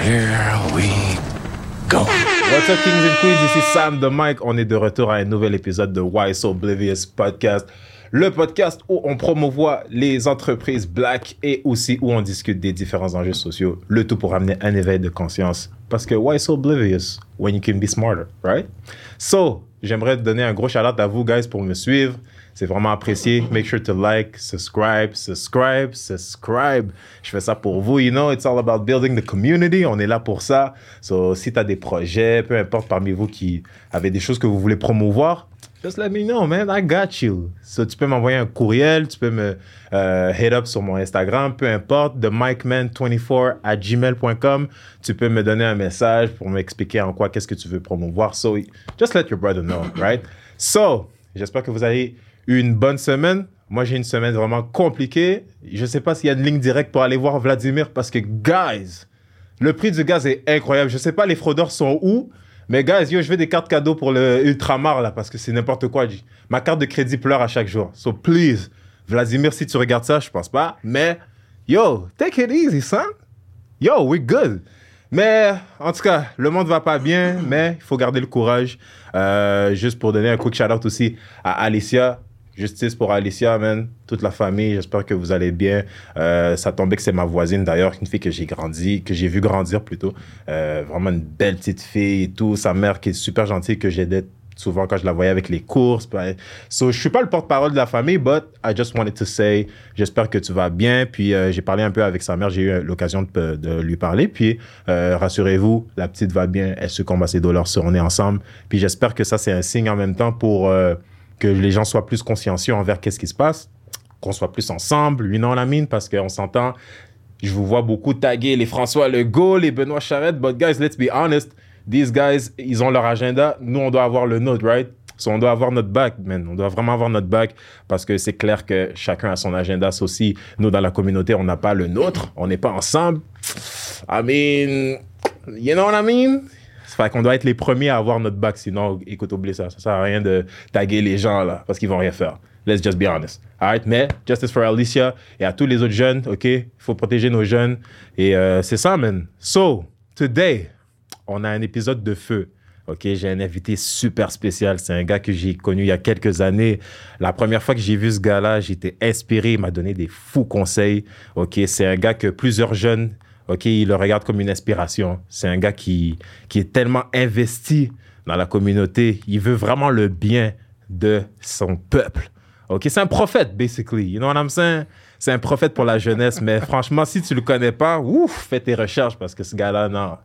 Here we go. What's up, Kings and Queens? Ici Sam de Mike. On est de retour à un nouvel épisode de Why So Oblivious Podcast. Le podcast où on promouvoit les entreprises black et aussi où on discute des différents enjeux sociaux. Le tout pour amener un éveil de conscience. Parce que why so oblivious when you can be smarter, right? So, j'aimerais donner un gros shout out à vous, guys, pour me suivre. C'est vraiment apprécié. Make sure to like, subscribe, subscribe, subscribe. Je fais ça pour vous. You know, it's all about building the community. On est là pour ça. So, si tu as des projets, peu importe parmi vous qui avez des choses que vous voulez promouvoir, just let me know, man. I got you. So, tu peux m'envoyer un courriel, tu peux me euh, hit up sur mon Instagram, peu importe, de mikeman24 à gmail.com. Tu peux me donner un message pour m'expliquer en quoi qu'est-ce que tu veux promouvoir. So, just let your brother know, right? So, j'espère que vous eu une bonne semaine. Moi, j'ai une semaine vraiment compliquée. Je sais pas s'il y a une ligne directe pour aller voir Vladimir parce que, guys, le prix du gaz est incroyable. Je sais pas les fraudeurs sont où, mais guys, yo, je veux des cartes cadeaux pour le Ultramar là parce que c'est n'importe quoi. Ma carte de crédit pleure à chaque jour. So please, Vladimir, si tu regardes ça, je pense pas. Mais yo, take it easy, son. Yo, we're good. Mais en tout cas, le monde va pas bien, mais il faut garder le courage. Euh, juste pour donner un quick shout out aussi à Alicia. Justice pour Alicia, man. Toute la famille, j'espère que vous allez bien. Euh, ça tombait que c'est ma voisine d'ailleurs, une fille que j'ai grandi, que j'ai vu grandir plutôt. Euh, vraiment une belle petite fille et tout. Sa mère qui est super gentille, que j'aidais souvent quand je la voyais avec les courses. Ben, So, je suis pas le porte-parole de la famille, but I just wanted to say, j'espère que tu vas bien. Puis euh, j'ai parlé un peu avec sa mère, j'ai eu l'occasion de, de lui parler. Puis euh, rassurez-vous, la petite va bien, elle se combat ses douleurs, on est ensemble. Puis j'espère que ça c'est un signe en même temps pour euh, que les gens soient plus consciencieux envers qu'est-ce qui se passe, qu'on soit plus ensemble, lui non la mine, parce qu'on s'entend. Je vous vois beaucoup taguer les François Legault, les Benoît Charette, but guys, let's be honest, these guys, ils ont leur agenda, nous on doit avoir le nôtre, right? So, on doit avoir notre bac, man. On doit vraiment avoir notre bac parce que c'est clair que chacun a son agenda. So, aussi, nous, dans la communauté, on n'a pas le nôtre. On n'est pas ensemble. I mean, you know what I mean? Fait qu'on doit être les premiers à avoir notre bac. Sinon, écoute, oublie ça. Ça sert à rien de taguer les gens, là, parce qu'ils vont rien faire. Let's just be honest. All right? Mais, justice for Alicia et à tous les autres jeunes, OK? Il faut protéger nos jeunes. Et euh, c'est ça, man. So, today, on a un épisode de feu. OK, j'ai un invité super spécial. C'est un gars que j'ai connu il y a quelques années. La première fois que j'ai vu ce gars-là, j'étais inspiré. Il m'a donné des fous conseils. OK, c'est un gars que plusieurs jeunes, OK, ils le regardent comme une inspiration. C'est un gars qui, qui est tellement investi dans la communauté. Il veut vraiment le bien de son peuple. OK, c'est un prophète, basically. You know what I'm saying? C'est un prophète pour la jeunesse. Mais franchement, si tu le connais pas, ouf, fais tes recherches parce que ce gars-là, non,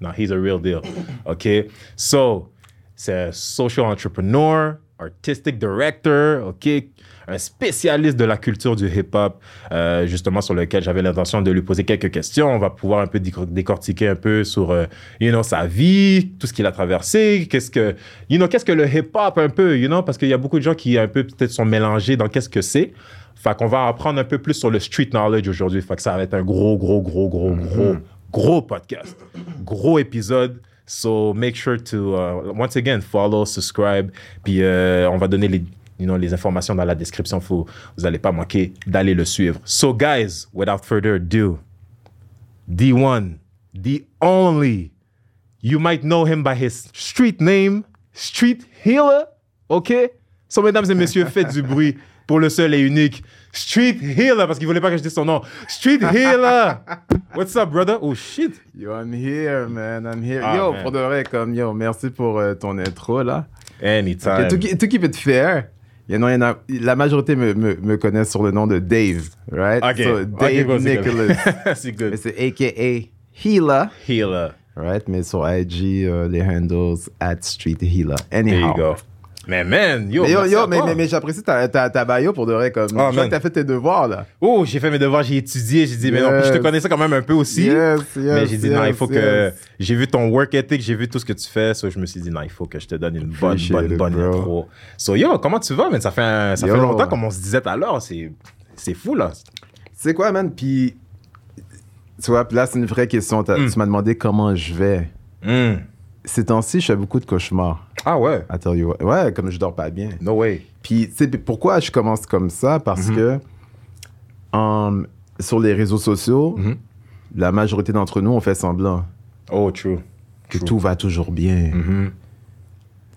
non, he's a real deal. OK? So, c'est social entrepreneur, artistic director, OK? Un spécialiste de la culture du hip-hop, euh, justement, sur lequel j'avais l'intention de lui poser quelques questions. On va pouvoir un peu décor- décortiquer un peu sur, euh, you know, sa vie, tout ce qu'il a traversé, qu'est-ce que, you know, qu'est-ce que le hip-hop un peu, you know, parce qu'il y a beaucoup de gens qui un peu peut-être sont mélangés dans qu'est-ce que c'est. Fait qu'on va apprendre un peu plus sur le street knowledge aujourd'hui. Fait que ça va être un gros, gros, gros, gros, gros, gros podcast. Gros épisode. So make sure to, uh, once again, follow, subscribe. Puis euh, on va donner les, you know, les informations dans la description. Faut, vous n'allez pas manquer d'aller le suivre. So guys, without further ado, D1, the only, you might know him by his street name, Street Healer. OK? So mesdames et messieurs, faites du bruit pour le seul et unique Street Healer, parce qu'il voulait pas que je dise son nom. Street Healer! What's up, brother? Oh shit! Yo, I'm here, man. I'm here. Ah, yo, man. pour de vrai, comme yo, merci pour euh, ton intro là. Anytime. Okay, to, keep- to keep it fair, il y en a- la majorité me, me, me connaissent sur le nom de Dave, right? Ok. So, Dave good. Nicholas. c'est good. c'est AKA Healer, Healer. right? Mais sur IG, euh, les handles at Street. There Anyhow. you go. Mais man, yo, Mais yo, yo, mais, mais, mais j'apprécie ta, ta, ta bio pour de vrai. Comme, Oh, je vois que t'as fait tes devoirs là. Oh, j'ai fait mes devoirs, j'ai étudié, j'ai dit, mais non, puis je te connaissais quand même un peu aussi. Yes, yes, mais j'ai dit, non, il faut que. J'ai vu ton work ethic, j'ai vu tout ce que tu fais, so je me suis dit, non, il faut que je te donne une bonne, bonne, bonne bro. intro. So, yo, comment tu vas, man? Ça fait, un- ça Yo. fait longtemps, comme on se disait tout à l'heure, c'est c'est fou, là. C'est quoi, man? Puis, tu vois, là, c'est une vraie question. T'as- Mm. Tu m'as demandé comment je vais. Hmm. Ces temps-ci, je fais beaucoup de cauchemars. Ah ouais? I tell you what. Ouais, comme je dors pas bien. No way. Puis, tu sais, pourquoi je commence comme ça? Parce Mhm. que um, sur les réseaux sociaux, Mhm. la majorité d'entre nous, on fait semblant. Oh, true. que True. tout va toujours bien. Mhm.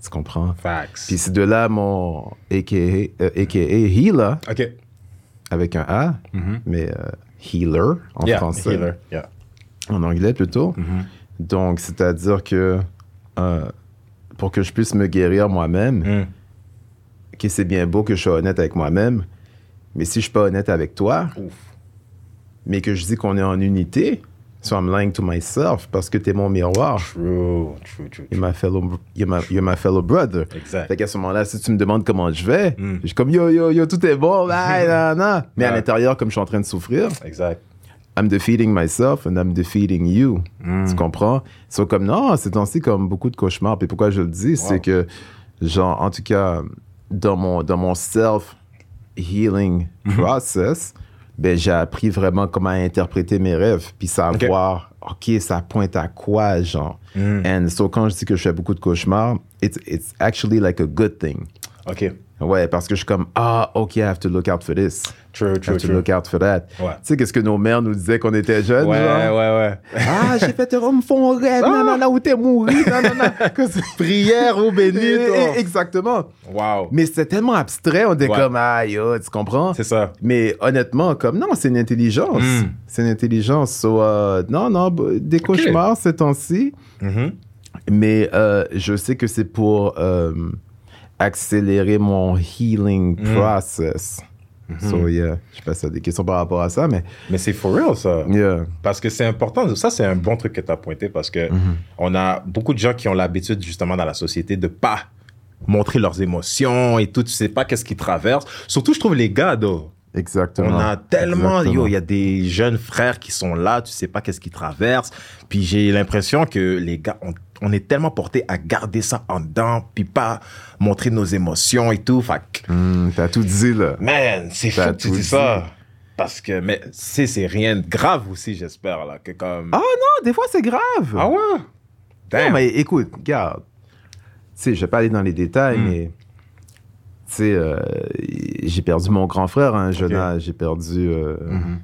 Tu comprends? Facts. Puis c'est de là mon AKA, euh, AKA Healer, OK. avec un A, mais euh, Healer en yeah, français. healer. Yeah. en anglais plutôt. Donc, c'est-à-dire que euh, pour que je puisse me guérir moi-même, Mm. que c'est bien beau que je sois honnête avec moi-même, mais si je suis pas honnête avec toi, Ouf. mais que je dis qu'on est en unité, so I'm lying to myself parce que t'es mon miroir. True, true, true. You're my fellow, you're my, you're my fellow brother. Exact. Fait qu'à ce moment-là, si tu me demandes comment je vais, Mm. je suis comme yo, yo, yo, tout est bon. Mais à l'intérieur, comme je suis en train de souffrir, Exact. I'm defeating myself and I'm defeating you. Mm. Tu comprends? C'est comme, non, c'est temps-ci comme beaucoup de cauchemars. Puis pourquoi je le dis, c'est que, genre, en tout cas, dans mon, dans mon self-healing Mm-hmm. process, ben, j'ai appris vraiment comment interpréter mes rêves. Puis savoir, OK, ça pointe à quoi, genre? Mm. And so, quand je dis que je fais beaucoup de cauchemars, it's, it's actually like a good thing. OK. Ouais, parce que je suis comme, ah, OK, I have to look out for this. True, I true, have to true. look out for that. Ouais. Tu sais, qu'est-ce que nos mères nous disaient quand on était jeunes? Ouais, genre? ouais, ouais. Ah, j'ai fait un homme fond rêve. Non, non, non, où t'es mouru. Non, non, non. Que c'est- Prière au béni, toi. Eh, eh, Exactement. Wow. Mais c'était tellement abstrait, on était Ouais. comme, ah, yo, tu comprends? C'est ça. Mais honnêtement, comme, non, c'est une intelligence. Mm. C'est une intelligence. So, euh, non, non, des cauchemars ces temps-ci. Mhm. Mais euh, je sais que c'est pour euh, accélérer mon healing Mm. process. Mm-hmm. So, yeah. Je sais pas si t'as des questions par rapport à ça, mais Mais c'est for real, ça. yeah. Parce que c'est important. Ça, c'est un bon truc que tu as pointé parce que on a beaucoup de gens qui ont l'habitude, justement, dans la société, de pas montrer leurs émotions et tout. Tu sais pas qu'est-ce qu'ils traversent. Surtout, je trouve les gars, though. Exactement. On a tellement, Exactement. yo, il y a des jeunes frères qui sont là, tu sais pas qu'est-ce qu'ils traversent. Puis j'ai l'impression que les gars, on, on est tellement portés à garder ça en dedans, puis pas montrer nos émotions et tout. Fait Hmm, T'as tout dit, là. man, c'est fou que tu dis ça. Parce que, mais c'est c'est rien de grave aussi, j'espère, là, que comme... Ah non, des fois c'est grave. Ah ouais? Non, Damn. mais écoute, regarde. Tu sais, je vais pas aller dans les détails, Hmm. mais. Tu sais, euh, j'ai perdu mon grand frère à un jeune âge. J'ai perdu euh, Mhm.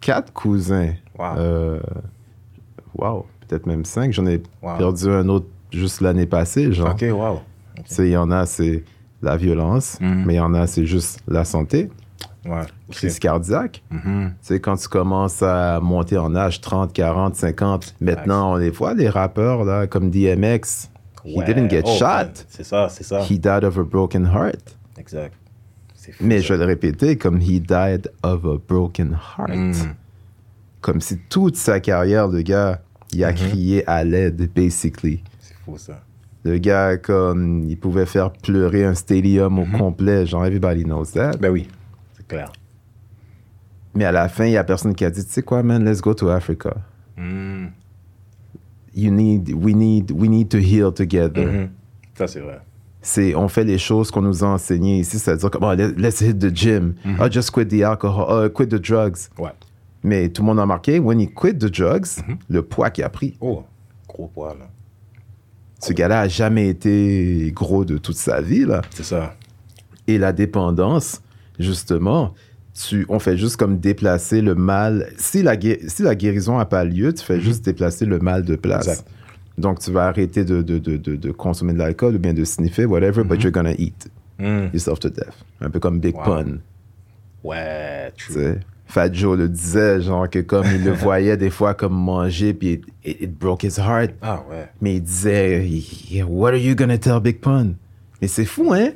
quatre cousins. Wow. Euh, wow, peut-être même cinq. J'en ai Wow. perdu un autre juste l'année passée, genre. Ok, wow. Tu sais, il y en a, c'est la violence, Mhm. mais il y en a, c'est juste la santé, Ouais. crise cardiaque. Mhm. Tu sais, quand tu commences à monter en âge, 30, 40, 50, maintenant, on les voit, les rappeurs, là, comme DMX. He Ouais. didn't get Oh, shot. C'est ça, c'est ça. He died of a broken heart. Exact. Fou, Mais ça. je vais le répéter, comme he died of a broken heart. Mm. Comme si toute sa carrière, le gars, il a Mhm. crié à l'aide, basically. C'est fou, ça. Le gars, comme, il pouvait faire pleurer un stadium au Mhm. complet. Genre, everybody knows that. Ben oui, c'est clair. Mais à la fin, il y a personne qui a dit, tu sais quoi, man, let's go to Africa. Mm. You need, we need, we need to heal together. Mhm. Ça, c'est vrai. C'est, on fait les choses qu'on nous a enseignées ici, c'est-à-dire comme, oh, let- let's hit the gym. Mhm. Oh, just quit the alcohol. Oh, quit the drugs. Ouais. Mais tout le monde a remarqué, when he quit the drugs, Mhm. le poids qu'il a pris. Oh, gros poids, là. Ce gars-là a jamais été gros de toute sa vie, là. C'est ça. Et la dépendance, justement, tu, on fait juste comme déplacer le mal. Si la, si la guérison n'a pas lieu, tu fais juste déplacer le mal de place. Mhm. Exact. Donc, tu vas arrêter de, de, de, de, consommer de l'alcool ou bien de sniffer, whatever, but you're gonna eat Mm. yourself to death. Un peu comme Big Wow. Pun. Ouais, true. Fat Joe le disait, genre que comme il le voyait des fois comme manger, puis it, it- it broke his heart. Ah ouais. Mais il disait, What are you gonna tell Big Pun? Mais c'est fou, hein?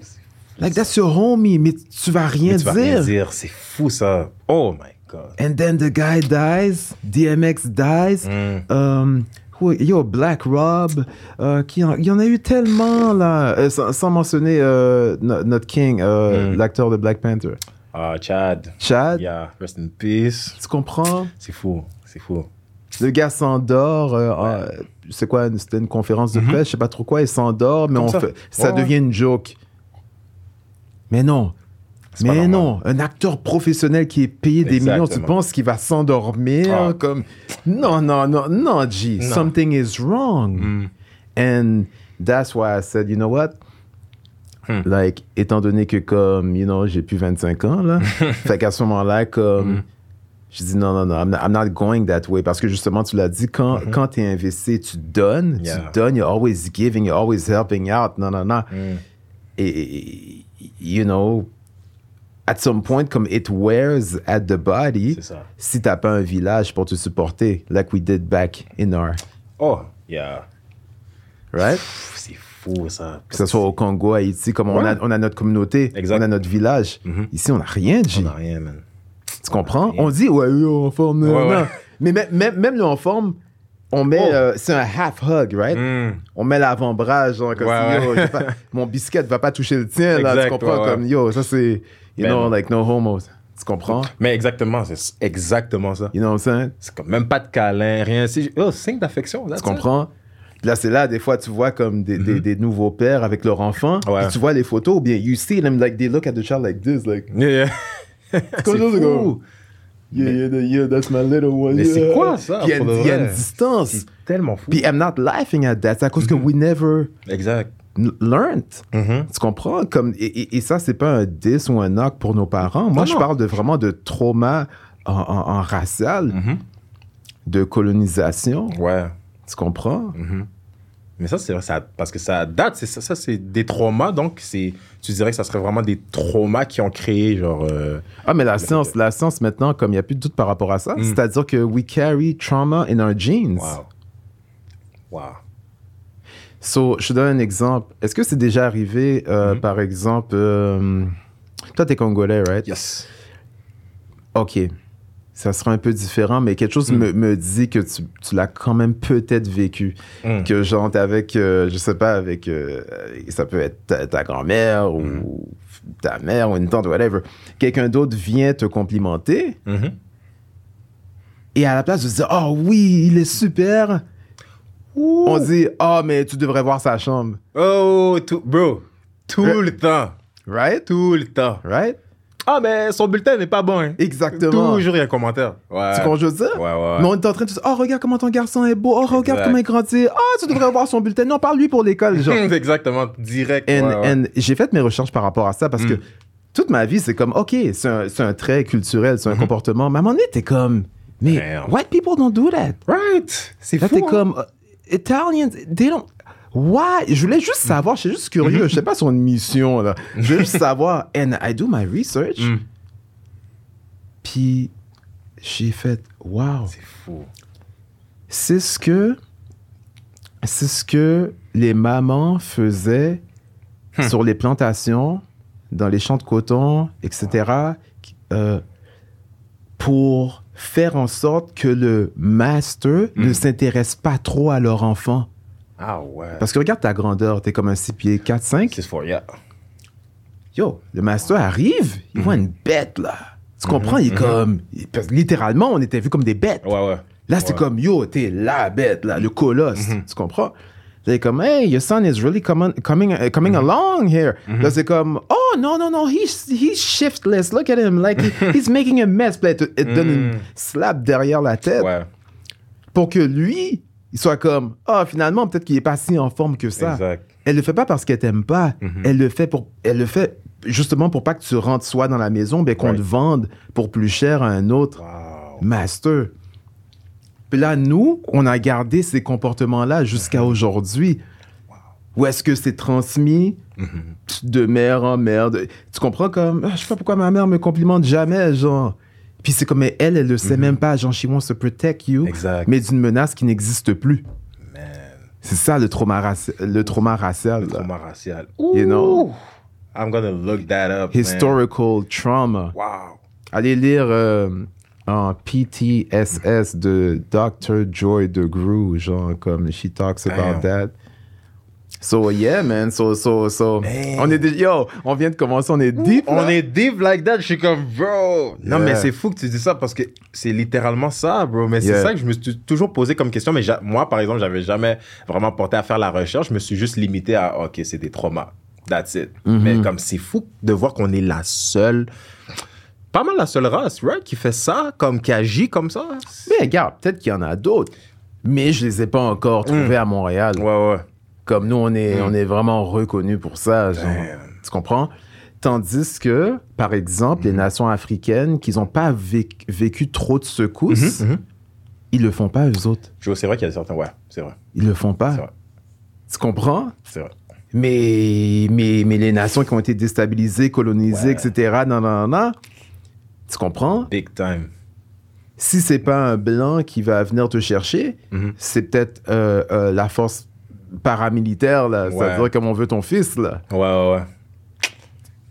Like, that's your homie, mais tu vas rien Mais tu vas dire. rien dire, c'est fou ça. Oh my god. And then the guy dies, DMX dies. Mm. Um, yo, Black Rob, euh, qui en- il y en a eu tellement, là. Euh, sans, sans mentionner euh, no- notre king, Mm. l'acteur de Black Panther. Ah, Chad. Chad, Yeah, rest in peace. tu comprends? C'est fou, c'est fou. Le gars s'endort. euh, c'est quoi? C'était une conférence de presse, je sais pas trop quoi. Il s'endort, mais. Comme on ça. fait, ça Ouais, devient une joke. Mais non. Mais non, un acteur professionnel qui est payé des millions, tu Exactement. penses qu'il va s'endormir Ah. comme non non non non G, Non. something is wrong. Mm. And that's why I said, you know what? Hmm. Like étant donné que comme you know, j'ai plus 25 ans là, fait qu'à ce moment-là comme Mm. Je dis non, non, non, I'm not, I'm not going that way. Parce que justement, tu l'as dit, quand, quand tu es investi, tu donnes. Yeah. tu donnes, you're always giving, you're always helping out. Non, non, non. Mm. Et, et- you know, at some point, comme it wears at the body, si t'as pas un village pour te supporter, like we did back in our, Oh, yeah. right? C'est fou, ça. Que ce soit au Congo, Haïti, comme on, a, on a notre communauté, Exact. on a notre village. Mhm. Ici, on n'a rien, G. On n'a rien, man. Tu comprends? On dit, ouais, yo, en forme. Ouais, ouais. Mais même, même, même le en forme, on met, Oh. euh, c'est un half hug, right? Mm. On met l'avant-bras, genre, comme Ouais, si, yo, ouais. pas- mon biscuit va pas toucher le tien, là, tu comprends? ouais. Comme, yo, ça c'est, you Ben know, like no homos. Tu comprends? Mais exactement, c'est exactement ça. You know what I'm saying? C'est comme même pas de câlin, rien. C'est oh, signe d'affection. Tu comprends? Là, c'est là, des fois, tu vois comme des, des, des nouveaux pères avec leur enfant. Mm-hmm. Ouais. Tu vois les photos, ou bien you see them, like, they look at the child like this, like, Yeah, yeah. comme C'est ça, c'est fou. comme, yeah, yeah, the- yeah, that's my little one. Mais c'est yeah. quoi, ça, Puis il y y a une distance. C'est tellement fou. Puis I'm not laughing at that. C'est à cause Mm-hmm. que we never Exact. learned. Mhm. Tu comprends? Comme, et, et- et ça, c'est pas un 10 ou un knock pour nos parents. Moi, Non, je non. parle de vraiment de trauma en, en- en racial, Mhm. de colonisation. Ouais. Tu comprends? Mais ça, c'est vrai, ça, parce que ça date, c'est ça, ça c'est des traumas, donc c'est, tu dirais que ça serait vraiment des traumas qui ont créé, genre, euh, Ah, mais la science, la science maintenant, comme il n'y a plus de doute par rapport à ça, Mm. c'est-à-dire que we carry trauma in our genes. wow. Wow. So, je te donne un exemple. Est-ce que c'est déjà arrivé, euh, Mhm. par exemple, euh, toi, t'es congolais, right? Yes. OK. Ça sera un peu différent, mais quelque chose Mm. me, me dit que tu, tu l'as quand même peut-être vécu. Mm. Que genre, t'es avec, euh, je sais pas, avec, euh, ça peut être ta, ta grand-mère Mm. ou ta mère ou une tante, whatever. Quelqu'un d'autre vient te complimenter Mhm. et à la place de dire, oh oui, il est super, on dit, oh, mais tu devrais voir sa chambre. Oh, tout, bro, tout le temps. Right? Tout le temps. Right? Ah, mais son bulletin n'est pas bon, hein. Exactement. Toujours il y a un commentaire. Ouais. Tu comprends je veux dire? Ouais, ouais, ouais. Mais on est en train de dire, oh, regarde comment ton garçon est beau. Oh, regarde Exact. comment il grandit. Oh, tu devrais voir son bulletin. Non, parle-lui pour l'école. Genre. Exactement, direct. And- ouais, ouais. and j'ai fait mes recherches par rapport à ça parce que Mm. toute ma vie, c'est comme, OK, c'est un, c'est un trait culturel, c'est un comportement. Mais à un moment donné, t'es comme, mais. Damn. white people don't do that. Right. C'est Là, fou. t'es hein. comme, uh, Italians, they don't. Why? Je voulais juste savoir, je suis juste curieux. Je sais pas son mission, là. Je voulais juste savoir. And I do my research. Mm. Puis j'ai fait, wow. C'est fou. C'est ce que c'est ce que les mamans faisaient Hmm. sur les plantations, dans les champs de coton, etc. euh, pour faire en sorte que le master ne Hmm. s'intéresse pas trop à leur enfant. Ah ouais. Parce que regarde ta grandeur, t'es comme un 6 pieds 4, 5. C'est fort, yeah. Yo, le master arrive, il voit une bête là. Tu comprends? Il est comme. il- parce que littéralement, on était vus comme des bêtes. Ouais, ouais. Là, c'est Ouais. comme, yo, t'es la bête, là, le colosse. Tu comprends? Là, il est comme, hey, your son is really coming, coming, uh, coming along here. Là, c'est comme, oh, non, non, non, he's, he's shiftless. Look at him. Like, he- he's making a mess. Puis là, il te, il te donne une slap derrière la tête Ouais. pour que lui, il soit comme, ah, finalement, peut-être qu'il est pas si en forme que ça. Exact. Elle le fait pas parce qu'elle t'aime pas. Elle le fait pour, elle le fait justement pour pas que tu rentres soit dans la maison, mais qu'on te vende pour plus cher à un autre Wow. master. Puis là, nous, on a gardé ces comportements-là jusqu'à aujourd'hui. Où est-ce que c'est transmis de mère en mère? de- Tu comprends comme, ah, je sais pas pourquoi ma mère me complimente jamais, genre. Puis c'est comme, elle, elle le sait même pas, genre, she wants to protect you, Exact. mais d'une menace qui n'existe plus. Man. C'est ça le trauma, raci- le trauma racial. Le là. trauma racial. You know? I'm gonna look that up. man. Historical trauma. Wow. Allez lire euh, en PTSS de Dr. Joy DeGruy, genre comme she talks about Damn. that. So yeah, man. So so so. Man. On est dé- yo, on vient de commencer, on est deep. On est deep like that. Je suis comme, bro. Non, Yeah. mais c'est fou que tu dis ça parce que c'est littéralement ça, bro. Mais c'est ça que je me suis toujours posé comme question. Mais moi, par exemple, j'avais jamais vraiment porté à faire la recherche. Je me suis juste limité à, OK, c'est des traumas. That's it. Mm-hmm. Mais comme c'est fou de voir qu'on est la seule, pas mal la seule race, right, qui fait ça, comme qui agit comme ça. Mais regarde, peut-être qu'il y en a d'autres, mais je les ai pas encore trouvés à Montréal. Mm. Ouais, ouais. Comme nous, on est, on est vraiment reconnus pour ça. genre. Tu comprends? Tandis que, par exemple, les Mhm. nations africaines qui n'ont pas véc- vécu trop de secousses, Mhm, mhm. ils le font pas, eux autres. Je- C'est vrai qu'il y a certains. Ouais, c'est vrai. Ils le font pas. Tu comprends? C'est vrai. Mais, mais, mais les nations qui ont été déstabilisées, colonisées, Ouais. etc., non, non, non, tu comprends? Big time. Si c'est pas un blanc qui va venir te chercher, Mhm. c'est peut-être euh, euh, la force paramilitaire, là. Ouais. C'est-à-dire comme on veut ton fils, là. Ouais, ouais, ouais. Tu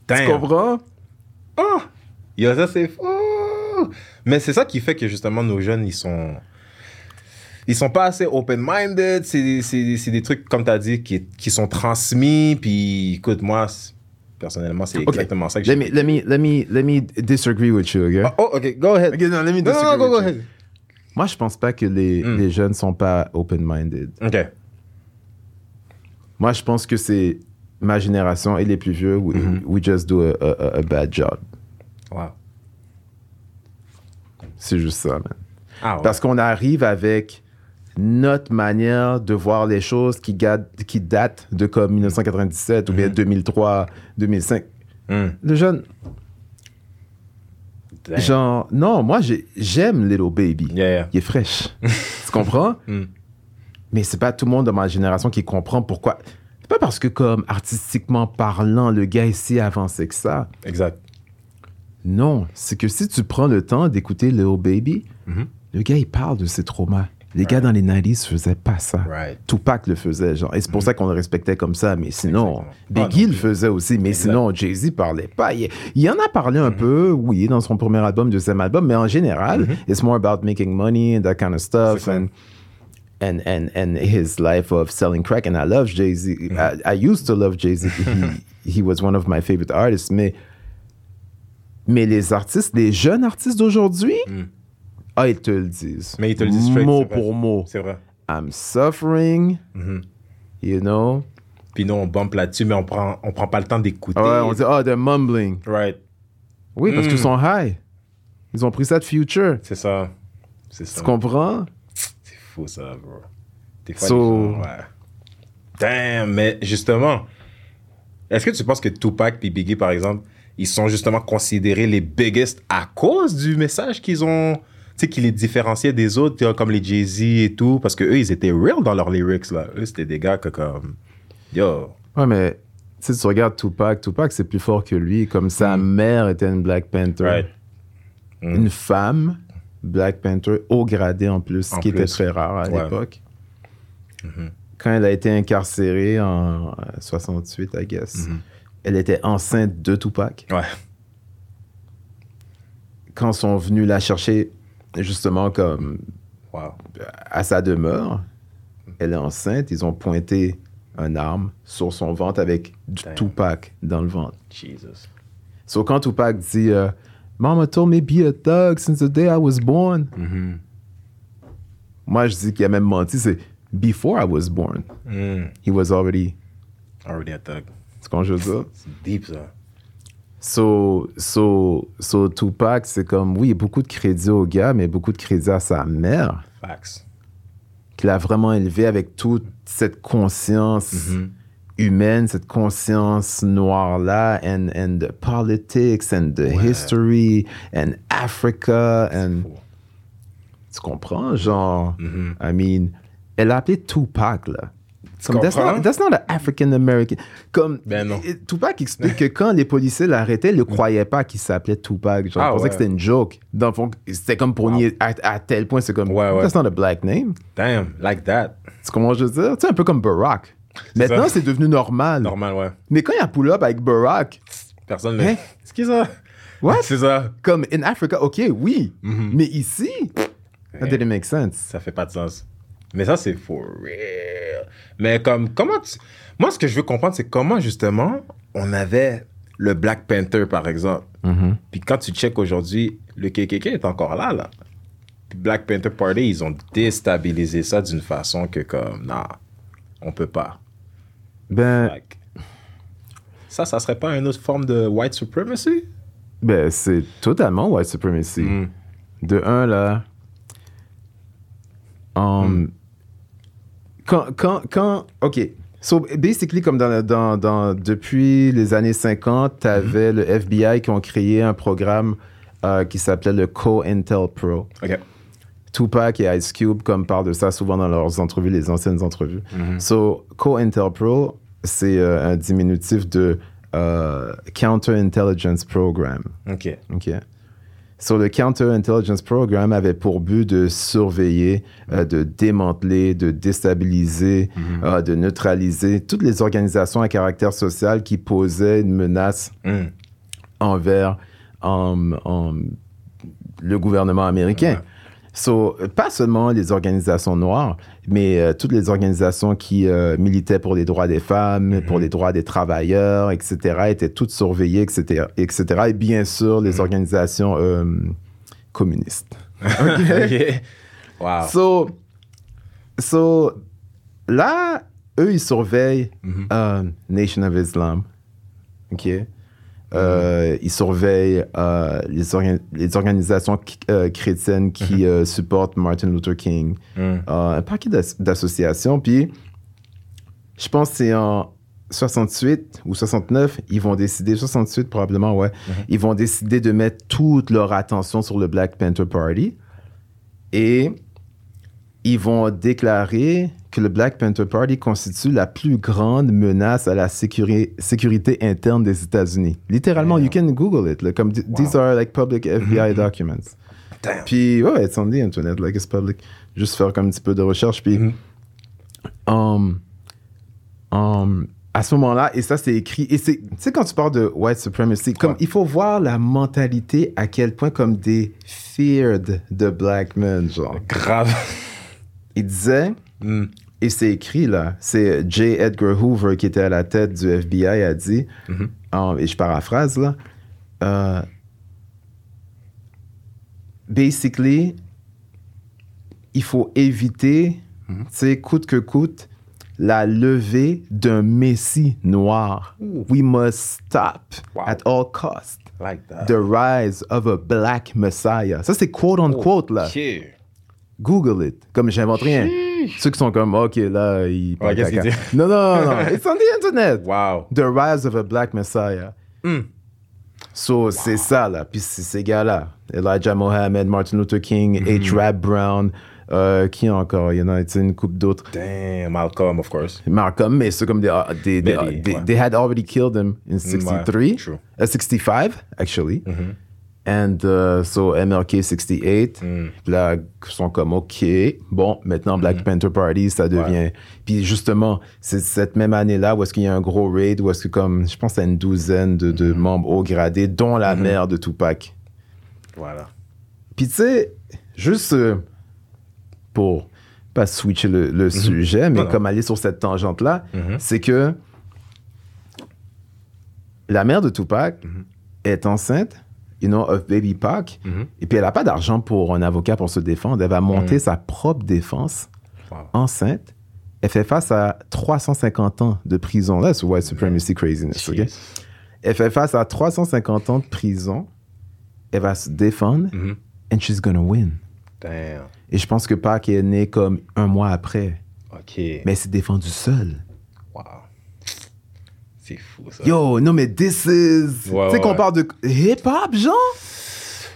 Damn. comprends? Oh! Yo, ça c'est fou! Mais c'est ça qui fait que justement nos jeunes, ils sont. Ils sont pas assez open-minded. C'est c'est- c'est des trucs, comme tu as dit, qui, qui sont transmis. Puis écoute, moi, personnellement, c'est exactement ça que Let me, let me, let me, let me disagree with you, okay? Oh, ok, go ahead. Ok, non, let me disagree go, go with you. ahead. Moi, je pense pas que les, Mm. les jeunes sont pas open-minded. Ok. Moi, je pense que c'est ma génération et les plus vieux, we, we just do a, a- a bad job. Wow. C'est juste ça, man. Ah, ouais. Parce qu'on arrive avec notre manière de voir les choses qui, ga- qui datent de comme 1997 ou bien Mm-hmm. 2003, 2005. Hmm. Le jeune, Damn. genre, non, moi, j'ai- j'aime Little Baby. Yeah, yeah. Il est fraîche. tu comprends? Mais c'est pas tout le monde de ma génération qui comprend pourquoi. C'est pas parce que, comme artistiquement parlant, le gars est si avancé que ça. Exact. Non, c'est que si tu prends le temps d'écouter Little Baby, Mhm. le gars, il parle de ses traumas. Les gars dans les 90s faisaient pas ça. Right. Tupac le faisait, genre. Et c'est pour ça qu'on le respectait comme ça. Mais sinon. Biggie Ah, le faisait aussi. Mais Exact. sinon, Jay-Z parlait pas. Il, il en a parlé un peu, oui, dans son premier album, deuxième album. Mais en général, it's more about making money and that kind of stuff. And, and, and, and his life of selling crack. And I love Jay-Z. I, I used to love Jay-Z. he, he was one of my favorite artists. Mais, mais les artistes, les jeunes artistes d'aujourd'hui, ah, ils te le disent. Mais ils te le disent straight, Mot pour mot. C'est vrai. I'm suffering, you know. Puis nous, on bump là-dessus, mais on prend, on prend pas le temps d'écouter. Ouais, on dit, oh, they're mumbling. Right. Oui, parce Mm. qu'ils sont high. Ils ont pris ça de future. C'est ça. C'est ça. Tu comprends? Fou ça, bro. Des fois, So- les gens, ouais. Damn, mais justement, est-ce que tu penses que Tupac et Biggie, par exemple, ils sont justement considérés les biggest à cause du message qu'ils ont, tu sais, qui les différenciait des autres, comme les Jay-Z et tout, parce que eux, ils étaient real dans leurs lyrics, là. Eux, c'était des gars que comme, yo, Ouais, mais sais, tu regardes Tupac. Tupac, c'est plus fort que lui. Comme sa mère était une Black Panther. Mm. Une femme, Black Panther, haut gradé en plus, ce En qui était très rare à Ouais. Mm-hmm. l'époque. Quand elle a été incarcérée en euh, 68, I guess, Mm-hmm. elle était enceinte de Tupac. Ouais. Quand ils sont venus la chercher, justement, comme Wow. à sa demeure, elle est enceinte, ils ont pointé un arme sur son ventre avec du Damn. Tupac dans le ventre. Jesus. So quand Tupac dit euh, Mama told me be a thug since the day I was born. Mhm. Moi, je dis qu'il a même menti, c'est before I was born. Mm. He was already. Already a thug. C'est quand je veux dire? C'est deep, ça. So, so, so Tupac, c'est comme, oui, beaucoup de crédit au gars, mais beaucoup de crédit à sa mère, Facts. qu'il a vraiment élevé avec toute cette conscience Mhm. Humaine, cette conscience noire-là, and, and the politics, and the Ouais. history, and Africa, and... Tu comprends? Genre, Mhm. I mean, elle a appelé Tupac, là. Comme, that's, not, that's not an African American. Comme, Ben non. Tupac explique que quand les policiers l'arrêtaient, ils ne croyaient pas qu'il s'appelait Tupac. Genre, Ah ils pensaient ouais. que c'était une joke. Dans le fond, c'était comme pour Wow. nier à, à tel point, c'est comme, Ouais, ouais. that's not a black name. Damn, like that. Tu comprends je veux dire? Tu sais, un peu comme Barack. Maintenant, c'est devenu normal. Normal, ouais. Mais quand il y a pull-up avec Barack, Personne Hein? ne. C'est qui ça? What? C'est ça. comme in Africa, OK, oui. Mhm. Mais ici, that didn't make sense. Ça fait pas de sens. Mais ça, c'est for real. Mais comme, comment tu... Moi, ce que je veux comprendre, c'est comment, justement, on avait le Black Panther, par exemple. Mhm. Puis quand tu check aujourd'hui, le KKK est encore là, là. Puis Black Panther Party, ils ont déstabilisé ça d'une façon que, comme, non, on peut pas. Ben, Like, ça, ça serait pas une autre forme de white supremacy? ben c'est totalement white supremacy. Mm. De un, là, um, quand, quand, quand, OK, So, basically, comme dans, dans, dans- depuis les années 50, tu avais le FBI qui ont créé un programme euh, qui s'appelait le Co-Intel Pro. OK. Tupac et Ice Cube, comme parlent de ça souvent dans leurs entrevues, les anciennes entrevues. So, Co-Intel Pro, c'est euh, un diminutif de euh, Counter-Intelligence Program. OK. OK. So, le Counter-Intelligence Program avait pour but de surveiller, euh, de démanteler, de déstabiliser, euh, de neutraliser toutes les organisations à caractère social qui posaient une menace Mm. envers le gouvernement américain. So, pas seulement les organisations noires, mais euh, toutes les organisations qui euh, militaient pour les droits des femmes, pour les droits des travailleurs, etc., étaient toutes surveillées, etc., etc. Et bien sûr, les organisations euh, communistes. OK. Wow. So, so, là, eux, ils surveillent euh, Nation of Islam. OK? Euh, Ils surveillent euh, les, orga- les organisations euh, chrétiennes qui euh, supportent Martin Luther King. Mm. Un paquet d'as- d'associations. Puis, je pense que c'est en 68 ou 69, ils vont décider, 68 probablement, ouais, ils vont décider de mettre toute leur attention sur le Black Panther Party. Et ils vont déclarer que le Black Panther Party constitue la plus grande menace à la sécuri- sécurité interne des États-Unis. Littéralement, you can Google it. comme th- these are like public FBI documents. Damn. Puis, ouais, it's on the internet, like it's public. Juste faire comme un petit peu de recherche. Puis, um, um, à ce moment-là, et ça, c'est écrit. Et c'est, tu sais, quand tu parles de white supremacy, comme Ouais. il faut voir la mentalité à quel point, comme des feared de black men, genre. Grave. Il disait, Mm. Et c'est écrit là, c'est J. Edgar Hoover qui était à la tête du FBI a dit, um, et je paraphrase là, euh, basically, il faut éviter, tu sais, coûte que coûte, la levée d'un messie noir. We must stop Wow. at all costs Like that. the rise of a black messiah. Ça, c'est quote on quote là. Google it. Comme j'invente rien. Ceux qui sont comme, OK, là, ils. Ouais, qu'est-ce qu'il caca. dit? Non, non, non. It's on the internet. Wow. The rise of a black messiah. Mm. So, c'est ça, là. Puis c'est ces gars-là. Elijah Mohammed, Martin Luther King, Mm-hmm. H. Rap Brown. euh, qui encore? Il y en a une couple d'autres. Damn, Malcolm, of course. Malcolm, mais c'est comme des, ah, des, des, des- ouais. they had already killed him in 63. true. Uh, 65, actually. Mm-hmm. And uh, so MLK 68. Mm. Là, ils sont comme, OK, bon, maintenant Black Mm-hmm. Panther Party, ça devient. Puis justement, c'est cette même année-là où est-ce qu'il y a un gros raid, où est-ce que, comme, je pense, à une douzaine de, Mm-hmm. membres haut gradés, dont la mère de Tupac. Voilà. Puis tu sais, juste euh, pour pas switcher le, le sujet, mais Mm-hmm. Comme aller sur cette tangente-là, c'est que la mère de Tupac Mm-hmm. est enceinte, you know, of baby Pac, Mhm. et puis elle n'a pas d'argent pour un avocat pour se défendre. Elle va monter sa propre défense Wow. enceinte. Elle fait face à 350 ans de prison. C'est white supremacy craziness, OK? Jeez. Elle fait face à 350 ans de prison. Elle va se défendre, Mhm. and she's gonna win. Damn. Et je pense que Pac est né comme un mois après. OK. Mais elle s'est défendue seule. Wow. C'est fou, ça. Yo, non, mais this is. Ouais, tu sais qu'on ouais. parle de hip-hop, genre?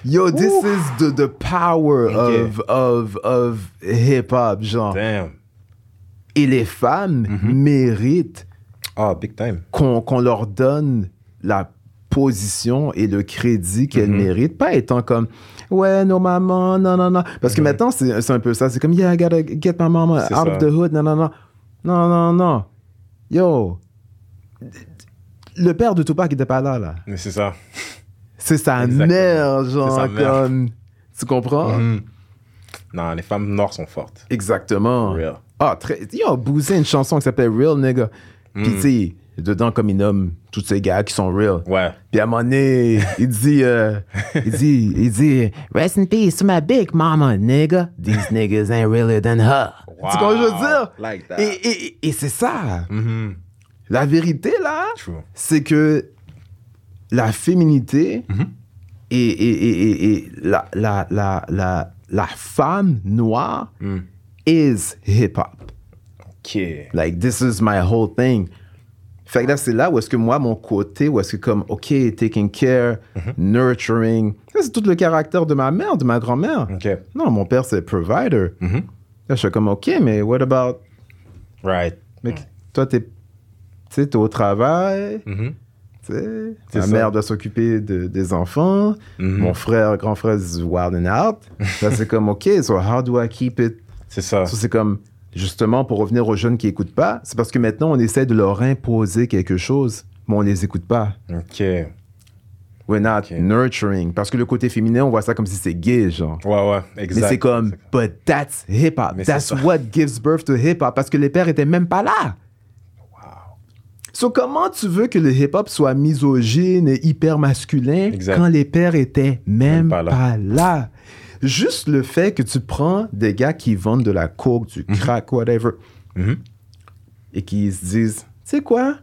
Yo, this is the, the power of, of, of hip-hop, genre. Damn. Et les femmes Mm-hmm. méritent Ah, big time. qu'on leur donne la position et le crédit qu'elles Mm-hmm. méritent, pas étant comme ouais, nos mamans, non, non, non. Parce que maintenant, c'est un peu ça. C'est comme yeah, I gotta get my mama out ça. of the hood, non, non, non. Non, non, non. Yo. Le père de Tupac était pas là, là. Mais c'est ça. C'est sa Exactement. mère, genre, C'est sa mère. comme. Tu comprends? Mhm. Non, les femmes noires sont fortes. Exactement. Real. Ah, très. Il a bousé une chanson qui s'appelle Real Nigga. Puis, Mm. tu sais, dedans, comme il nomme tous ces gars qui sont real. Ouais. Puis à un moment donné, il dit, euh, il dit, il dit, rest in peace to my big mama, nigga. These niggas ain't realer than her. Wow. Tu comprends ce que je veux dire? Like that. Et, et, et c'est ça. Mhm. La vérité, là, c'est que la féminité Mm-hmm. et, et, et, et, et la, la, la, la, la femme noire Mm. is hip-hop. Ok. Like, this is my whole thing. Fait que là, c'est là où est-ce que moi, mon côté, où est-ce que comme, OK, taking care, Mm-hmm. nurturing, c'est tout le caractère de ma mère, de ma grand-mère. Ok. Non, mon père, c'est provider. Mm-hmm. Là, je suis comme, OK, mais what about... Right. Mais toi, t'es... Tu sais, t'es au travail, tu sais, C'est ma ça. mère doit s'occuper de- des enfants, Mhm. mon frère, grand frère, is wild and out. Là, c'est comme, OK, so how do I keep it? C'est ça. Ça, c'est comme, justement, pour revenir aux jeunes qui écoutent pas, c'est parce que maintenant, on essaie de leur imposer quelque chose, mais on les écoute pas. Ok. We're not Ok. nurturing. Parce que le côté féminin, on voit ça comme si c'est gay, genre. Ouais, ouais, exact. Mais c'est comme, but that's hip-hop. That's ça. what gives birth to hip-hop. Parce que les pères étaient même pas là. So, comment tu veux que le hip-hop soit misogyne et hyper masculin Exact. quand les pères étaient même, Même pas pas, là? Juste le fait que tu prends des gars qui vendent de la coke, du crack, whatever, Mhm. et qui se disent, tu sais quoi,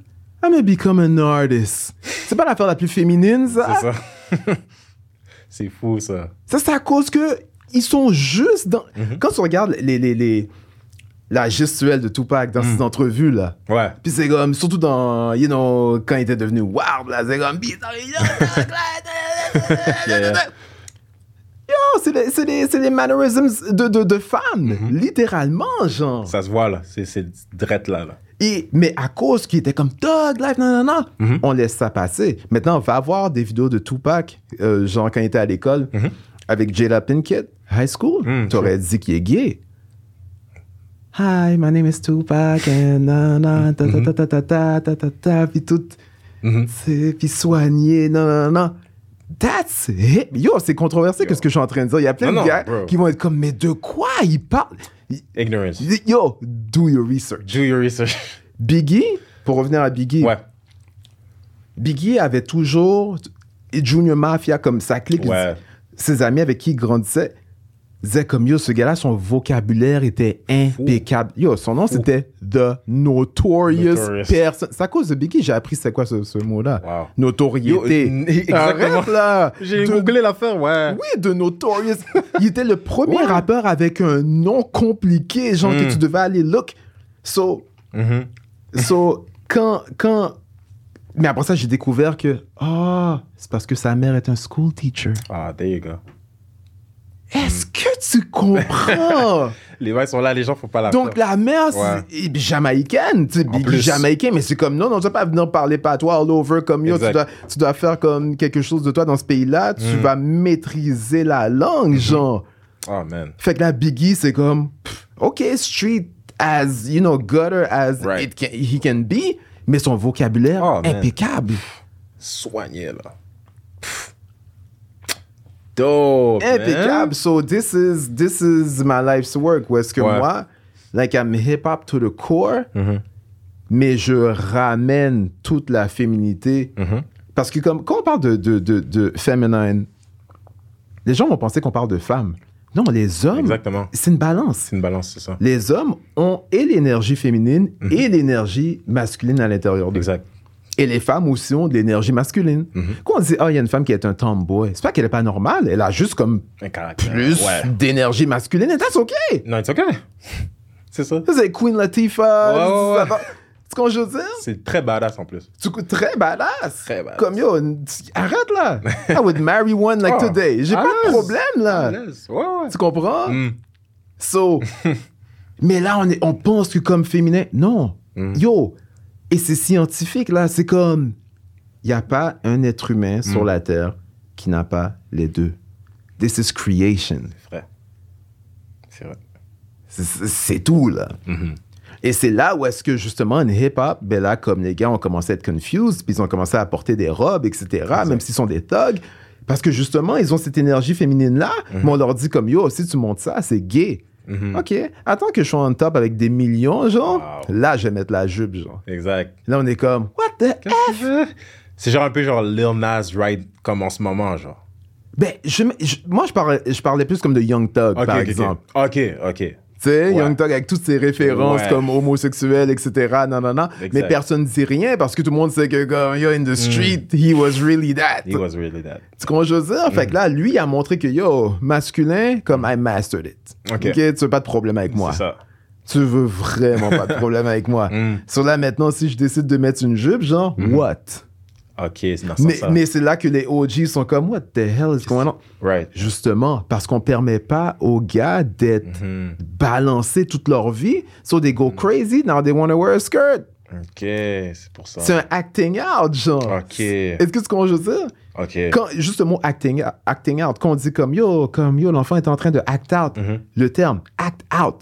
I'm gonna become an artist. C'est pas l'affaire la plus féminine, ça? C'est ça. c'est fou, ça. Ça, c'est à cause que ils sont juste dans. Mhm. Quand tu regardes les, les, les- la gestuelle de Tupac dans Mhm. ses entrevues, là. Ouais. Puis c'est comme, surtout dans, you know, quand il était devenu wild, là, c'est comme, Yeah. Yo, c'est les, c'est les, c'est les mannerisms de, de, de femmes, Mhm. littéralement, genre. Ça se voit, là. C'est, c'est drette, là, là. Et, mais à cause qu'il était comme Thug Life, non, non, non, Mhm. on laisse ça passer. Maintenant, on va voir des vidéos de Tupac, euh, genre quand il était à l'école, Mhm. avec Jada Pinkett, high school. Mhm, T'aurais dit qu'il est gay. Hi, my name is Tupac, and na, na, ta, ta, ta, ta, ta, ta, ta, ta, ta, puis tout, Mhm. c'est- puis soigné, non, non, non. That's it. Yo, c'est controversé que ce que je suis en train de dire? Il y a plein Non, de gars bro. qui vont être comme, mais de quoi il parle? Ignorance. Yo, do your research. Do your research. Biggie, pour revenir à Biggie, Ouais. Biggie avait toujours Junior Mafia comme sa clique. Ouais. Ses amis avec qui il grandissait disaient comme yo, ce gars-là, son vocabulaire était impeccable. Yo, son nom c'était The Notorious, Notorious. Person. C'est à cause de Biggie, j'ai appris c'est quoi ce, ce mot-là. Wow. Notoriété. Yo, exactement. Arrête, là. J'ai De- googlé l'affaire, ouais. Oui, de Notorious. il était le premier Ouais. rappeur avec un nom compliqué, genre que Mm. tu devais aller look. So, Mhm. So, quand, quand. Mais après ça, j'ai découvert que. Ah, c'est parce que sa mère est un school teacher. Ah, there you go. Est-ce que tu comprends? Les vibes sont là, les gens font pas la Donc, la mère, c'est Ouais. jamaïcaine. Tu sais, jamaïcain, mais c'est comme non, non, tu vas pas venir parler patois all over comme yo. Tu dois, tu dois faire comme quelque chose de toi dans ce pays-là. Tu Mm. vas maîtriser la Mm-hmm. langue, genre. Oh, man. Fait que là, Biggie, c'est comme, pff, OK, street as, you know, gutter as Right. it can- he can be, mais son vocabulaire Oh, impeccable. Soigné, là. Pff. Dope, man. impeccable. So this is this is my life's work. Où est-ce que Ouais. moi, like I'm hip hop to the core, Mhm. mais je ramène toute la féminité. Mhm. Parce que comme quand on parle de de, de, de feminine, les gens vont penser qu'on parle de femmes. Non, les hommes, Exactement. c'est une balance. C'est une balance, c'est ça. Les hommes ont et l'énergie féminine et l'énergie masculine à l'intérieur d'eux. Exact. Et les femmes aussi ont de l'énergie masculine. Mhm. Quand on dit, ah, il y a une femme qui est un tomboy, c'est pas qu'elle est pas normale, elle a juste comme plus Ouais. d'énergie masculine. Et that's OK. Non, it's okay. C'est ça. C'est Queen Latifah. Ouais, ouais, Tu ce je veux dire? C'est très badass en plus. Tu coûtes très badass. Très badass. Comme yo, arrête là. I would marry one like Oh, today. J'ai pas de problème là. Ouais. Tu comprends? Mm. So, mais là, on, est, on pense que comme féminin, non. Mm. Yo, et c'est scientifique là, c'est comme, il n'y a pas un être humain sur Mm. la Terre qui n'a pas les deux. This is creation. C'est vrai. C'est tout là. Mhm. Et c'est là où est-ce que justement, une hip-hop, ben là, comme les gars ont commencé à être confused, puis ils ont commencé à porter des robes, etc., même s'ils sont des thugs, parce que justement, ils ont cette énergie féminine-là, mais on leur dit comme, yo, si tu montes ça, c'est gay. Mhm. OK, attends que je sois en top avec des millions, genre, Wow. là, je vais mettre la jupe, genre. Exact. Là, on est comme, what the F? C'est genre un peu genre Lil Nas Ride comme en ce moment, genre. Ben, je, je- moi, je parlais, je parlais plus comme de Young Thug, Ok, par exemple. Ok, ok. Tu sais, Ouais. Young Thug avec toutes ses références Ouais. comme homosexuel, etc. Non, non, non. Exact. Mais personne ne dit rien parce que tout le monde sait que, comme, yo, in the street, he was really that. He was really that. Tu comprends je veux dire? Fait que là, lui, il a montré que, yo, masculin, comme I mastered it. Ok. Tu n'as pas de problème avec moi. C'est ça. Tu veux vraiment pas de problème avec moi. Mm. Sur là, maintenant, si je décide de mettre une jupe, genre, what? Ok, c'est dans ce Mais, mais c'est là que les OG sont comme, what the hell is going on? Right. Justement, parce qu'on permet pas aux gars d'être Mhm. balancés toute leur vie. So they go crazy, now they want to wear a skirt. Ok, c'est pour ça. C'est un acting out, genre. Ok. Est-ce que tu comprends ce que je veux dire? Ok. Quand, juste le mot acting, acting out, quand on dit comme yo, comme yo, l'enfant est en train de act out, Mhm. le terme act out,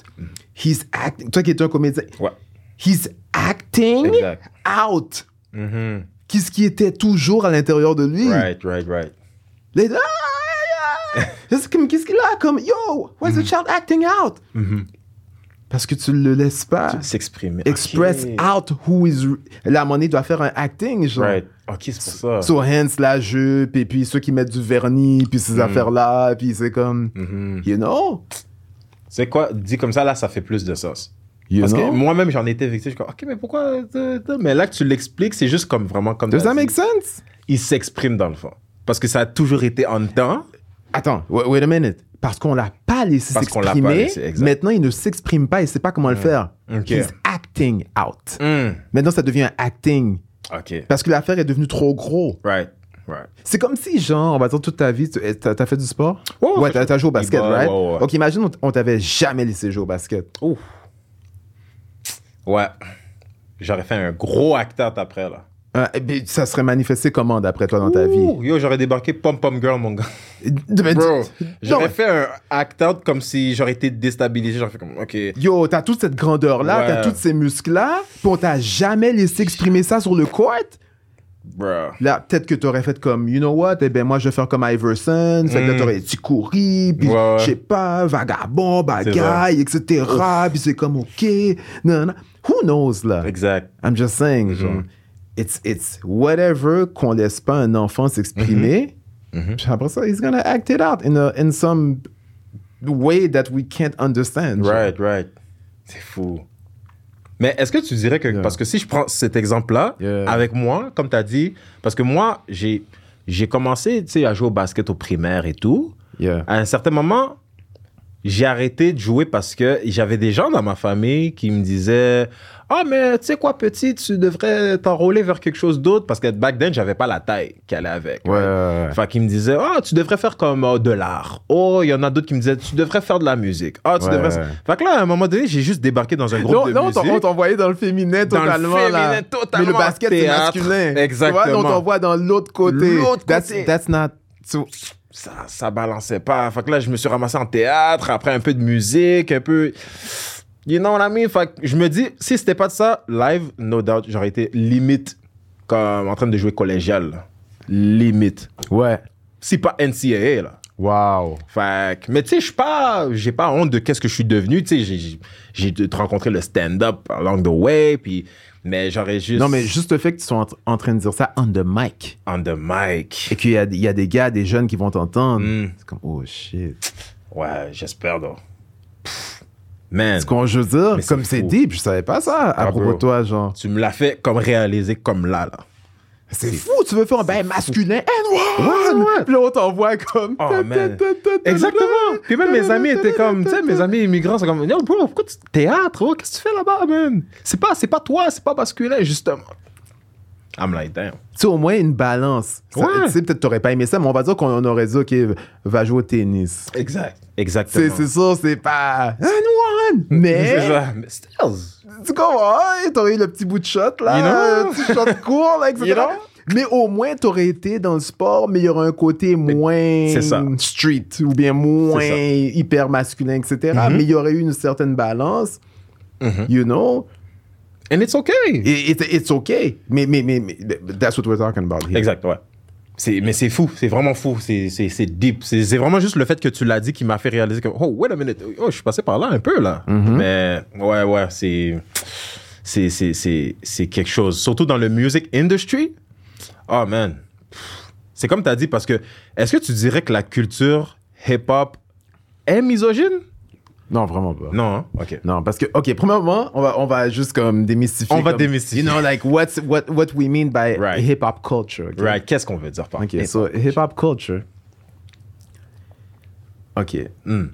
he's acting, toi qui es un comédien, Ouais. he's acting Exact. out. Qu'est-ce qui était toujours à l'intérieur de lui? Right, right, right. Les- ah, comme, qu'est-ce qu'il a? Comme, yo, why is the child acting out? Parce que tu le laisses pas S'exprimer. express out who is. La monnaie doit faire un acting, genre. Right. Ok, c'est pour ça. So, hence la jupe, et puis ceux qui mettent du vernis, puis ces affaires-là, puis c'est comme. Mhm. You know? C'est quoi, dit comme ça, là, ça fait plus de sens. You Parce know? que moi-même, j'en étais victime. Je suis comme, ok, mais pourquoi. Mais là que tu l'expliques, c'est juste comme vraiment comme. Does t'as that make sense? Il s'exprime dans le fond. Parce que ça a toujours été en dedans. Attends, wait, wait a minute. Parce qu'on l'a pas laissé s'exprimer. Maintenant, il ne s'exprime pas, il sait pas comment le faire. Ok. He's acting out. Hmm. Maintenant, ça devient un acting. Ok. Parce que l'affaire est devenue trop gros. Right. Right. C'est comme si, genre, on va dire toute ta vie, tu as, fait du sport? Ouais, ouais, t'as t'as joué au basket, right? ouais, ouais. Ok, imagine, on t'avait jamais laissé jouer au basket. Ouf. Ouais. J'aurais fait un gros act-out après, là. Euh, eh bien, ça serait manifesté comment, d'après toi, dans ta vie? Ouh, Yo, j'aurais débarqué Pom Pom Girl, mon gars. Bro, non, j'aurais fait un act-out comme si j'aurais été déstabilisé. J'aurais fait comme, ok. Yo, t'as toute cette grandeur-là, Ouais. t'as tous ces muscles-là, puis on t'a jamais laissé exprimer ça sur le court? Là, peut-être que t'aurais fait comme, you know what, eh ben moi, je vais faire comme Iverson, fait que là, Mm. t'aurais dit courir, puis Ouais, je sais pas, vagabond, bagaille, etc., puis c'est comme, ok, non, non. Who knows, là? Exact. I'm just saying, Mm-hmm. genre, it's, it's whatever qu'on laisse pas un enfant s'exprimer, Mm-hmm. puis après ça, he's gonna act it out in, a, in some way that we can't understand. genre. Right, right. C'est fou. Mais est-ce que tu dirais que. Yeah. Parce que si je prends cet exemple-là, Yeah. avec moi, comme tu as dit, parce que moi, j'ai, j'ai commencé à jouer au basket au primaire et tout. Yeah. À un certain moment, j'ai arrêté de jouer parce que j'avais des gens dans ma famille qui me disaient Ah, mais tu sais quoi, petit, tu devrais t'enrôler vers quelque chose d'autre parce que back then, j'avais pas la taille qui allait avec. Ouais, ouais, ouais. Fait qu'ils me disaient Ah, tu devrais faire comme euh, de l'art. Oh, il y en a d'autres qui me disaient Tu devrais faire de la musique. Ah, tu Ouais, devrais. Fait que là, à un moment donné, j'ai juste débarqué dans un groupe Non, de non, musique. on t'envoyait dans le féminin Dans le totalement. féminin, là. totalement, Mais le basket, c'est masculin. Exactement. Tu vois, on t'envoie dans l'autre côté. L'autre That's, côté. that's not. so- ça, ça balançait pas. Fait que là, je me suis ramassé en théâtre, après un peu de musique, un peu. You know what I mean? Fait que je me dis, si c'était pas de ça, live, no doubt, j'aurais été limite comme en train de jouer collégial. là. Limite. Ouais. Si pas NCAA, là. Wow. Fait que, mais tu sais, je suis pas, j'ai pas honte de qu'est-ce que je suis devenu. Tu sais, j'ai- rencontrer le stand-up along the way, puis, mais j'aurais juste. Non, mais juste le fait que tu sois en, en train de dire ça on the mic On the mic. et qu'il y a, il y a des gars, des jeunes qui vont t'entendre, Mm. c'est comme, oh shit. Ouais, j'espère, donc. Pff, Man. Ce qu'on je veux dire, Mais comme c'est deep, je savais pas ça à Ah, propos bro. de toi, genre. Tu me l'as fait comme réaliser comme là, là. C'est fou, tu veux faire un bain masculin, N1! Ouais, ouais. Puis là, on t'envoie comme. Oh, man. Exactement. Puis même mes amis étaient comme, tu sais, mes amis immigrants sont comme, yo, bro, pourquoi tu théâtre, oh, qu'est-ce que tu fais là-bas, man? C'est pas, c'est pas toi, c'est pas masculin, justement. I'm like, damn. Tu sais, au moins une balance. Ouais. Tu sais, peut-être t'aurais pas aimé ça, mais on va dire qu'on aurait dit, OK, va jouer au tennis. Exact. Exactement. C'est c'est ça, c'est pas un one, mais. Mais still. Tu comprends, hein, t'aurais eu le petit bout de shot là, You know? le petit shot court là, etc. Mais au moins t'aurais été dans le sport, mais il y aurait un côté moins street ou bien moins. Mm-hmm. hyper masculin, etc. Mais il y aurait eu une certaine balance, you know? And it's okay. It- it- it's okay. Mais, mais, mais, mais that's what we're talking about here. Exact, ouais. C'est, mais c'est fou, c'est vraiment fou, c'est, deep. C'est, vraiment juste le fait que tu l'as dit qui m'a fait réaliser que, oh, wait a minute, oh, je suis passé par là un peu, là. Mais, ouais, ouais, c'est, c'est, c'est, c'est, c'est quelque chose. Surtout dans le music industry. Oh, man. C'est comme tu as dit, parce que, est-ce que tu dirais que la culture hip-hop est misogyne? Non, vraiment pas. Non, hein? OK. Non, parce que, OK, premièrement, on va, on va juste comme démystifier. On va comme, démystifier. You know, like, what's, what, what we mean by Right. hip-hop culture. Right, qu'est-ce qu'on veut dire par Ok, hip-hop? so hip-hop culture. OK. Hmm.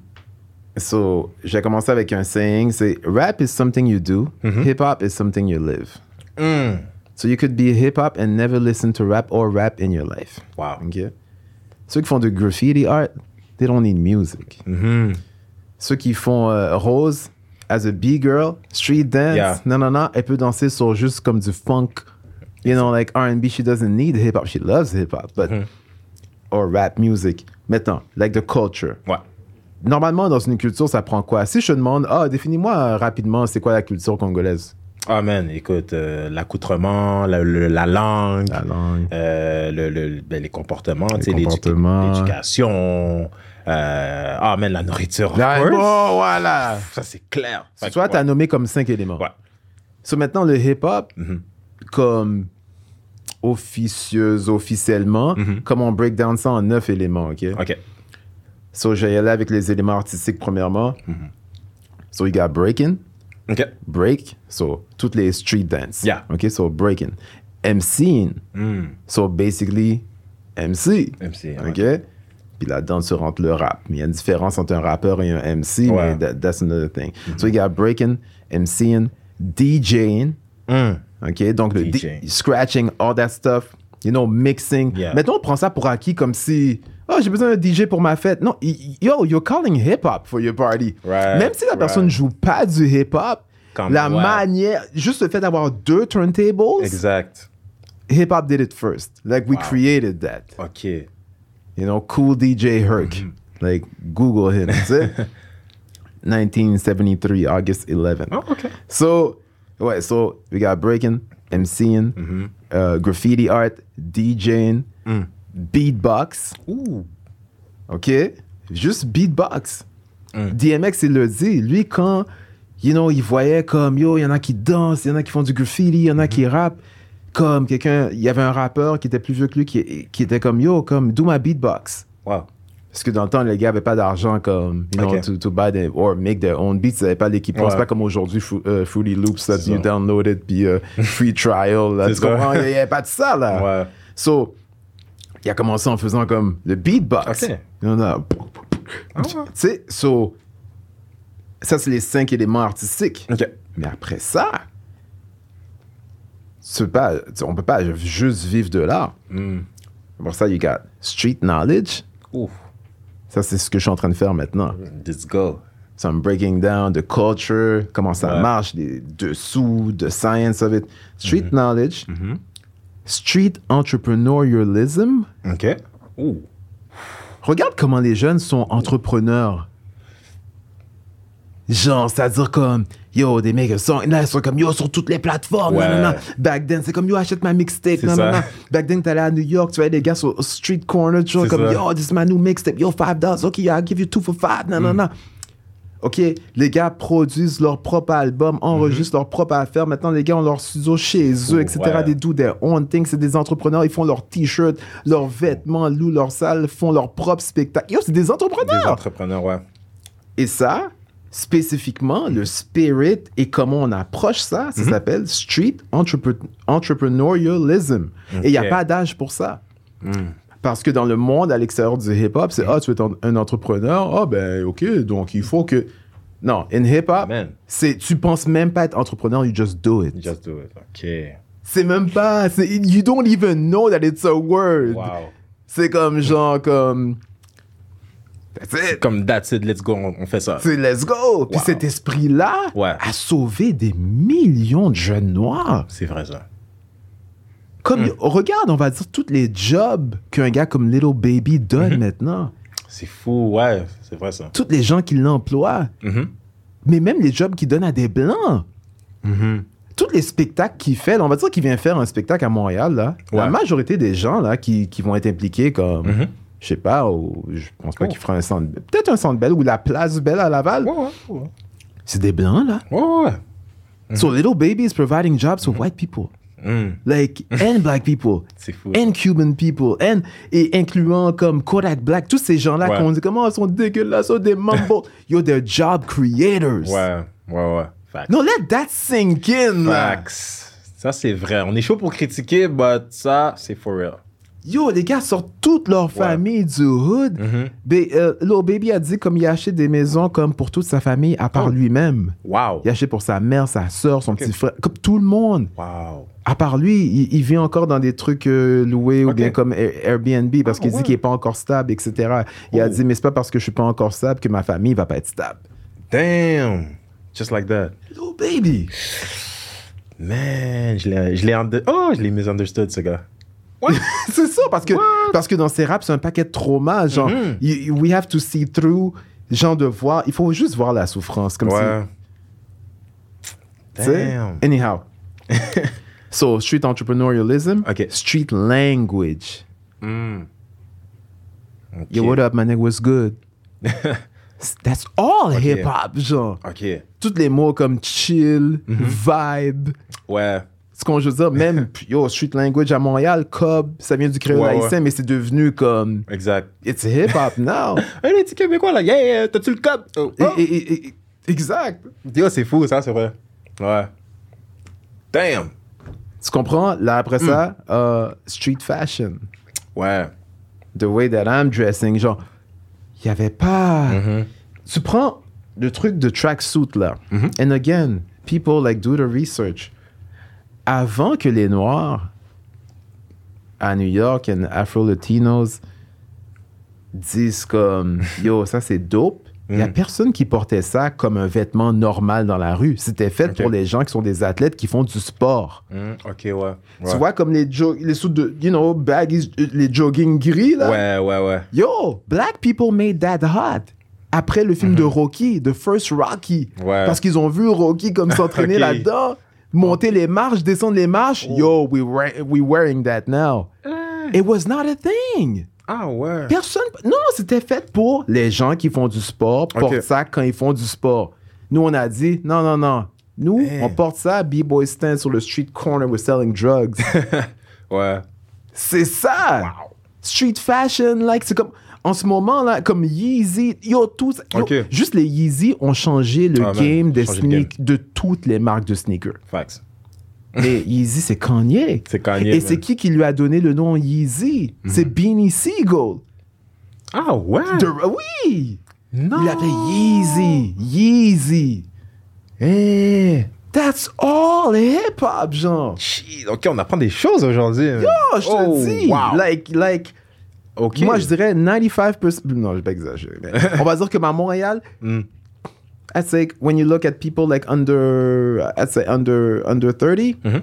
So, j'ai commencé avec un saying, c'est rap is something you do, hip hop is something you live. Mm. So you could be hip hop and never listen to rap or rap in your life. Wow. OK? Ceux qui font du graffiti art, they don't need music. Mm-hmm. Ceux qui font euh, Rose as a B-girl, street dance, Yeah. non, non, non, elle peut danser sur juste comme du funk. You know, like R&B, she doesn't need hip hop. She loves hip hop, but Mm-hmm. or rap music. Maintenant, like the culture. Ouais. Normalement, dans une culture, ça prend quoi? Si je te demande, ah, définis-moi rapidement, c'est quoi la culture congolaise? Ah, man, écoute, euh, l'accoutrement, la, le- la langue, La langue. euh, le, le- ben, les comportements, l'éducation, ah, man, la nourriture. of course. bon, voilà. Ça, c'est clair. Fait que, Toi, tu as ouais. nommé comme cinq éléments. Ouais. So maintenant, le hip-hop, Mhm. comme officieuse, officiellement, comme on break down ça en neuf éléments, OK? OK. So, je vais y aller avec les éléments artistiques, premièrement. So, you got breaking, OK. break, so, toutes les street dance. Yeah. OK, so, breaking. MCing, Mm. so, basically, MC. MC, ouais. OK? Puis là-dedans, tu rentres le rap. Mais il y a une différence entre un rappeur et un MC, Ouais. mais that- that's another thing. So, you got breaking, MCing, DJing, Mm. OK? Donc, DJ. Scratching, all that stuff, you know, mixing. Yeah. Maintenant, on prend ça pour acquis comme si, oh, j'ai besoin d'un DJ pour ma fête. Non, yo, you're calling hip-hop for your party. Right, Même si la personne right. joue pas du hip-hop, la ouais. manière, juste le fait d'avoir deux turntables, Exact. hip-hop did it first. Like, we created that. OK. You know, cool DJ Herc. Mm-hmm. Like, Google him. tu sais. 1973, August 11th. Oh, OK. So, ouais, so we got breaking, MCing, Mm-hmm. uh, graffiti art, DJing, Mm. beatbox, Ouh. OK? Juste beatbox. Mm. DMX, il le dit. Lui, quand, you know, il voyait comme, yo, il y en a qui dansent, il y en a qui font du graffiti, il y en a qui Mm-hmm. rappent. Comme quelqu'un, il y avait un rappeur qui était plus vieux que lui qui, qui était comme, yo, comme, do my beatbox. Wow. Parce que dans le temps, les gars n'avaient pas d'argent comme, you know, to, to buy them or make their own beats. Ils n'avaient pas l'équipement. Ouais. C'est pas comme aujourd'hui, Fruity Loops, that you download it, puis euh, free trial. Là, tu ça. comprends? Il n'y avait pas de ça, là. Ouais. So, il a commencé en faisant comme le beatbox. Ok. Il y en a- Ah Tu sais, so, ça, c'est les cinq éléments artistiques. OK. Mais après ça, tu peux pas, tu- on peut pas juste vivre de l'art. Mm. Pour ça, you got street knowledge. Ouh. Ça, c'est ce que je suis en train de faire maintenant. Let's go. So I'm breaking down the culture, comment ça Ouais. marche, les dessous, the science of it. Street Mm-hmm. knowledge, street entrepreneurialism. OK. Ouh. Regarde comment les jeunes sont entrepreneurs. Genre, c'est-à-dire comme, yo, des mecs sont, là, ils sont comme, yo, sur toutes les plateformes, Ouais. Back then, c'est comme, yo, achète ma mixtape, non, ça. Back then, t'allais à New York, tu voyais des gars sur street corner, toujours C'est comme, ça. yo, this is my new mixtape, yo, five dollars, ok, I'll give you two for five, non, Mm. OK, les gars produisent leur propre album, enregistrent leur propre affaire. Maintenant, les gars ont leur studio chez eux, etc. Mm-hmm. Ouais. Des do their own thing. C'est des entrepreneurs. Ils font leurs t-shirts, leurs vêtements, louent leurs salles, font leur propre spectacle. Yo, c'est des Des entrepreneurs. entrepreneurs, ouais. Et ça, spécifiquement, le spirit et comment on approche ça, Mm-hmm. ça s'appelle street entrepre- entrepreneurialism. Et il n'y a pas d'âge pour ça. Mm. Parce que dans le monde à l'extérieur du hip-hop, c'est Ah, tu veux être un entrepreneur? Ah, ben, OK, donc il faut que. Non, in hip-hop, c'est tu penses même pas être entrepreneur, you just do it. Just do it. OK. C'est même pas. You don't even know that it's a word. Wow. C'est comme genre, comme. Comme that's it, let's go, on, fait ça. C'est let's go. Puis Wow. cet esprit-là Ouais. a sauvé des millions de jeunes noirs. C'est vrai, ça. Comme, Hmm. regarde, on va dire tous les jobs qu'un gars comme Little Baby donne Mm-hmm. maintenant. C'est fou, ouais, c'est vrai, ça. Tous les gens qui l'emploient. Mhm. Mais même les jobs qu'il donne à des blancs. Mhm. Tous les spectacles qu'il fait, on va dire qu'il vient faire un spectacle à Montréal, là. La majorité des gens, là, qui, qui vont être impliqués comme, Mhm. Je sais pas, ou, je pense pas Oh. qu'il fera un centre, peut-être un centre belle ou la place belle à Laval. Ouais, ouais, ouais. C'est des blancs, là. Ouais, ouais, ouais. Mm-hmm. So Little Baby is providing jobs for white people. Mm. Like, and black people. C'est fou. And Cuban people. And, et incluant comme Kodak Black. Tous ces gens-là qu'on dit comment ils sont dégueulasses, sont des mumbles. Yo, they're job creators. Ouais, ouais, ouais. Facts. No, let that sink in, là. Facts. Ça, c'est vrai. On est chaud pour critiquer, but ça, c'est for real. Yo, les gars sortent toute leur famille du hood. Euh, Lil Baby a dit comme il a acheté des maisons comme pour toute sa famille, à part Oh. lui-même. Wow. Il a acheté pour sa mère, sa soeur, son petit frère, comme tout le monde. Wow. À part lui, il, il vit encore dans des trucs euh, loués ou bien comme Air- Airbnb parce Ah, qu'il ouais. dit qu'il n'est pas encore stable, etc. Il a Oh. dit, mais c'est pas parce que je suis pas encore stable que ma famille va pas être stable. Damn. Just like that. Lil Baby. Man, je l'ai, oh, je l'ai misunderstood, ce gars. c'est ça, parce que, What? parce que dans ces raps, c'est un paquet de traumas. Genre, you- we have to see through, genre de voir. Il faut juste voir la souffrance. Comme Ouais. si. Damn. Anyhow. so, street entrepreneurialism, Ok. street language. Mm. Yo, what up, my nigga, what's good? That's all hip hop, genre. Ok. Tous les mots comme chill, Mhm. vibe. Ouais. Ce qu'on veut dire, même, yo, street language à Montréal, cob, ça vient du créole Ouais, ouais. haïtien, mais c'est devenu comme. Exact. It's hip hop now. Les petits Québécois, là, yeah, yeah, t'as-tu le code? Oh, oh. et- et- et- exact. Yo, c'est fou, ça, c'est vrai. Ouais. Damn. Tu comprends? Là, Hmm. après ça, euh, street fashion. Ouais. The way that I'm dressing. Genre, il n'y avait pas. Mhm. Tu prends le truc de tracksuit là. Mhm. And again, people like do the research. Avant que les Noirs à New York and Afro-Latinos disent comme Yo, ça c'est dope. Il n'y a Mm. personne qui portait ça comme un vêtement normal dans la rue. C'était fait pour les gens qui sont des athlètes qui font du sport. Mm, ok, ouais. ouais. Tu vois, comme les, les sous de, you know, baggies, les jogging gris, là. Ouais, ouais, ouais. Yo, black people made that hot. Après le film de Rocky, The First Rocky. Ouais. Parce qu'ils ont vu Rocky comme s'entraîner là-dedans, monter les marches, descendre les marches. Oh. Yo, we, we wearing that now. It was not a thing. Ah, ouais. Personne. Non, c'était fait pour les gens qui font du sport, portent ça quand ils font du sport. Nous, on a dit, non, non, non. Nous, on porte ça, B-Boy stand sur le street corner, we're selling drugs. Ouais. C'est ça. Street fashion, like, c'est comme. En ce moment, là, comme Yeezy, yo, yo, Ok. Juste les Yeezy ont changé le Ah, game des changé le sneak de toutes les marques de sneakers. Facts. Et Yeezy, c'est Kanye. C'est Kanye, Et c'est qui qui lui a donné le nom Yeezy? C'est Beanie Siegel. Ah, ouais. De- oui! Non. Il l'appelait Yeezy. Yeezy. Eh, that's all hip-hop, genre. Shit, Ok, on apprend des choses aujourd'hui. Oh, je te Oh, dis. wow. Like, like, Moi, je dirais 95%. Non, je vais pas exagérer. mais on va dire que à Montréal, Mm. I'd say when you look at people like under, I'd say under, under 30, Mhm.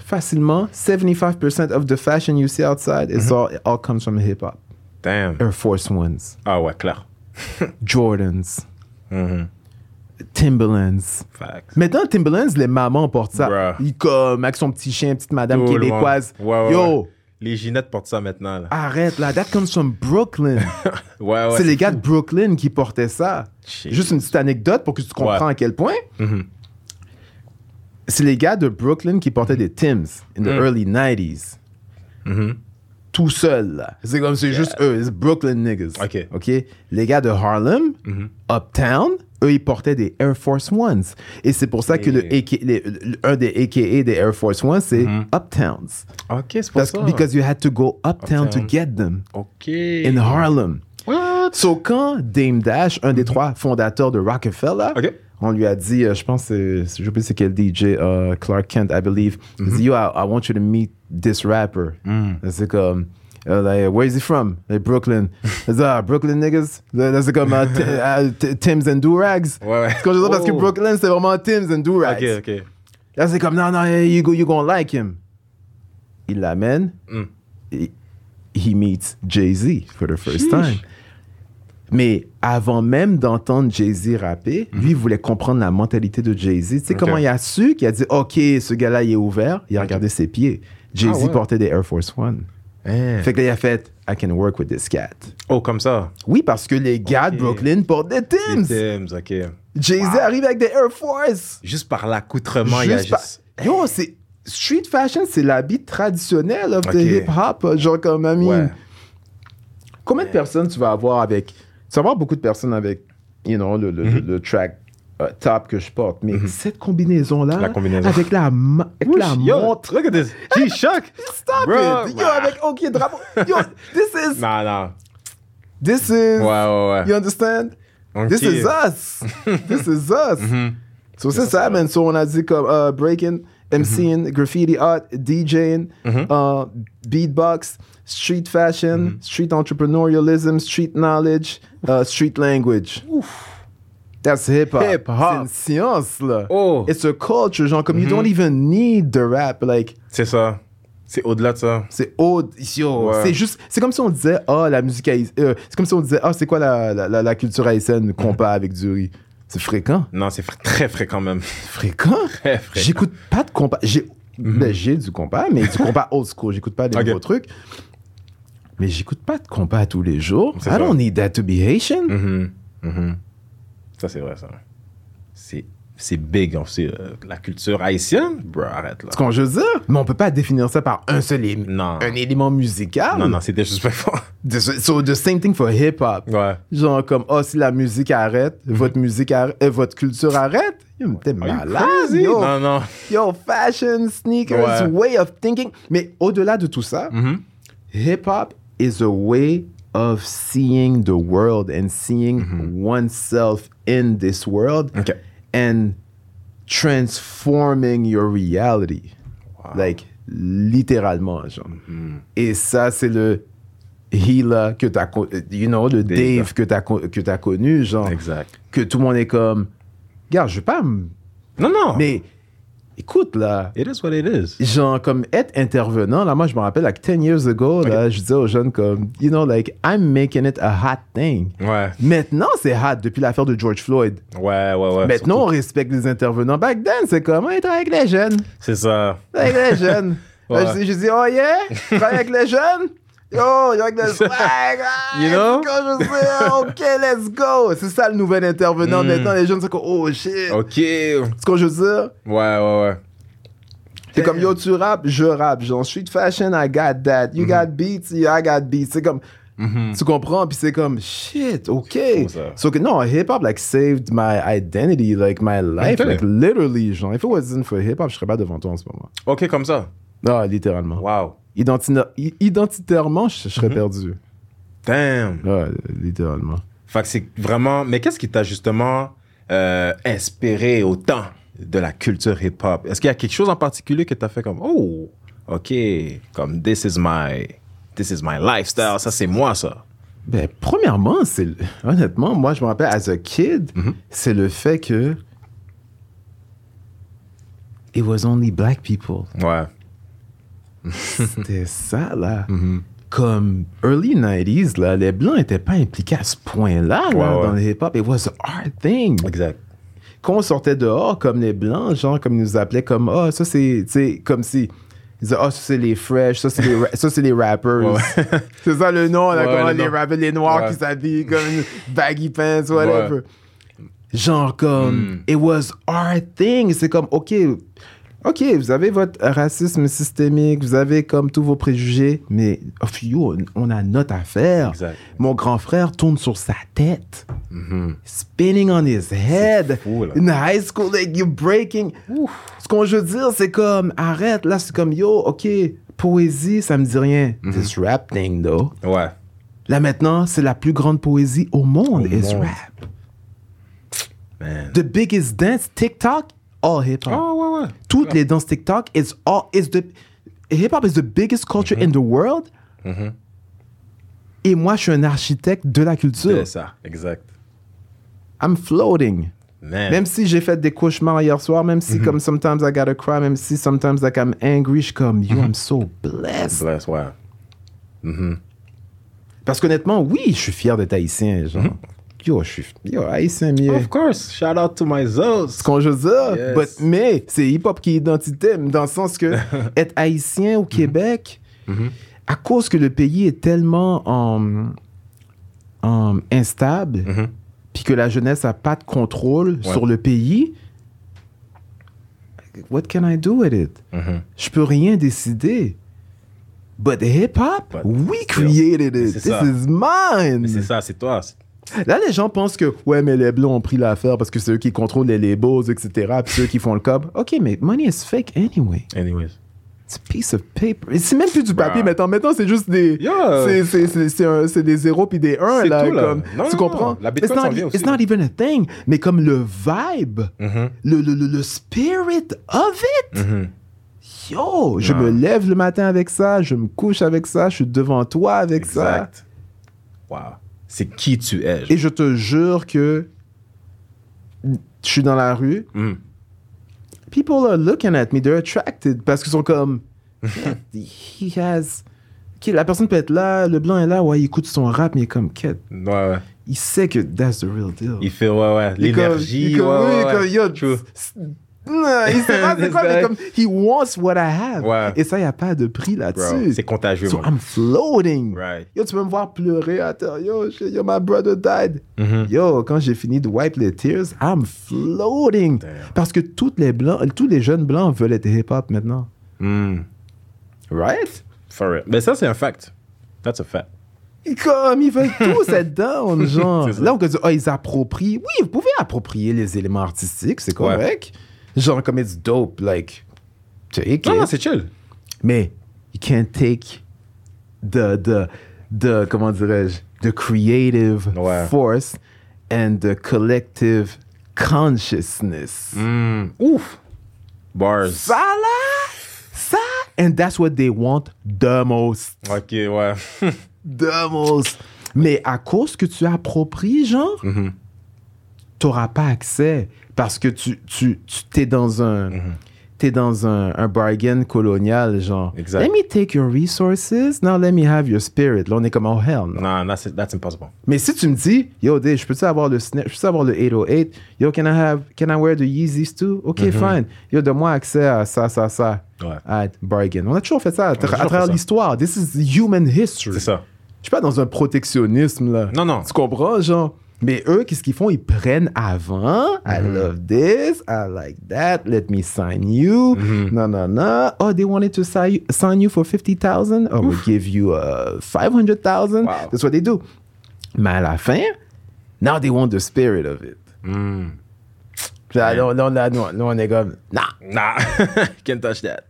facilement, 75% of the fashion you see outside is all, it all comes from hip hop. Damn. Air Force Ones, Ah, ouais, clair. Jordans, Mhm. Timberlands. Facts. Maintenant, Timberlands, les mamans portent ça. Bruh. Ils comme avec son petit chien, petite madame Tout québécoise. monde. Ouais, ouais, Yo, ouais. Les Ginettes portent ça maintenant, là. arrête là, that comes from Brooklyn. Ouais, ouais. c'est les gars de Brooklyn qui portaient ça. Juste une petite anecdote pour que tu comprends Ouais. à quel point. Mhm. C'est les gars de Brooklyn qui portaient des Tims in the Mm. early 90s. Tout seuls, là. C'est comme, c'est juste eux, c'est Brooklyn niggas. Ok. OK? Les gars de Harlem, Mhm. Uptown, eux, ils portaient des Air Force Ones. Et c'est pour ça que le, AK les- le- un des AKA des Air Force Ones, c'est Mhm. Uptowns. Ok, c'est pour Parce, ça. because you had to go uptown, to get them Ok. in Harlem. What? So, quand Dame Dash, un des trois fondateurs de Rockefeller, Ok. On lui a dit, euh, je pense, c'est- c'est- je sais c'est quel DJ, euh, Clark Kent, I believe, il Mm-hmm. dit, yo, I, I want you to meet this rapper. Mm. C'est comme, euh, like, where is he from? Like, Brooklyn. Dit, ah, Brooklyn niggas? C'est comme Ti- euh, Ti- Tim's and Durags. Ouais, ouais. C'est comme je dis parce que Oh. Brooklyn, c'est vraiment Tim's and Durags. Ok, ok. Là, c'est comme, non, non, you, go, you gonna like him. Il l'amène. Mm. He, he meets Jay-Z for the first Sheesh. time. Mais avant même d'entendre Jay-Z rapper, lui, il voulait comprendre la mentalité de Jay-Z. Tu sais comment il a su qu'il a dit, OK, ce gars-là, il est ouvert. Il a regardé ses pieds. Jay-Z Ah ouais. portait des Air Force One. Hein. Fait que là, il a fait, I can work with this cat. Oh, comme ça? Oui, parce que les gars de Ok. Brooklyn portent des Les Tims. Tims, ok. Jay-Z Wow. arrive avec des Air Force. Juste par l'accoutrement, il y a Juste. Yo, c'est. Street fashion, c'est l'habit traditionnel of the hip-hop. Genre, comme, I mean, Ouais. Combien de personnes tu vas avoir avec. Tu vas avoir beaucoup de personnes avec, you know, le, le, Mhm. le- le track euh, top que je porte. Mais cette combinaison-là. La combinaison. avec la, avec la Yo, montre. Look at this. G-Shock. Stop Bro, it! Yo, avec OK drapeau. Yo, this is. Non, non. This is. Ouais, ouais, ouais. You understand? Ok. This is us. This is us. Mhm. So c'est ça, man. So on a dit comme uh, breaking, MCing, graffiti art, DJing, uh, beatbox, street fashion, street entrepreneurialism, street knowledge, uh, street language. That's hip hop. Hip-hop. C'est une science, là. Oh. It's a culture, genre, comme you don't even need the rap. Like, C'est ça. C'est au-delà de ça. c'est. Yo, Ouais. c'est juste. C'est comme si on disait, ah, la musique haïtienne. euh, c'est comme si on disait, ah, c'est quoi la, la, la, la culture haïtienne compas avec du riz? C'est fréquent. Non, c'est fr- très fréquent même. Fréquent? Très fréquent. J'écoute pas de compas. J'ai ben, j'ai du compas, mais du compas old school. J'écoute pas des Ok. nouveaux trucs. Mais j'écoute pas de compas tous les jours. I ça. don't need that to be Haitian. Mhm. Mhm. Ça, c'est vrai, ça. C'est c'est big, hein, c'est euh, la culture haïtienne. Bro, arrête là. Ce qu'on je veux dire? Mais on peut pas définir ça par un seul élément. Un élément musical. Non, non, c'est disrespectful. The- So the same thing for hip hop. ouais. Genre comme, oh, si la musique arrête, votre musique arrête, euh, votre culture arrête? Yo, T'es malade. Yo, Non, non. yo, fashion, sneakers, Ouais. way of thinking. Mais au-delà de tout ça, Mhm. hip hop is a way of seeing the world and seeing oneself in this world OK. And transforming your reality. Like, littéralement, genre. Et ça, c'est le Hila que t'as, you know, le Dave. Dave que t'as, con- que t'as connu, genre. Exact. Que tout le monde est comme, regarde, je vais pas Non, non. Mais, écoute, là, It is what it is. genre comme être intervenant là moi je me rappelle like 10 years ago là je disais aux jeunes comme you know like I'm making it a hot thing Ouais. maintenant c'est hot depuis l'affaire de George Floyd Ouais, ouais, ouais. maintenant on respecte les intervenants back then c'est comme on travaille avec les jeunes C'est ça. avec les jeunes Ouais. Là, je dis- je dis oh yeah avec les jeunes Yo, yo, avec le swag, ah, You know? c'est quand je dis, ok, let's go. C'est ça le nouvel intervenant. Mm. Maintenant, les jeunes sont comme, oh shit. OK. Ouais, C'est ce que je veux dire? ouais, ouais. C'est comme yo, tu rappes, je rappe. Genre, street fashion, I got that. You got beats, yeah, I got beats. C'est comme, tu comprends? Puis c'est comme, shit, ok. So que non, hip hop, like, saved my identity, like, my life, like, literally. Genre, if it wasn't for hip hop, je serais pas devant toi en ce moment. OK, comme ça. Non, littéralement. Wow. Identitairement, je, je serais perdu. Damn. Ouais, littéralement. Fait que c'est vraiment. Mais qu'est-ce qui t'a justement euh, inspiré autant de la culture hip-hop? Est-ce qu'il y a quelque chose en particulier que t'as fait comme Oh, ok, comme this is my, this is my lifestyle, ça c'est moi ça? Ben, premièrement, c'est honnêtement, moi, je me rappelle, as a kid, c'est le fait que it was only black people. Ouais. C'était ça, là. Comme early 90s, là, les blancs n'étaient pas impliqués à ce point-là, là, Ouais, ouais. dans le hip-hop. It was a hard thing. Exact. Quand on sortait dehors, comme les blancs, genre, comme ils nous appelaient, comme, oh, ça, c'est, tu sais, comme si. Ils disaient, oh, ça, c'est les fresh, ça, c'est les, ça, c'est les rappers. Ouais. c'est ça le nom, là, Ouais, comment les nom. rappers, les noirs qui s'habillent comme baggy pants, whatever. Ouais. Genre, comme, Hmm. it was our thing. C'est comme, OK, OK, vous avez votre racisme systémique, vous avez comme tous vos préjugés, mais oh, yo, on a notre affaire. Exact. Mon grand frère tourne sur sa tête. Spinning on his head. fou. In high school, like, you're breaking. Ce qu'on veut dire, c'est comme, arrête, là, c'est comme, yo, OK, poésie, ça me dit rien. Mm-hmm. This rap thing, though. Ouais. Là, maintenant, c'est la plus grande poésie au monde, Au is monde. rap. Man. The biggest dance, TikTok, all hip-hop. Oh, ouais, ouais. Toutes les danses TikTok, is all, is the, hip-hop is the biggest culture Mm-hmm. in the world. Et moi, je suis un architecte de la culture. C'est ça. Exact. I'm floating. Man. Même si j'ai fait des cauchemars hier soir, même Mm-hmm. si comme sometimes I gotta cry, même si sometimes like I'm angry, je suis comme, Mm-hmm. yo, I'm so blessed. Bless, ouais. Parce qu'honnêtement, oui, je suis fier d'être haïtien, genre. Mm-hmm. Yo, je suis, yo, haïtien mieux. Of course. Shout out to my Zos. Ce qu'on dire, Yes. but- mais c'est hip-hop qui est identité, dans le sens que être haïtien Mm-hmm. au Québec, à cause que le pays est tellement euh, euh, instable, Mm-hmm. puis que la jeunesse n'a pas de contrôle sur le pays, what can I do with it? Mhm. Je peux rien décider. But hip-hop, we created it. c'est This ça. is mine. C'est ça, c'est toi. Là, les gens pensent que, ouais, mais les blancs ont pris l'affaire parce que c'est eux qui contrôlent les labels, etc. Puis c'est eux qui font le cob. OK, mais money is fake anyway. Anyways. It's a piece of paper. C'est même plus du papier maintenant. Maintenant, c'est juste des. Yeah. C'est- des zéros puis des 1 C'est là. tout, là. Comme, Non, tu non, comprends? non. La Bitcoin It's not- vient aussi, It's not even a thing. Mais comme le vibe, Mhm. le, le, le, le spirit of it. Mhm. Yo, je Non. me lève le matin avec ça, je me couche avec ça, je suis devant toi avec ça. Exact. Wow. C'est qui tu es. Et je te jure que je suis dans la rue, Mhm. people are looking at me, they're attracted parce qu'ils sont comme he has la personne peut être là, le blanc est là, ouais, il écoute son rap, mais il est comme quête. Ouais, ouais. Il sait que that's the real deal. Il fait, ouais, ouais. L'énergie. ouais, ouais, ouais. yo, il sait pas c'est quoi, mais comme he wants what I have. Ouais. Et ça, il n'y a pas de prix là-dessus. c'est contagieux, So man. I'm floating. Right. Yo, tu peux me voir pleurer à terre. Yo, yo, my brother died. Mhm. Yo, quand j'ai fini de wipe les tears, I'm floating. Damn. Parce que toutes les blancs, tous les jeunes blancs veulent être hip-hop maintenant. Mm. Right? For real. Mais ça, c'est un fact. That's a fact. Comme ils veulent tous être down, genre. Là, on peut dire, oh, ils approprient. Oui, vous pouvez approprier les éléments artistiques, c'est correct. Genre, comme it's dope, like, take it. Non, non, c'est chill. Mais you can't take the, the, the comment dirais-je, the creative Ouais. force and the collective consciousness. Mm. Ouf. Bars. Ça là, ça, and that's what they want the most. Ok, ouais. The most. Mais à cause que tu appropries, genre, Mhm. t'auras pas accès parce que tu, tu, tu t'es dans un, Mhm. t'es dans un, un bargain colonial, genre. Exact. Let me take your resources, now let me have your spirit. Là, on est comme, oh hell no. Non, that's, that's impossible. Mais si tu me dis, yo, je peux-tu avoir le snap, je peux avoir le 808? Yo, can I have, can I wear the Yeezys too? Ok, Mhm. fine. Yo, donne-moi accès à ça, ça, ça. Ouais. Ah, bargain. On a toujours fait ça à, tra- à travers l'histoire. This is human history. C'est ça. Je suis pas dans un protectionnisme, là. Non, non. Tu comprends, genre? Mais eux, qu'est-ce qu'ils font? Ils prennent avant. I Mhm. love this. I like that. Let me sign you. Non, non, non. Oh, they wanted to sign, sign you for 50,000? Oh, we'll give you uh, 500,000. Wow. That's what they do. Mais à la fin, now they want the spirit of it. Mm. Puis Là, là, là, là, on est comme, nah. Nah. Can't touch that.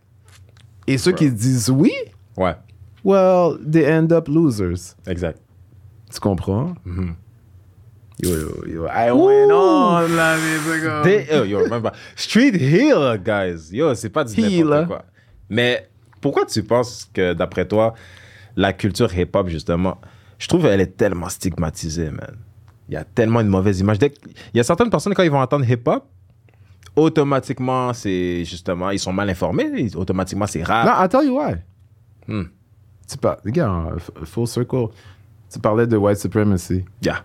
Et ceux qui disent oui, Ouais. well, they end up losers. Exact. Tu comprends? Mhm. Yo, yo, yo. I went on, là, comme- They- oh, yo, pas. Street Healer, guys. Yo, c'est pas du n'importe quoi. Mais pourquoi tu penses que, d'après toi, la culture hip-hop, justement, je trouve qu'elle est tellement stigmatisée, man. Il y a tellement une mauvaise image. Dès Il y a certaines personnes, quand ils vont entendre hip-hop, automatiquement, c'est justement, ils sont mal informés. Ils- Automatiquement, c'est rap. Non, I'll tell you why. Hmm. Tu par... Regarde, f- full circle. Tu parlais de white supremacy. Yeah.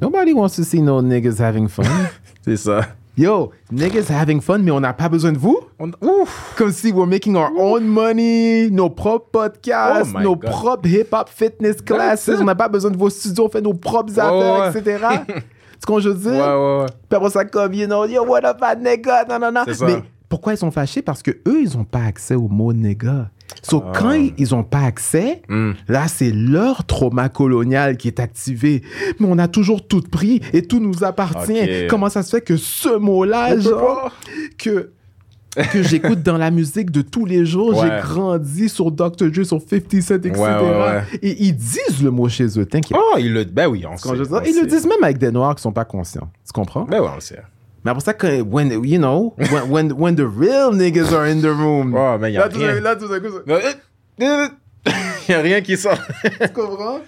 Nobody wants to see no niggas having fun. C'est ça. Yo, niggas having fun, mais on n'a pas besoin de vous? On- Ouf! Comme si we're making our own money, nos propres podcasts, Oh my nos God. propres hip-hop fitness classes. On n'a pas besoin de vos studios, on fait nos propres Ouais, affaires, ouais. etc. ce que je veux Ouais, dire? ouais, ouais. Puis après ça, comme, you know, yo, what up, bad nigga, non, non, non. Mais pourquoi ils sont fâchés? Parce que eux, ils n'ont pas accès au mot nigga. So, Ah. quand ils n'ont pas accès, Hmm. là, c'est leur trauma colonial qui est activé. Mais on a toujours tout pris et tout nous appartient. Comment ça se fait que ce mot-là, genre, que que j'écoute dans la musique de tous les jours. Ouais. J'ai grandi sur Dr. Dre, sur 50 Cent, etc. Ouais, ouais, ouais. Et ils disent le mot chez eux, t'inquiète. Oh, ils le. Ben oui, on sait. On ils le disent même avec des noirs qui sont pas conscients. Tu comprends? Ben oui, on le sait. Mais après ça, quand, when, you know, when, when, when the real niggas are in the room. Oh, mais y a là, rien. là, tout d'un coup, ça- Il n'y a rien qui sort. tu comprends?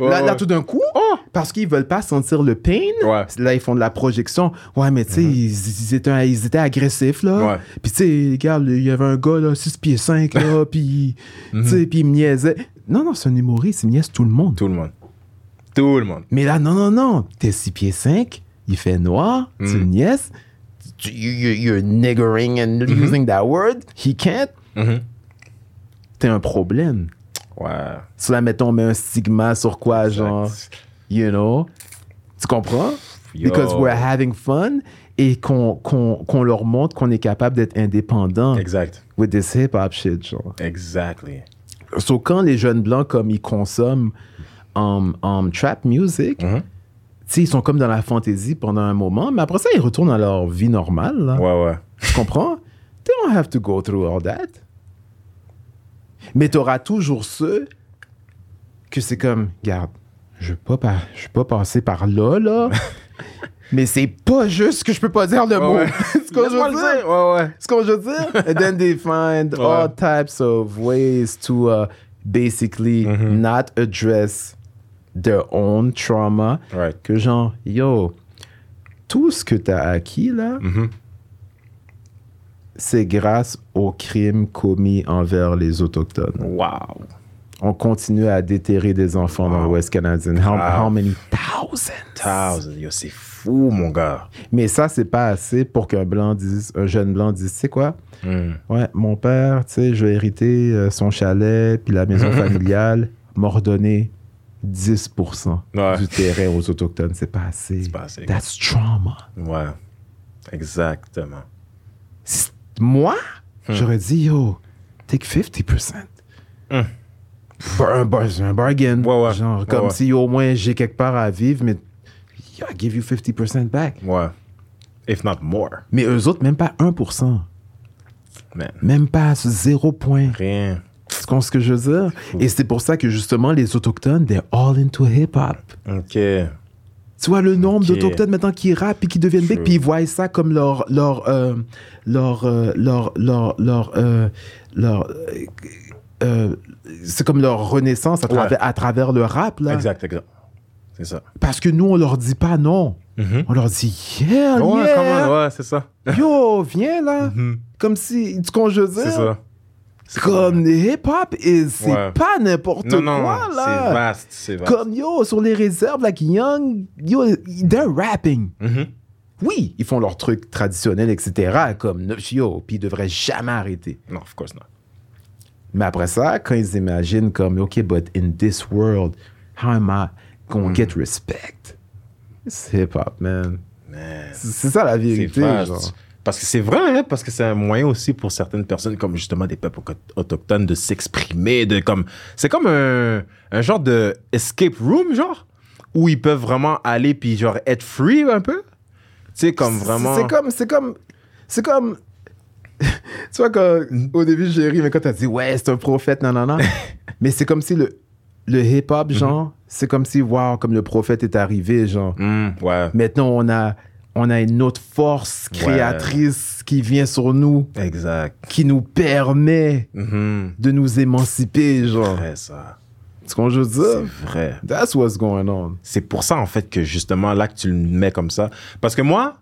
Ouais, là, là, tout d'un coup, Oh! parce qu'ils veulent pas sentir le pain, Ouais. là, ils font de la projection. Ouais, mais tu sais, ils, ils étaient, ils étaient agressifs, là. Ouais. Puis tu sais, regarde, il y avait un gars, là, 6 pieds 5, là, puis tu sais, puis il me niaisait. Non, non, c'est un humoriste, il niaise tout le monde. Tout le monde. Tout le monde. Mais là, non, non, non, t'es 6 pieds 5, il fait noir, tu Mm. le niaises, tu- you- you- you're niggering and using that word, he can't, Mhm. t'es un problème. Ouais. Là, mettons, on met un stigma sur quoi, genre, you know? Tu comprends? Yo. Because we're having fun et qu'on qu'on- qu'on leur montre qu'on est capable d'être indépendant Exact. with this hip-hop shit, genre. Exactly. So, quand les jeunes blancs, comme ils consomment um, um, trap music, Mhm. Ils sont comme dans la fantaisie pendant un moment, mais après ça, ils retournent à leur vie normale. là. Ouais, ouais. Tu comprends? They don't have to go through all that. Mais tu auras toujours ceux que c'est comme, regarde, je ne vais pas, je vais pas passer par là, là. mais c'est pas juste que je peux pas dire le mot. ouais. c'est veux le dire. Ouais, ouais. C'est je veux dire. And then they find Ouais. all types of ways to uh, basically Mm-hmm. not address their own trauma. Right. Que genre, yo, tout ce que tu as acquis là, Mhm. c'est grâce aux crimes commis envers les Autochtones. Wow. On continue à déterrer des enfants dans l'Ouest canadien. How, Wow. how many thousands? Thousand. Yo, c'est fou, mon gars. Mais ça, c'est pas assez pour qu'un blanc dise, un jeune blanc dise, c'est quoi? Mm. Ouais, mon père, tu sais, je vais hériter euh, son chalet puis la maison familiale, m'a redonné 10% Ouais. du terrain aux Autochtones. C'est pas assez. C'est pas assez. That's trauma. Ouais. Exactement. Moi, j'aurais dit, yo, take 50%. Hmm. Un, bar- un bargain. Ouais, ouais. Genre, comme si au moins j'ai quelque part à vivre, mais I give you 50% back. Ouais. If not more. Mais eux autres, même pas 1%. Man. Même pas 0 point. Rien. Comprends ce que je veux dire? Et c'est pour ça que justement, les Autochtones, they're all into hip-hop. OK. Tu vois le nombre d'Autochtones maintenant qui rappent et qui deviennent big, puis ils voient ça comme leur. leur. euh, leur. euh, leur. leur. leur. euh, leur, euh, c'est comme leur renaissance à Ouais. travers, à travers le rap, là. Exact, exact. C'est ça. Parce que nous, on leur dit pas non. Mhm. On leur dit, yeah, Ouais, yeah, comment? Ouais, c'est ça. yo, viens là. Mhm. Comme si, tu dire? C'est ça. Comme le hip-hop, c'est Ouais. pas n'importe Non, non, quoi, c'est là. vaste, c'est vaste. Comme yo, sur les réserves, like Young, yo, they're rapping. Mhm. Oui, ils font leur truc traditionnel, etc. Comme yo, puis ils devraient jamais arrêter. Non, of course not. Mais après ça, quand ils imaginent comme, OK, but in this world, how am I gonna Mm. get respect? C'est hip-hop, man. Man. C'est ça la vérité, genre. Parce que c'est vrai, hein, parce que c'est un moyen aussi pour certaines personnes, comme justement des peuples auto- autochtones, de s'exprimer, de comme. C'est comme un, un genre de escape room, genre, où ils peuvent vraiment aller puis genre être free un peu. Tu sais, comme vraiment. C'est comme, c'est comme, c'est comme. tu vois, quand, au début, j'ai ri, mais quand t'as dit, ouais, c'est un prophète, non, non, non. mais c'est comme si le, le hip-hop, Mhm. genre, c'est comme si, waouh, comme le prophète est arrivé, genre. Hmm, ouais. Maintenant, on a, on a une autre force créatrice qui vient sur nous, Exact. qui nous permet Mhm. de nous émanciper, genre. Vrai, ça. C'est ce qu'on je veux C'est dire. vrai. That's what's going on. C'est pour ça, en fait, que justement, là, que tu le mets comme ça. Parce que moi,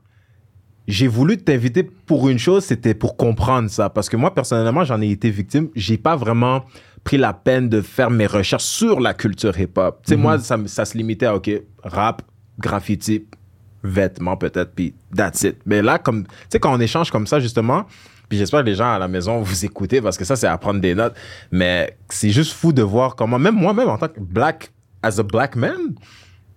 j'ai voulu t'inviter pour une chose, c'était pour comprendre ça. Parce que moi, personnellement, j'en ai été victime. J'ai pas vraiment pris la peine de faire mes recherches sur la culture hip-hop. Tu sais, moi, ça, me- ça se limitait à, OK, rap, graffiti, vêtements peut-être, puis that's it. Mais là, comme, tu sais, quand on échange comme ça, justement, puis j'espère que les gens à la maison vous écoutez parce que ça, c'est à prendre des notes. Mais c'est juste fou de voir comment, même moi-même, en tant que black, as a black man,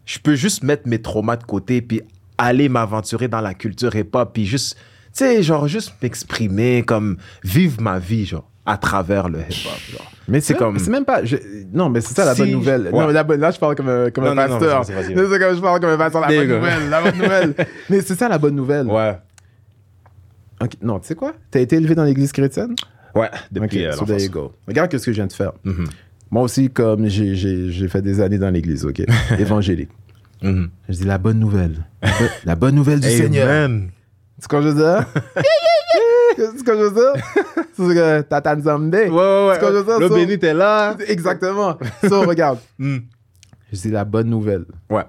je peux juste mettre mes traumas de côté puis aller m'aventurer dans la culture hip-hop puis juste, tu sais, genre, juste m'exprimer, comme vivre ma vie, genre, à travers le hip-hop. Mais c'est comme-. C'est même pas. je- non, mais c'est ça la Si- bonne nouvelle. ouais. Non, la bonne- là, je parle comme un, comme un Non, pasteur. c'est comme je parle comme un pasteur. La bonne nouvelle. La bonne nouvelle. mais c'est ça la bonne nouvelle. Ouais. Ok, Non, tu sais quoi? T'as été élevé dans l'église chrétienne? Ouais, depuis euh, so there you go. Regarde ce que je viens de faire. Mhm. Moi aussi, comme j'ai- fait des années dans l'église, ok? Évangélique. Mhm. Je dis la bonne nouvelle. La bo- La bonne nouvelle du Seigneur. Amen. C'est ce que je veux dire? C'est ce que je veux dire? C'est ce que Tata Nzambe. Ouais, ouais, C'est dire, Le so- béni, t'es là. Exactement. So, regarde. Mm. Je dis la bonne nouvelle. Ouais.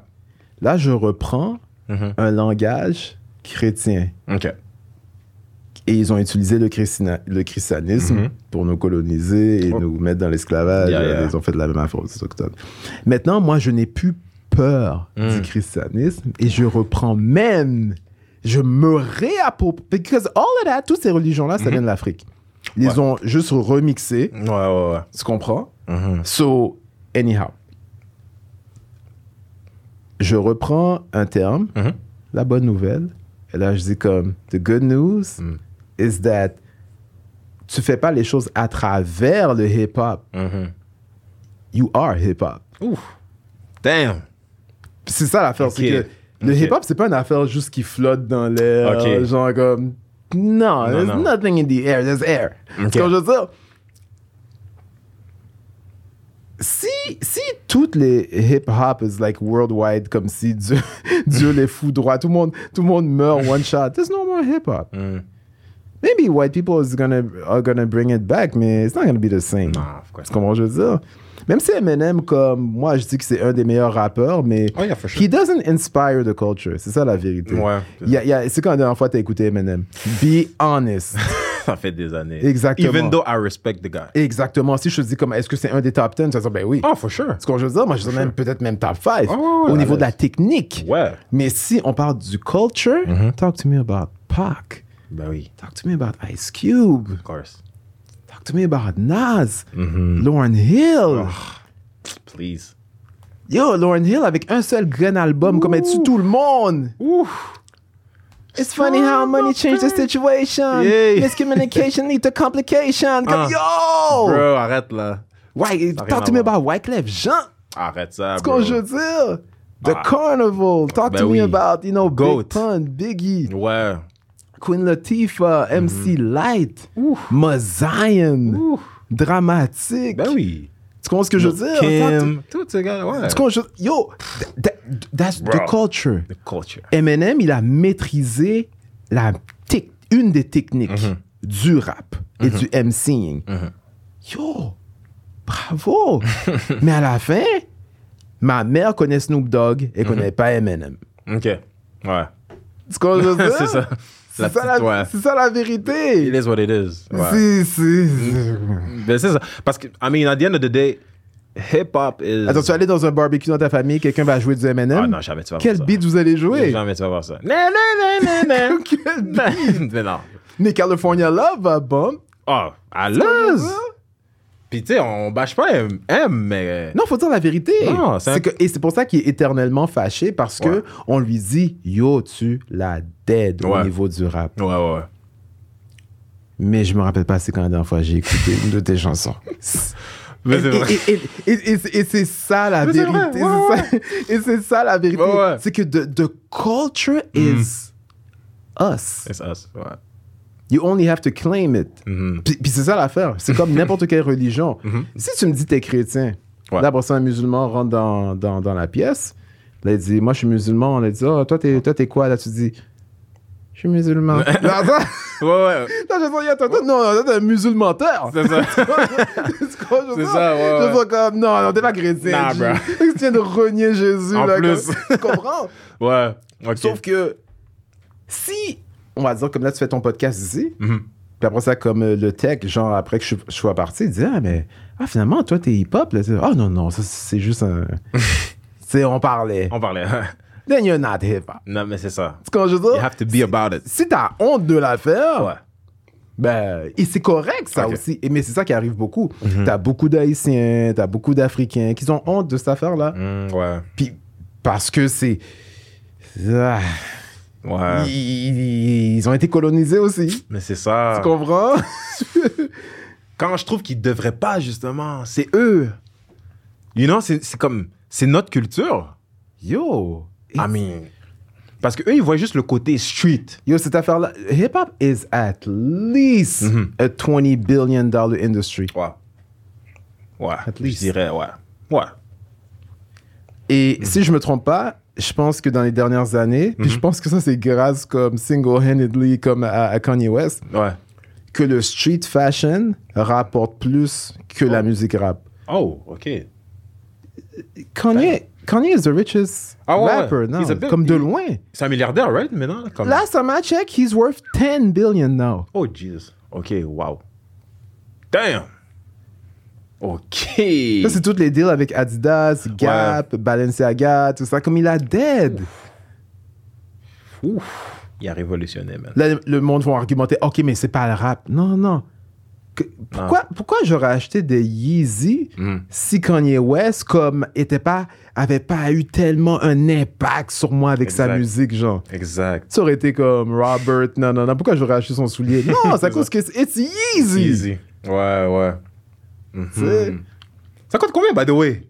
Là, je reprends Mhm. un langage chrétien. OK. Et ils ont utilisé le, christina- le christianisme Mhm. pour nous coloniser et Oh. nous mettre dans l'esclavage. Yeah, yeah. Ils ont fait de la même affaire aux autochtones. Maintenant, moi, je n'ai plus peur Mm. du christianisme et je reprends même, je me réapproprie. Because all of that, toutes ces religions-là, ça vient de l'Afrique. Ils. Ouais. ont juste remixé, Ouais, ouais, ouais. tu comprends? Mhm. So, anyhow. Je reprends un terme, Mhm. la bonne nouvelle. Et là, je dis comme, the good news Mm. is that tu fais pas les choses à travers le hip-hop. Mhm. You are hip-hop. Ouf. Damn. C'est ça l'affaire, c'est Ok. que le hip-hop, c'est pas une affaire juste qui flotte dans l'air, Ok. genre comme... Non, there's non. nothing in the air, there's air. Ok. C'est comme je veux dire. Si, si toutes les hip-hop is like worldwide, comme si Dieu, Dieu les foudroie, tout le monde, tout le monde meurt one shot, there's no more hip-hop. Mm. Maybe white people is gonna, are gonna bring it back, mais it's not gonna be the same. Nah, of course comment je veux dire? Même si Eminem, comme moi, je dis que c'est un des meilleurs rappeurs, mais Oh, yeah, sure. he doesn't inspire the culture. C'est ça la vérité. Ouais. C'est quand la dernière fois t'as écouté Eminem? Be honest. Ça fait des années. Exactement. Even though I respect the guy. Exactement. Si je te dis comme est-ce que c'est un des top 10, tu vas dire ben oui. Oh, for sure. C'est ce que je veux dire. Moi, je dis même peut-être même top 5 ouais, ouais, au niveau de la technique. Ouais. Mais si on parle du culture, talk to me about Pac. Ben oui, Talk to me about Ice Cube. of course. Talk to me about Nas. Mm-hmm. Lauryn Hill. Please. Yo, Lauryn Hill avec un seul grand album, comme elle tue tout le monde? It's funny how money changed the situation. Yay. Miscommunication lead to complication. Comme Ah. yo! Bro, arrête là. Rien talk to me about Wyclef Jean. Arrête ça, C'est bro. ce que je veux dire. The Ah. Carnival. Talk Ben to oui. me about, you know, Goat. Big Pun, Biggie, Ouais. Queen Latifah, MC Light, Mazion, Dramatique. Ben oui. Tu comprends ce que je veux dire? Kim. Tous ces gars, ouais. Tu comprends? je- Yo, th- th- that's the culture. The culture. Eminem, il a maîtrisé la une des techniques Mhm. du rap et du MCing. Yo, bravo! Mais à la fin, ma mère connaît Snoop Dogg et connaît pas Eminem. Ok. Ouais. Tu comprends ce que je veux dire? c'est ça. C'est ça, la, ouais. c'est ça la vérité. It is what it is. Ouais. C'est- c'est- Ben, c'est ça. Parce que, I mean, at the end of the day, hip-hop is... Attends, tu vas aller dans un barbecue dans ta famille, quelqu'un va jouer du Eminem? Ah non, jamais tu vas voir Quel ça. beat vous allez jouer? Jamais tu vas voir ça. Non, non, non, non, non. Quel beat? Mais non. Mais California Love va bump. Oh, à Tu comprends l'aise. Ça? Puis, tu sais, on bâche pas M, M, mais... Non, faut dire la vérité. Non, c'est un- C'est que- et c'est pour ça qu'il est éternellement fâché parce que Ouais. on lui dit Yo, tu la dead au niveau du rap. Ouais, ouais, ouais. Mais je me rappelle pas c'est quand la dernière fois j'ai écouté une de tes chansons. Mais Et, c'est vrai. et- et- et- et- et c'est ça la Mais vérité. ouais, ça- et c'est ça la vérité. C'est que the, the culture is us. It's us, ouais. You only have to claim it. Mhm. Puis, puis c'est ça l'affaire. C'est comme n'importe quelle religion. Si tu me dis t'es chrétien, Ouais. là, après ça, un musulman rentre dans, dans, dans la pièce. Là, il dit Moi, je suis musulman. On a dit Oh, toi, t'es, toi, t'es quoi? Là, tu dis Je suis musulman. là, là, Ouais, ouais. je dis Attends, non, non, t'es un musulman-teur. C'est ça. C'est ça, ouais, Je comme Non, non, t'es pas chrétien. Nah, bro. Tu viens de renier Jésus. En là, plus. comme- Tu comprends? Ouais. OK. Sauf que si, on va dire, comme là, tu fais ton podcast ici, Mhm. puis après ça, comme euh, le tech, genre après que je, je sois parti, il dit Ah, mais ah, finalement, toi, t'es hip-hop. Là. Ah, non, non, ça, c'est juste un. tu sais, on parlait. On parlait. Then you're not hip-hop. non, mais c'est ça. C'est quand je veux You dire, have to be about it. si t'as honte de la faire, Ouais. ben, et c'est correct, ça aussi. Et, mais c'est ça qui arrive beaucoup. T'as beaucoup d'Haïtiens, t'as beaucoup d'Africains qui ont honte de cette affaire-là. Mm, ouais. Puis, parce que c'est. Ah, Ouais. ils, ils ont été colonisés aussi. Mais c'est ça. Tu comprends? Quand je trouve qu'ils devraient pas, justement, c'est eux. You know, c'est comme... C'est notre culture. Yo. I mean... Parce que eux, ils voient juste le côté street. Yo, cette affaire-là, hip-hop is at least Mhm. a 20 billion dollar industry. Ouais. Ouais. At Je least. dirais, ouais. Ouais. Et si je me trompe pas, je pense que dans les dernières années, puis je pense que ça c'est grâce comme single-handedly comme à, à Kanye West, Ouais. que le street fashion rapporte plus que la musique rap. Oh, OK. Kanye, Kanye is the richest Ah ouais, rapper, a bit- Comme de loin. C'est un milliardaire, right, maintenant? Comme... Last time I checked, he's worth 10 billion now. Oh, Jesus. OK, wow. Damn. OK. Ça, c'est tous les deals avec Adidas, Gap, Balenciaga, tout ça. Comme il a dead. Ouf. Il a révolutionné, man. Là, le monde va argumenter, OK, mais c'est pas le rap. Non, non. Que- pourquoi, pourquoi j'aurais acheté des Yeezy Mm. si Kanye West, comme, était pas, avait pas eu tellement un impact sur moi avec sa musique, genre? Exact. Ça aurait été comme Robert, non, non, non, pourquoi j'aurais acheté son soulier? Non, c'est à cause que c'est it's Yeezy. Easy. Ouais, ouais. Mhm. Ça coûte combien, by the way?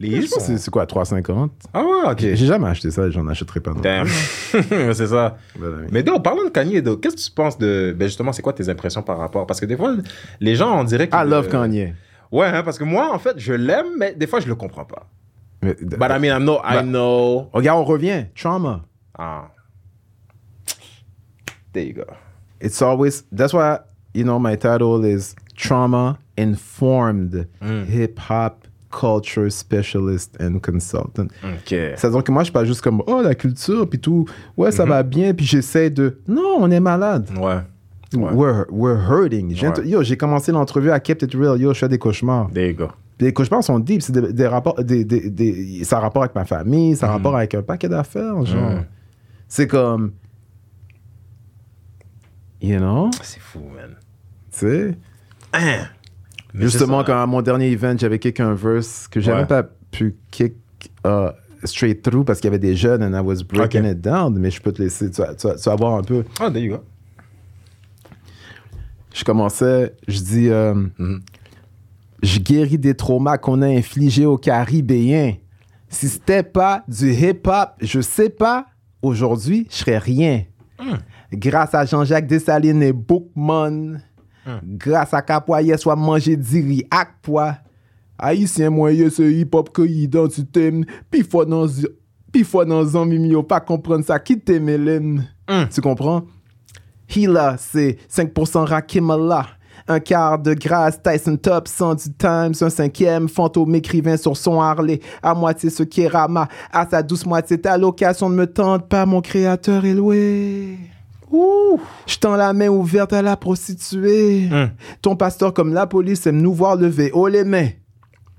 Les Je Yeezys pense que sont... c'est- c'est quoi, 3,50 Ah ouais, ok. J'ai jamais acheté ça, j'en achèterai pas. non. Damn. c'est ça. Voilà, oui. Mais donc, parlons de Kanye, donc, qu'est-ce que tu penses de. Ben justement, c'est quoi tes impressions par rapport? Parce que des fois, les gens, on dirait que. I love Kanye. Ouais, hein, parce que moi, en fait, je l'aime, mais des fois, je le comprends pas. Mais- But I mean, I know. I Bah- know. Regarde, on revient. Trauma. Ah. There you go. It's always that's why you know my title is trauma informed Mm. hip hop culture specialist and consultant. Ok. C'est-à-dire que moi je suis pas juste comme oh la culture puis tout ouais Mm-hmm. ça va bien puis j'essaie de non on est malade. Ouais. Ouais. We're, we're hurting. Ouais. Yo, j'ai commencé l'entrevue à Kept It Real. Yo, je fais des cauchemars. There you go. Les cauchemars sont deep. C'est des, des rapports, des, des, des- ça a rapport avec ma famille, ça a rapport avec un paquet d'affaires. Genre, Mm. c'est comme, you know, C'est fou, man. tu sais? Hein. Mais Justement, ça. quand à mon dernier event, j'avais kick un verse que j'avais Ouais. pas pu kick uh, straight through parce qu'il y avait des jeunes and I was breaking it down. Mais je peux te laisser, tu vas, tu vas- tu vas voir un peu. Ah, there you go. Je commençais, je dis, euh, Mhm. je guéris des traumas qu'on a infligés aux Caribéens. Si c'était pas du hip-hop, je sais pas, aujourd'hui, je serais rien. Hmm. Grâce à Jean-Jacques Dessalines et Bookman, Hmm. grâce à Capoyer, soit manger diri ak pois. Haïtien moyen, ce hip-hop que identité, pis fois dans pis fois dans zami mi pas comprendre ça, qui t'aime. Hmm. Tu comprends? Hila, c'est 5% Rakimala. Un quart de grâce, Tyson Top, 100 du Times, un cinquième, fantôme écrivain sur son Harley, à moitié ce qui est Rama, à sa douce moitié, ta location ne me tente pas, mon créateur est loué. Ouh, je tends la main ouverte à la prostituée. Hmm. Ton pasteur comme la police aime nous voir lever haut les mains.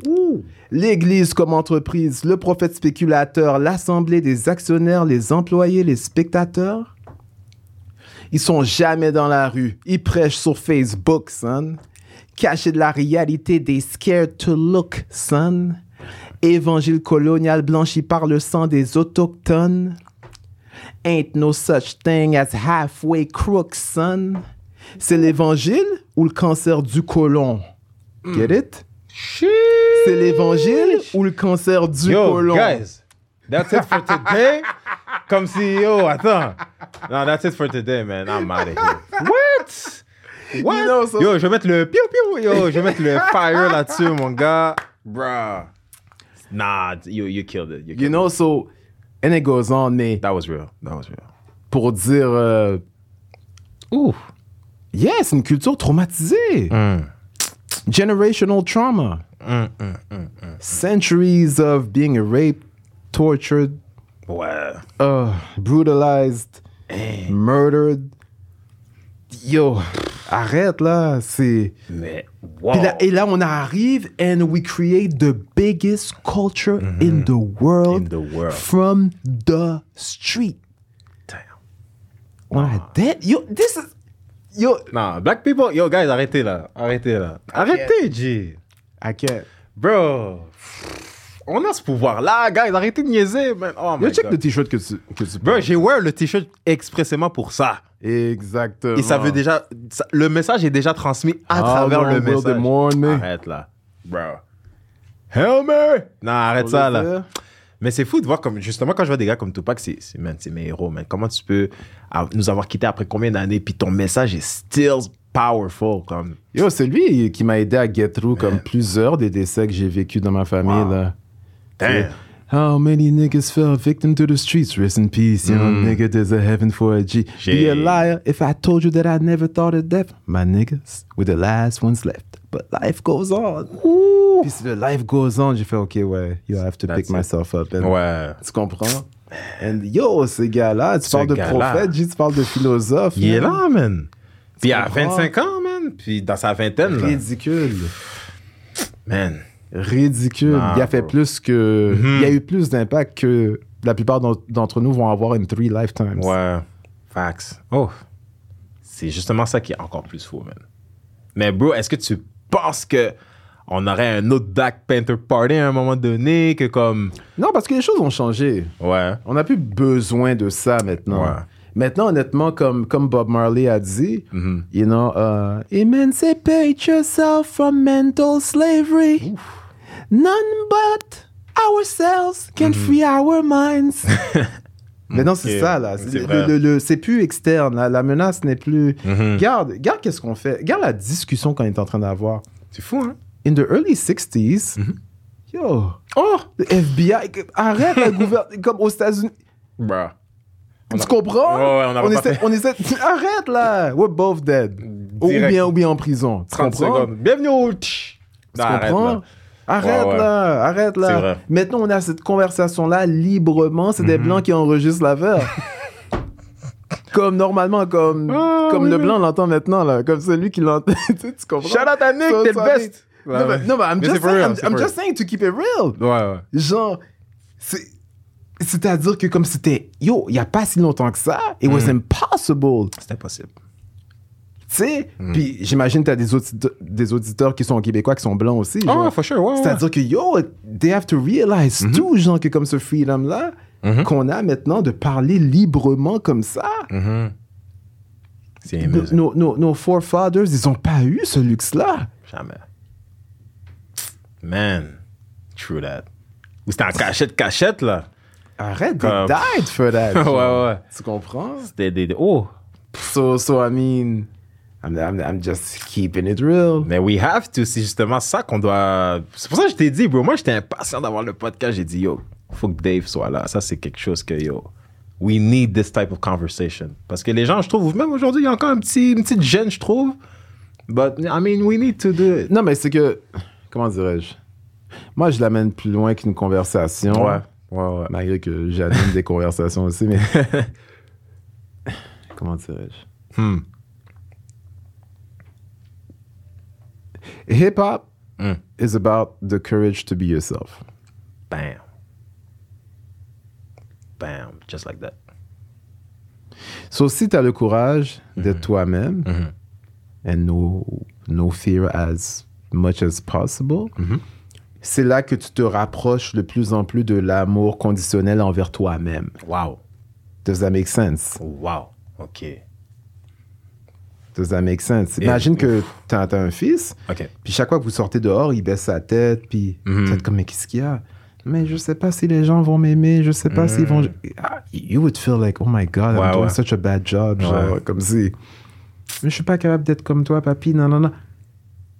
Ouh. L'église comme entreprise, le prophète spéculateur, l'assemblée des actionnaires, les employés, les spectateurs. Ils sont jamais dans la rue. Ils prêchent sur Facebook, son. Cachés de la réalité, des scared to look, son. Évangile colonial blanchi par le sang des autochtones. Ain't no such thing as halfway crooks, son. C'est l'évangile ou le cancer du côlon? Get it? C'est l'évangile ou le cancer du Yo, côlon? guys, that's it for today. Comme yo, attends. No, that's it for today, man. I'm out of here. What? What? You know, so- Yo, je vais mettre le piou piou. Yo, je vais mettre le fire là-dessus, mon gars. Bruh. Nah, you, you killed it. You killed You know, so, and it goes on, mais. That was real. That was real. pour dire, euh, Ouh. yeah, c'est une culture traumatisée. Mm. Generational trauma. Mm, mm, mm, mm. Centuries of being raped, tortured, Ouais. uh, brutalized, murdered. Yo, arrête là, c'est. Mais, wow. Là- et là, on arrive and we create the biggest culture in the world, In the world. from the street. Damn. A that. Yo, this is. Yo, Nah, black people, yo, guys, arrêtez là. Arrêtez là. Arrêtez, G. I can't. Bro. On a ce pouvoir-là, guys. Arrêtez de niaiser, man. Oh Yo, my check God. le t-shirt que tu, que tu Bro, j'ai wear le t-shirt expressément pour ça. Exactement. Et ça veut déjà. ça- le message est déjà transmis à How travers le message. Arrête là. Bro. Help me! Non, arrête ça là. Mais c'est fou de voir comme justement quand je vois des gars comme Tupac, c'est c'est man, c'est mes héros, man. Comment tu peux av- nous avoir quittés après combien d'années puis ton message est still powerful comme. Yo, c'est lui qui m'a aidé à get through comme plusieurs des décès que j'ai vécu dans ma famille, Wow. là. Damn. How many niggas fell victim to the streets? Rest in peace, young Mm. nigga. There's a heaven for a G. Be a liar if I told you that I never thought of death. My niggas were the last ones left. But life goes on. Puis si le life goes on, j'ai fait, OK, ouais, you have to That's pick it. myself up. And Ouais. Tu comprends? And yo, ces gars-là, tu Ce parles de prophète, G, tu parles de philosophe. Il est là, man. Puis il a comprends? 25 ans, man. Puis dans sa vingtaine, là. Ridicule. Man. Ridicule. Il a fait bro. plus que. Mhm. Il y a eu plus d'impact que la plupart d'en- d'entre nous vont avoir in three lifetimes. Ouais. Facts. Oh. C'est justement ça qui est encore plus fou, man. Mais bro, est-ce que tu penses que on aurait un autre Black Panther Party à un moment donné que comme. Non, parce que les choses ont changé. Ouais. On n'a plus besoin de ça maintenant. Ouais. Maintenant, honnêtement, comme, comme Bob Marley a dit, Mhm. you know, uh, emancipate yourself from mental slavery. None but ourselves can free our minds. Maintenant, c'est Ok, ça, là. c'est C'est c'est plus externe. là. La menace n'est plus. Mhm. Garde, garde qu'est-ce qu'on fait. Garde la discussion qu'on est en train d'avoir. C'est fou, hein? In the early 60s, yo, Oh! le FBI, arrête le gouvernement, comme aux États-Unis. On Tu a- comprends? Ouais, ouais, on pas essaie, on essaie- arrête là. We're both dead. Ou bien, ou bien en prison. Tu 30 comprends? secondes. Bienvenue au... Tu arrête, comprends? là. Arrête Ouais, là, arrête là. Maintenant, on a cette conversation-là librement. C'est des blancs qui enregistrent l'affaire. comme normalement, comme, Ah, comme oui, le oui. blanc l'entend maintenant, là. Comme celui qui l'entend. tu comprends? Shout out à Nick, So t'es le best. non, mais, non, mais I'm Mais just saying, real, I'm, I'm just saying to keep it real. Ouais, ouais. Genre, c'est. C'est-à-dire que comme c'était, yo, il n'y a pas si longtemps que ça, it was Mm. impossible. C'est impossible. Tu sais, Mm. puis j'imagine que tu as des, audite- des auditeurs qui sont québécois qui sont blancs aussi. Oh, genre. for sure, ouais, ouais. C'est-à-dire que, yo, they have to realize Mm-hmm. tout, genre, que comme ce freedom-là, Mhm. qu'on a maintenant de parler librement comme ça. Mhm. C'est Nos, nos, nos- nos forefathers, ils n'ont pas eu ce luxe-là. Jamais. Man. True that. Ou c'était en cachette, cachette, là. Arrête, Comme- they died for that. Ouais, ouais. Tu comprends? C'était des... des- Oh! So, so, I mean, I'm, I'm, I'm just keeping it real. Mais we have to, c'est justement ça qu'on doit. C'est pour ça que je t'ai dit, bro. Moi, j'étais impatient d'avoir le podcast. J'ai dit, yo, faut que Dave soit là. Ça, c'est quelque chose que, yo, we need this type of conversation. Parce que les gens, je trouve, même aujourd'hui, il y a encore un petit, une petite gêne, je trouve. But, I mean, we need to do it. Non, mais c'est que, comment dirais-je? Moi, je l'amène plus loin qu'une conversation. Ouais, ouais, ouais. Malgré que j'anime des conversations aussi, mais. comment dirais-je? Hmm. Hip hop Mm. is about the courage to be yourself. Bam. Bam. Just like that. So, si tu as le courage d'être toi-même, Mhm. and no, no fear as much as possible, Mhm. C'est là que tu te rapproches de plus en plus de l'amour conditionnel envers toi-même. Wow. Does that make sense? Wow. OK. Does that make sense? Et- Imagine que tu as, un fils, OK. puis chaque fois que vous sortez dehors, il baisse sa tête, puis vous êtes comme, mais qu'est-ce qu'il y a? Mais je sais pas si les gens vont m'aimer, je sais pas s'ils vont. Ah, You would feel like, oh my God, I'm doing ouais. such a bad job. Genre, Ouais. comme si. Mais je suis pas capable d'être comme toi, papy, non, non, non.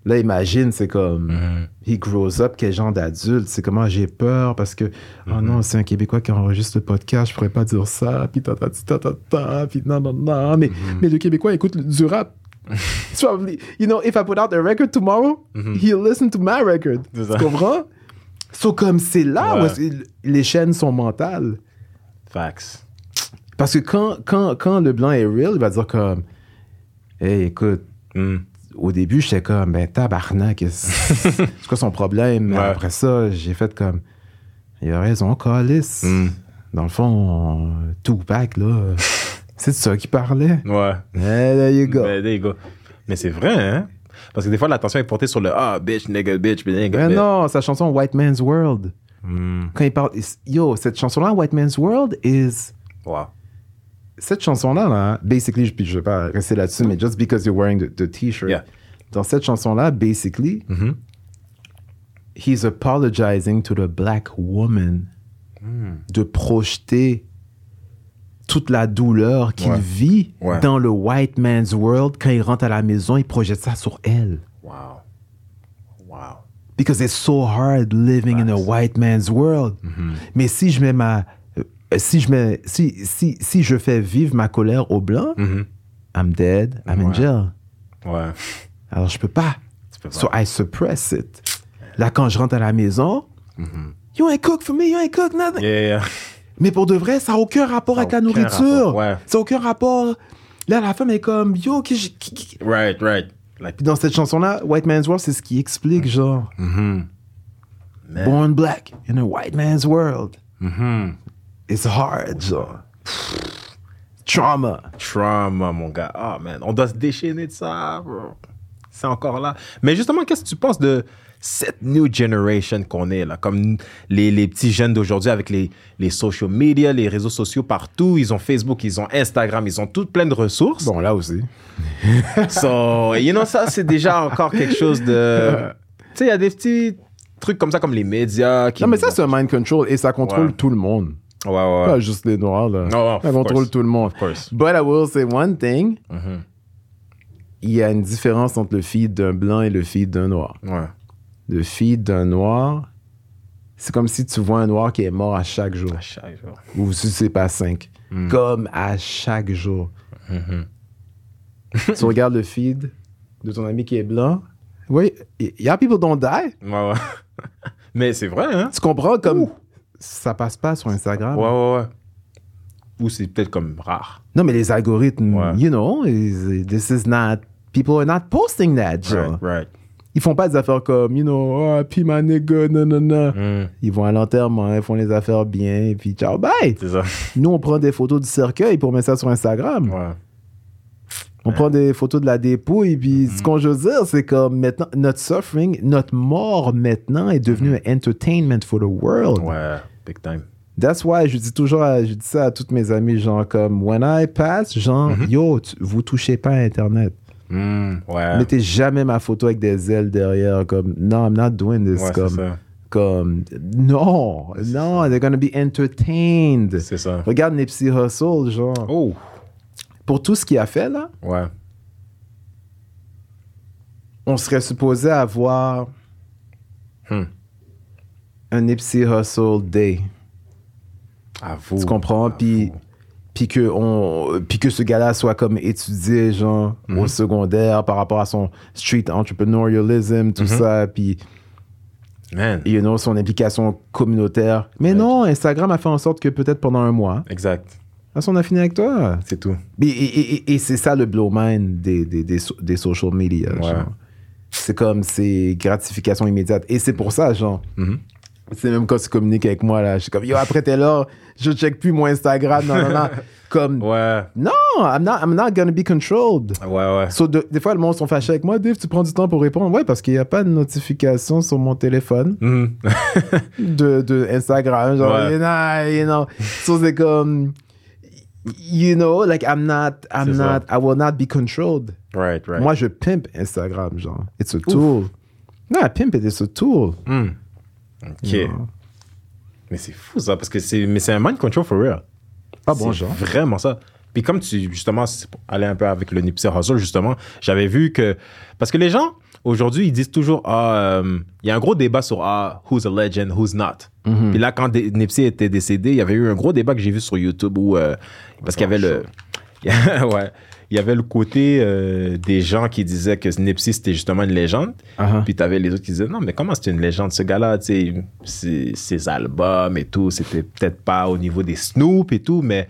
Là, imagine, c'est comme. Mhm. He grows up, quel genre d'adulte. C'est comment j'ai peur parce que, oh non, c'est un Québécois qui enregistre le podcast, je pourrais pas dire ça, puis ta ta ta ta ta, puis non, non, non. Mais, mais le Québécois écoute du rap. Probably, you know, if I put out a record tomorrow, he'll listen to my record. C'est Tu comprends? So, comme c'est là où Ouais. les chaînes sont mentales. Facts. Parce que quand, quand, quand le blanc est real, il va dire comme, hey, écoute, Hmm. Au début, j'étais comme, ben tabarnak, c'est quoi son problème? Ouais. Après ça, j'ai fait comme, il a raison, Calis. Mm. Dans le fond, Tupac, là, c'est de ça qu'il parlait. Ouais. There you go. Ben, there you go. Mais c'est vrai, hein? Parce que des fois, l'attention est portée sur le ah, bitch, nigga, bitch, nigga. Mais non, sa chanson White Man's World. Hmm. Quand il parle, yo, cette chanson-là, White Man's World, is. Wow. Cette chanson-là, là, basically, je, je vais pas rester là-dessus, mais just because you're wearing the, the t-shirt. Yeah. Dans cette chanson-là, basically, Mhm. he's apologizing to the black woman Hmm. de projeter toute la douleur qu'il Ouais. vit Ouais. dans le white man's world. Quand il rentre à la maison, il projette ça sur elle. Wow. Wow. Because it's so hard living in a white man's world. Mm-hmm. Mais si je mets ma... euh, Si je, mets, si, si, si je fais vivre ma colère au blanc, Mhm. I'm dead, I'm in Ouais. jail. Ouais. Alors je peux pas. Peux pas. So I suppress it. Là, quand je rentre à la maison, you ain't cook for me, you ain't cook nothing. Yeah, yeah. Mais pour de vrai, ça n'a aucun rapport Ça avec la aucun nourriture. rapport, ouais. Ça n'a aucun rapport. Là, la femme est comme, yo, qui, qui- qui- Right, right. Like, Puis dans cette chanson-là, White Man's World, c'est ce qui explique, genre, mhm. Man. born black in a white man's world. Mhm. It's hard, genre. Trauma. Trauma, mon gars. Ah, man, on doit se déchaîner de ça, bro. C'est encore là. Mais justement, qu'est-ce que tu penses de cette new generation qu'on est là? Comme les, les petits jeunes d'aujourd'hui avec les, les social media, les réseaux sociaux partout. Ils ont Facebook, ils ont Instagram, ils ont toutes plein de ressources. Bon, là aussi. So, you know, ça, c'est déjà encore quelque chose de. Tu sais, il y a des petits. trucs comme ça, comme les médias. Qui Non, mais ça, c'est un mind control et ça contrôle Ouais. tout le monde. Ouais, ouais, Pas juste les noirs, là. Oh, of ça contrôle tout le monde. Of course. But I will say one thing. Mhm. Il y a une différence entre le feed d'un blanc et le feed d'un noir. Ouais. Le feed d'un noir, c'est comme si tu vois un noir qui est mort à chaque jour. À chaque jour. Ou si c'est pas cinq. Mm. Comme à chaque jour. Mhm. tu regardes le feed de ton ami qui est blanc. Oui, il y a people don't die. Ouais, ouais. Mais c'est vrai, hein? Tu comprends comme ça passe pas sur Instagram. Ouais, ouais, ouais. Ou c'est peut-être comme rare. Non, mais les algorithmes, Ouais. you know, is- this is not. People are not posting that, genre. Right, right. Ils font pas des affaires comme, you know, oh, puis ma nigga, non, non, non. Mm. Ils vont à l'enterrement, ils font les affaires bien, et puis ciao, bye. C'est ça. Nous, on prend des photos du cercueil pour mettre ça sur Instagram. Ouais. On prend des photos de la dépouille, puis ce qu'on veut dire, c'est comme maintenant, notre suffering, notre mort maintenant est devenu un entertainment for the world. Ouais, big time. That's why je dis toujours, à- je dis ça à toutes mes amis, genre comme, when I pass, genre, yo, tu- vous touchez pas à Internet. Mm, ouais. Mettez jamais ma photo avec des ailes derrière, comme, no, I'm not doing this, Ouais, comme, ça. comme, non, non, they're gonna be entertained. C'est ça. Regarde Nipsey Hussle, genre, Oh. pour tout ce qu'il a fait, là, Ouais. on serait supposé avoir Hmm. Un Nipsey Hussle Day. À vous. Tu comprends? Puis, puis, que on, puis que ce gars-là soit comme étudié, genre, Mhm. au secondaire par rapport à son street entrepreneurialism, tout Mhm. ça, puis, Man. you know, son implication communautaire. Mais non, Instagram a fait en sorte que peut-être pendant un mois, Exact. là, on a fini avec toi. C'est tout. Et, et- et- et c'est ça le blow mind des, des, des, so- des social media. Ouais. C'est comme, c'est gratification immédiate. Et c'est pour ça, genre, Mhm. C'est même quand tu communiques avec moi, là, je suis comme, yo, après t'es là, je check plus mon Instagram, non, non, non. Comme, Ouais. non, I'm not, I'm not gonna be controlled. Ouais, ouais. So, de- des fois, le monde sont fâchés avec moi. Dave, tu prends du temps pour répondre? Ouais, parce qu'il n'y a pas de notification sur mon téléphone Mhm. de, de Instagram. Genre, Ouais. you know, you know. So, c'est comme, you know, like, I'm not, I'm C'est ça. not, I will not be controlled. right, right. Moi, je pimp Instagram, genre. It's a tool. Non, I pimp it, it's a tool. Hmm. Ok. Mais c'est fou ça, parce que c'est, mais c'est un mind control for real. Pas bon, genre. Vraiment ça. Puis comme tu, justement, aller un peu avec le Nipsey Hussle, justement, j'avais vu que... Parce que les gens, aujourd'hui, ils disent toujours, ah, euh, il y a un gros débat sur, ah, who's a legend, who's not. Mhm. Puis là, quand Nipsey était décédé, il y avait eu un gros débat que j'ai vu sur YouTube où... euh, parce qu'il y avait le... ouais. Il y avait le côté euh, des gens qui disaient que Nipsey, c'était justement une légende. Uh-huh. Puis t'avais les autres qui disaient, non, mais comment c'est une légende, ce gars-là, tu sais, ses, albums et tout, c'était peut-être pas au niveau des Snoop et tout, mais...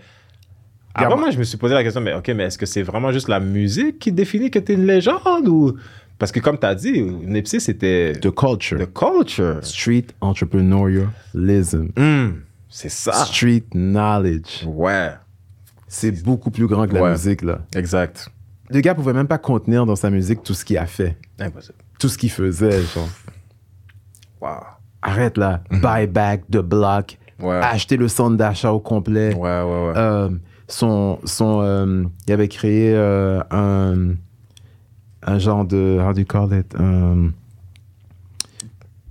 Avant, moi, je me suis posé la question, mais OK, mais est-ce que c'est vraiment juste la musique qui définit que t'es une légende ou... Parce que comme t'as dit, Nipsey, c'était The culture. the culture. Street entrepreneurialism. Hmm, c'est ça. Street knowledge. Ouais, C'est beaucoup plus grand que la Ouais. musique, là. exact. Le gars pouvait même pas contenir dans sa musique tout ce qu'il a fait. Impossible. Tout ce qu'il faisait, genre. Wow. Arrête là. Buy back the block. Mhm. Ouais. Acheter le centre d'achat au complet. Ouais, ouais, ouais. Euh, son, son, euh, il avait créé euh, un, un genre de, how do you call it,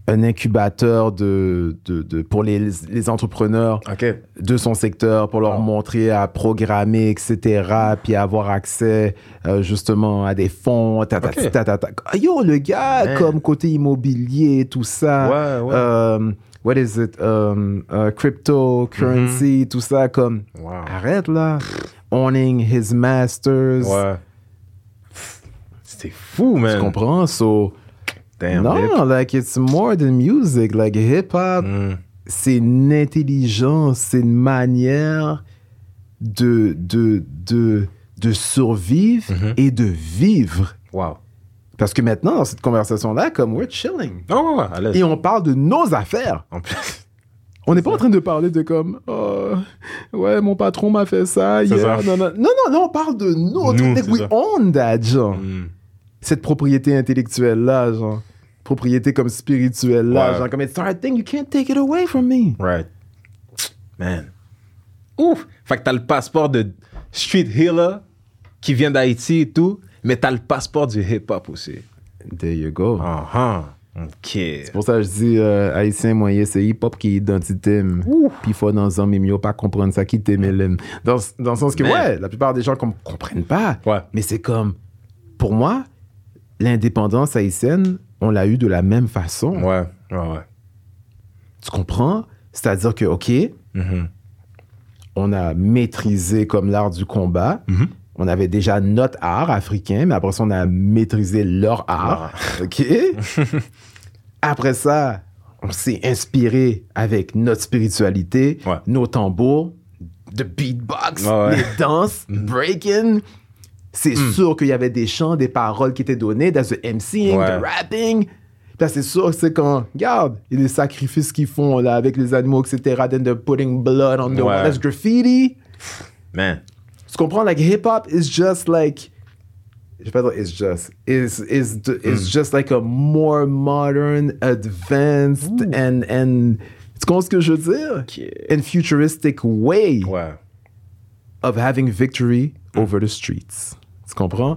un incubateur de, de, de- pour les, les entrepreneurs de son secteur, pour leur Oh. montrer à programmer, etc., puis avoir accès euh, justement à des fonds, ta, ta, Ok. ta, ta, ta. Ah, Yo, le gars, Man. comme côté immobilier, tout ça. Ouais, ouais. Euh, what is it? Um, uh, cryptocurrency, Mhm. tout ça, comme. Wow. Arrête là. Owning his masters. Ouais. C'est fou, man. Tu comprends? So, Damn, non, Nick. like, it's more than music. Like, hip-hop, Hmm. c'est une intelligence, c'est une manière de, de, de, de survivre Mhm. et de vivre. Wow. Parce que maintenant, dans cette conversation-là, comme we're chilling. Oh. Et on parle de nos affaires. En plus. On n'est pas en train de parler de comme, oh, ouais, mon patron m'a fait ça hier. ça. Non, non, non, non, on parle de. Nous, we own that, genre. Hmm. Cette propriété intellectuelle-là, genre. Propriété comme spirituelle-là, Ouais. genre. Comme, it's our thing, you can't take it away from me. Right. Man. Ouf. Fait que t'as le passeport de Street Healer qui vient d'Haïti et tout, mais t'as le passeport du hip-hop aussi. There you go. Ah. Ok. C'est pour ça que je dis, euh, haïtien moyen, c'est hip-hop qui est identité. Puis il faut dans un mimio pas comprendre ça qui t'aime. l'aime. Dans, dans le sens que, Mais- ouais, la plupart des gens com- comprennent pas. Ouais. Mais c'est comme, pour moi, l'indépendance haïtienne, on l'a eu de la même façon. Ouais, ouais, ouais. Tu comprends? C'est-à-dire que, OK, Mhm. on a maîtrisé comme l'art du combat. Mhm. On avait déjà notre art africain, mais après ça, on a maîtrisé leur art. OK? après ça, on s'est inspiré avec notre spiritualité, Ouais. nos tambours, de beatbox, Ouais, ouais. les danses, breaking. C'est sûr qu'il y avait des chants, des paroles qui étaient données, dans the MCing, Ouais. the rapping. Là, c'est sûr que c'est quand, regarde, il y a des sacrifices qu'ils font là, avec les animaux, etc. Then they're putting blood on the Ouais. wall. That's graffiti. Man. Tu comprends? Like, hip-hop is just like... Je vais pas dire it's just. Is is is just like a more modern, advanced, and, and... Tu comprends ce que je veux dire? And futuristic way Ouais. of having victory over the streets. Tu comprends?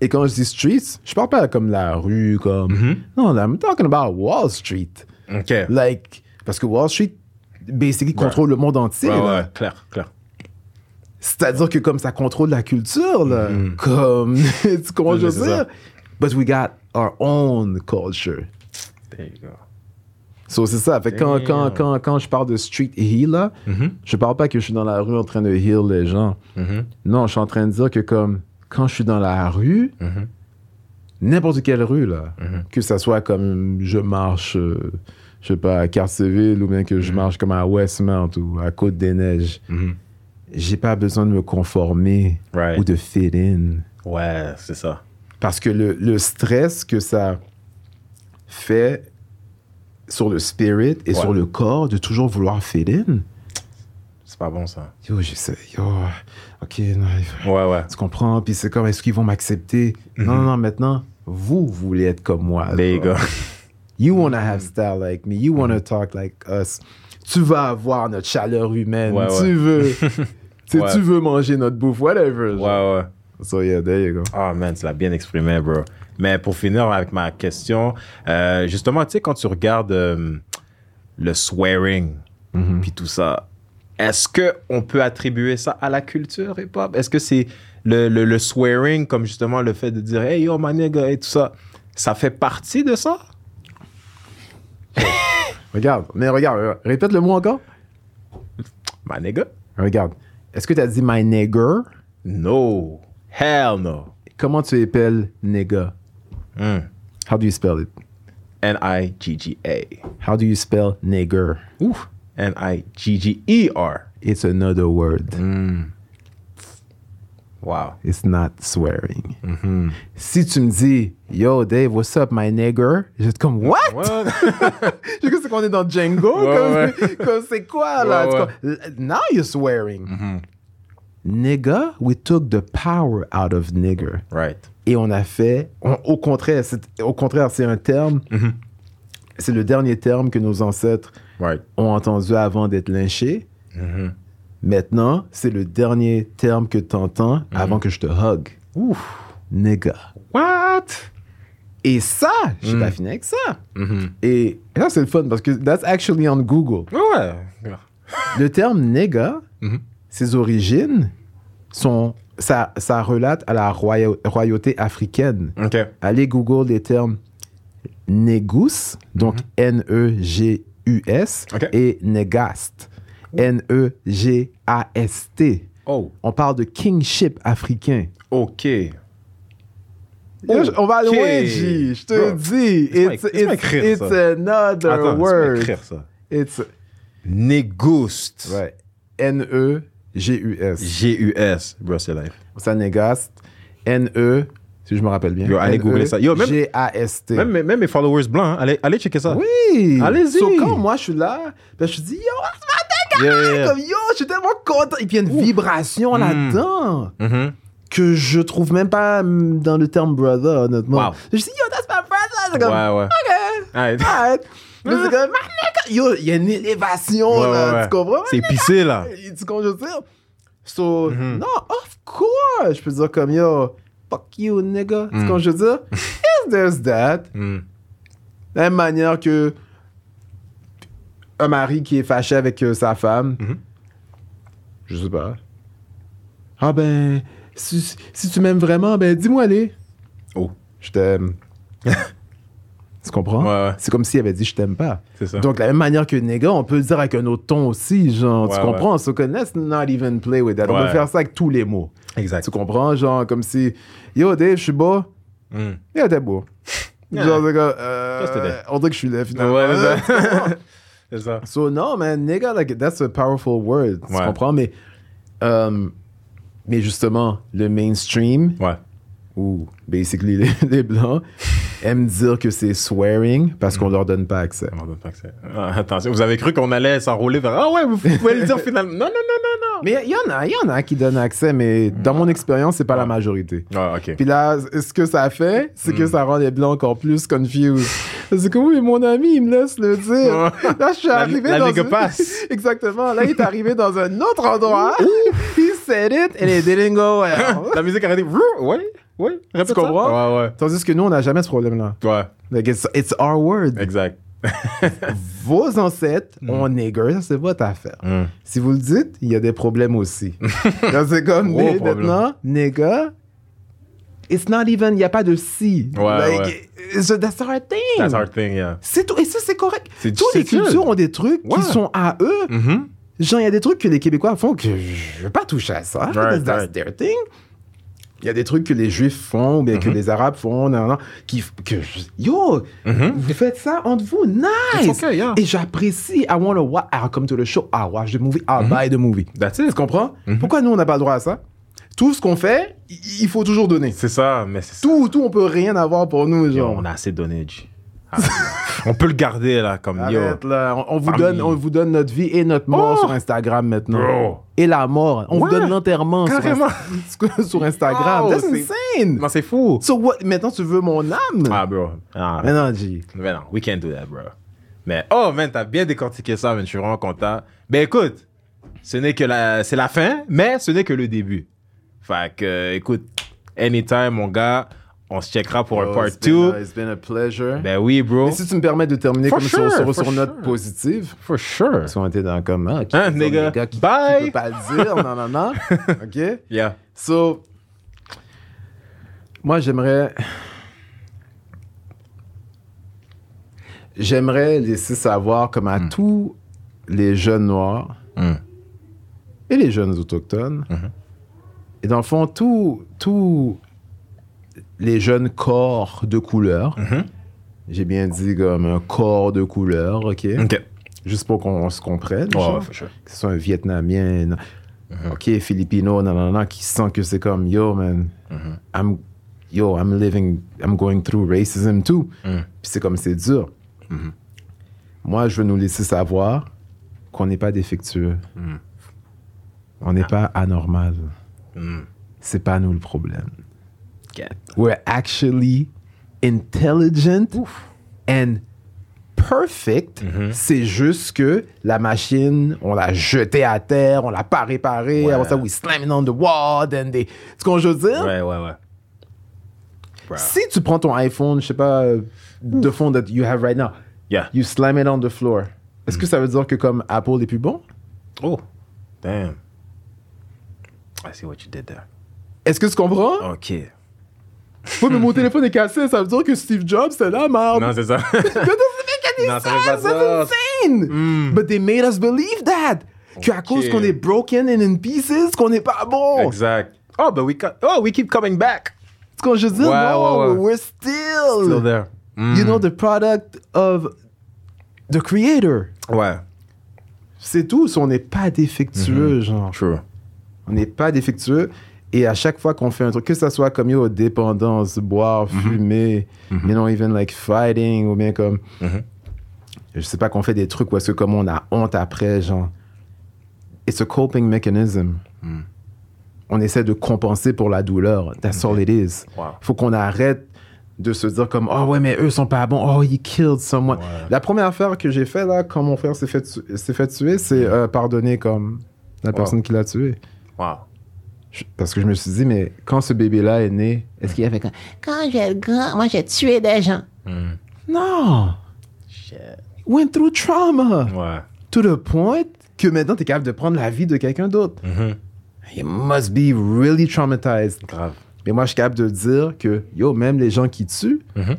Et quand je dis streets, je parle pas comme la rue, comme... Mm-hmm. Non, I'm talking about Wall Street. Ok. Like, parce que Wall Street, basically, contrôle le monde entier. Ouais, là. ouais, clair, clair. C'est-à-dire que comme ça contrôle la culture, là. Comme, tu comprends je veux dire? But we got our own culture. There you go. So, c'est ça. Fait quand, quand, quand, quand je parle de street heal, là, je parle pas que je suis dans la rue en train de heal les gens. Mhm. Non, je suis en train de dire que comme quand je suis dans la rue, Mhm. n'importe quelle rue, là, que ça soit comme je marche, euh, je sais pas, à Carceville ou bien que je marche comme à Westmount ou à Côte-des-Neiges, j'ai pas besoin de me conformer Right. ou de fit in. Ouais, c'est ça. Parce que le, le stress que ça fait sur le spirit et Ouais. sur le corps de toujours vouloir fit in, C'est pas bon, ça. yo, j'essaie, yo, ok, non, Ouais, ouais. tu comprends, puis c'est comme, est-ce qu'ils vont m'accepter? Non, non, non, maintenant, vous, voulez être comme moi. Mhm. There you go. You want to have style like me, you want to talk like us. Tu vas avoir notre chaleur humaine, Ouais, tu veux... tu sais, veux manger notre bouffe, whatever. genre. Ouais, ouais. So yeah, there you go. Ah, man, tu l'as bien exprimé, bro. Mais pour finir avec ma question, euh, justement, tu sais, quand tu regardes euh, le swearing, puis tout ça, est-ce que on peut attribuer ça à la culture hip-hop? Est-ce que c'est le, le, le swearing, comme justement le fait de dire « Hey, yo, my nigga » et tout ça, ça fait partie de ça? Regarde, mais regarde, répète le mot encore. My nigga? Regarde. Est-ce que tu as dit my nigger? No. Hell no. Comment tu appelles nigga? Mm. How do you spell it? N-I-G-G-A. How do you spell nigger? Ouf. N-I-G-G-E-R. It's another word. Mm. Wow. It's not swearing. Mm-hmm. Si tu me dis, yo, Dave, what's up, my nigger? Je être comme, what? What? Je sais qu'on est dans Django. Ouais, comme, ouais. comme c'est quoi, là? Ouais. Now you're swearing. Mm-hmm. Nigga, we took the power out of nigger. right. Et on a fait, on- au contraire, c'est, au contraire, c'est un terme, c'est le dernier terme que nos ancêtres Right. ont entendu avant d'être lynchés. Maintenant, c'est le dernier terme que tu entends avant que je te hug. Ouf. Nigga. What? Et ça, j'ai pas fini avec ça. Et là, c'est le fun parce que that's actually on Google. Ouais. Le terme nigga, ses origines sont. Ça, ça relate à la roya- royauté africaine. OK. Allez Google les termes négus, donc N-E-G-U-S, Ok. et négast, N-E-G-A-S-T. Oh. On parle de kingship africain. OK. Yo, on va Ok. loin, G. Je te Bro, dis. It's, it's, écrire it's ça. another Attends, word. écrire ça. It's Négust. ouais. N-E-G-U-S. G-U-S. Bro, c'est life. Ça négast. N-E, si je me rappelle bien. Yo, allez googler ça. Yo, même- G-A-S-T. Même, mes- même mes followers blancs, allez, allez checker ça. Oui. Allez-y. So, quand moi, je suis là, ben, je dis, yo, what's my nigga? Yeah, yeah. Comme, yo, je suis tellement content. Et puis, il y a une vibration là-dedans Mhm. que je trouve même pas dans le terme brother, honnêtement. Wow. Je dis, yo, that's my brother. C'est comme, Ouais, ouais. OK. Alright. Alright. Mais c'est comme, my nigga. Yo, il y a une élévation, Ouais, là. ouais. Tu comprends? C'est épicé, là. Tu comprends, je veux dire? So, Mm-hmm. non, of course. Je peux dire comme, yo, fuck you, nigga. Tu comprends, je veux dire? yes, there's that. Mm. De la même manière que un mari qui est fâché avec euh, sa femme, Mhm. je sais pas. Ah ben, si, si tu m'aimes vraiment, ben dis-moi allez. Oh. Je t'aime. tu comprends? Ouais, ouais. C'est comme s'il avait dit je t'aime pas. Ça. Donc, la même manière que nègre, on peut le dire avec un autre ton aussi, genre, tu comprends? So, let's not even play with that. On peut faire ça avec tous les mots. exact. Tu comprends? Genre, comme si, yo, Dave, je suis beau. Mm. Yo, t'es beau. Yeah. Genre, c'est comme, euh, on dirait que je suis là, finalement. Ouais, c'est ça. So, no, man, nigga, like, that's a powerful word. Tu comprends? Mais, euh, mais justement, le mainstream, Ouais. ou basically les, les blancs, aiment dire que c'est swearing parce Mm. qu'on leur donne pas accès. On donne pas accès. Ah, attention, vous avez cru qu'on allait s'enrouler vers. Ah ouais, vous pouvez le dire finalement. Non, non, non, non, non. Mais il y, en a, il y en a qui donnent accès, mais dans mon expérience, c'est pas la majorité. Ah, ok. Puis là, ce que ça fait, c'est Mm. que ça rend les blancs encore plus confused. C'est comme, oui, mon ami, il me laisse le dire. Là, je suis La- arrivé la dans nigga une- passe. Exactement. Là, il est arrivé dans un autre endroit. he said it and it didn't go well. La musique a arrêté. Ouais, ouais. Répète Tu comprends? Ça. Ouais, Tandis que nous, on n'a jamais ce problème-là. ouais. Like, it's, it's our word. exact. Vos ancêtres ont nigger, ça, c'est votre affaire. Mm. Si vous le dites, il y a des problèmes aussi. C'est comme, Gros mais problème. maintenant, nigga, it's not even, il n'y a pas de si. Ouais, like, ouais. it's a- that's our thing. That's our thing, yeah. C'est tout. Et ça, c'est correct. C'est- Toutes les cultures ont des trucs Ouais. qui sont à eux. Mhm. Genre, il y a des trucs que les Québécois font que je veux pas toucher à ça. Right, that's right. their thing. Il y a des trucs que les Juifs font ou bien que les Arabes font, non, qui, que, yo, vous faites ça entre vous, nice. It's okay, yeah. Et j'apprécie. I want to watch, I'll come to the show, I'll watch the movie, I'll buy the movie. That's Tu it. comprends? Pourquoi nous, on n'a pas le droit à ça? Tout ce qu'on fait, i- il faut toujours donner. C'est ça, mais c'est ça. Tout, tout, on peut rien avoir pour nous, genre. on a assez donné, G. Ah, on peut le garder, là, comme yo. Arrête, là. On, on vous Famille. donne, on vous donne notre vie et notre mort Oh! sur Instagram maintenant. Bro. Et la mort. On Ouais, vous donne l'enterrement sur, carrément. Insta- sur Instagram. Wow, That's c'est- insane. Non, c'est fou. So what? Maintenant, tu veux mon âme? Ah, bro. Ah, Mais non, G. Mais non, we can't do that, bro. Mais, oh, man, t'as bien décortiqué ça, man. Je suis vraiment content. Ben, écoute, ce n'est que la, c'est la fin, mais ce n'est que le début. Fait que, euh, écoute, anytime, mon gars, on se checkera pour un part it's been 2. a- It's been a pleasure. Ben oui, bro. Et si tu me permets de terminer For comme sure, sur, sur, sur note positive, For sure. si on était dans comme, qui Hein, nigga? gars? qui, Bye. qui peut pas le dire, non, non, non. OK? Yeah. So, moi, j'aimerais. J'aimerais laisser savoir, comme à tous les jeunes noirs Mm. et les jeunes autochtones, et dans le fond, tous tous les jeunes corps de couleur, Mhm. j'ai bien dit comme un corps de couleur, OK? OK. Juste pour qu'on se comprenne. Sure. que ce soit un Vietnamien, non. ok, Filipino, non, qui sent que c'est comme, yo, man, I'm, yo, I'm living, I'm going through racism too. Mm. Puis c'est comme, c'est dur. Moi, je veux nous laisser savoir qu'on n'est pas défectueux. On n'est pas anormal. Mm. C'est pas nous le problème. We're actually intelligent and perfect. C'est juste que la machine, on l'a jetée à terre, on l'a pas réparée. Ouais. Après ça, we slam it on the wall. Then they... Tu comprends ce que je veux dire? Ouais, ouais, ouais. Bro. Si tu prends ton iPhone, je sais pas, euh, the phone that you have right now, Yeah. you slam it on the floor. Est-ce que ça veut dire que comme Apple est plus bon? Oh, damn. I see what you did there. Est-ce que tu comprends? OK. Oui, mais mon téléphone est cassé, ça veut dire que Steve Jobs, c'est la merde. Non, c'est ça. Non, ça fait pas ça. That's insane. Mm. But they made us believe that. Qu'à Ok. cause qu'on est broken and in pieces, qu'on n'est pas bon. exact. Oh, but we, oh, we keep coming back. Ce que je dire, Ouais, non, ouais, ouais. we're still, Still there. Mm. you know, the product of the creator. Ouais. C'est tout. si on n'est pas défectueux, Mm-hmm. genre. True. On n'est pas défectueux. Et à chaque fois qu'on fait un truc, que ça soit comme yo, dépendance, boire, Mm-hmm. fumer, you know, even like fighting, ou bien comme. Mhm. Je sais pas qu'on fait des trucs où est-ce que comme on a honte après, genre. It's a coping mechanism. Mm. On essaie de compenser pour la douleur. That's all it is. Wow. faut qu'on arrête de se dire comme oh ouais mais eux sont pas bons oh he killed someone Ouais. la première affaire que j'ai fait là quand mon frère s'est fait, s'est fait tuer c'est euh, pardonner comme la personne qui l'a tué Wow. Parce que je me suis dit mais quand ce bébé là est né est-ce qu'il y avait comme Quand j'ai le grand, moi j'ai tué des gens. Mm. non Shit. went through trauma. Ouais. To the point que maintenant, tu es capable de prendre la vie de quelqu'un d'autre. Mhm. You must be really traumatized. Grave. Mais moi, je suis capable de dire que, yo, même les gens qui tuent Mhm.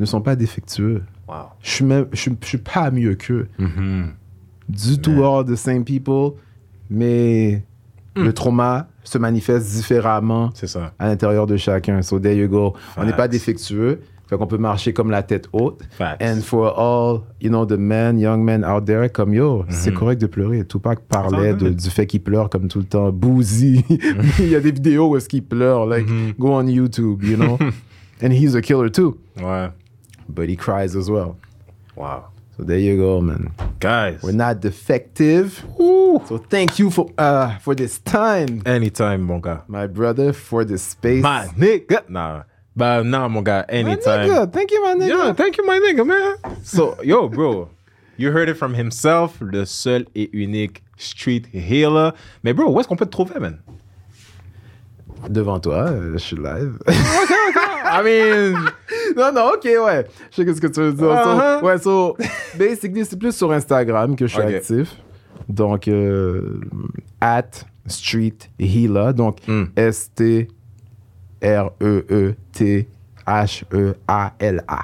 ne sont pas défectueux. Wow. Je suis même, je, suis- je suis pas mieux qu'eux. Mhm. Du tout all the same people, mais le trauma se manifeste différemment ça. à l'intérieur de chacun. So there you go. On n'est pas défectueux. Fait qu'on peut marcher comme la tête haute. Facts. And for all, you know, the men, young men out there, comme yo, c'est correct de pleurer. Tupac parlait de- du fait qu'il pleure comme tout le temps. Boozy. Il y a des vidéos où est-ce qu'il pleure. Like, go on YouTube, you know? And he's a killer too. Ouais. But he cries as well. Wow. So there you go, man. Guys. We're not defective. So thank you for uh for this time, Anytime, mon gars. my brother, for this space. My nigga. Nah. Bah, non, mon gars. My Anytime. nigga, thank you, my nigga. Yeah, thank you, my nigga, man. So, yo, bro, you heard it from himself, le seul et unique street healer. Mais, bro, où est-ce qu'on peut te trouver, man? Devant toi, euh, je suis live. I mean, non, non, ok, ouais. Je sais ce que tu veux dire. So, Uh-huh. ouais, so, basically, c'est plus sur Instagram que je suis actif. Donc, euh, at street healer. Donc, Mm. E S-T-R-E-E-T-H-E-A-L-A.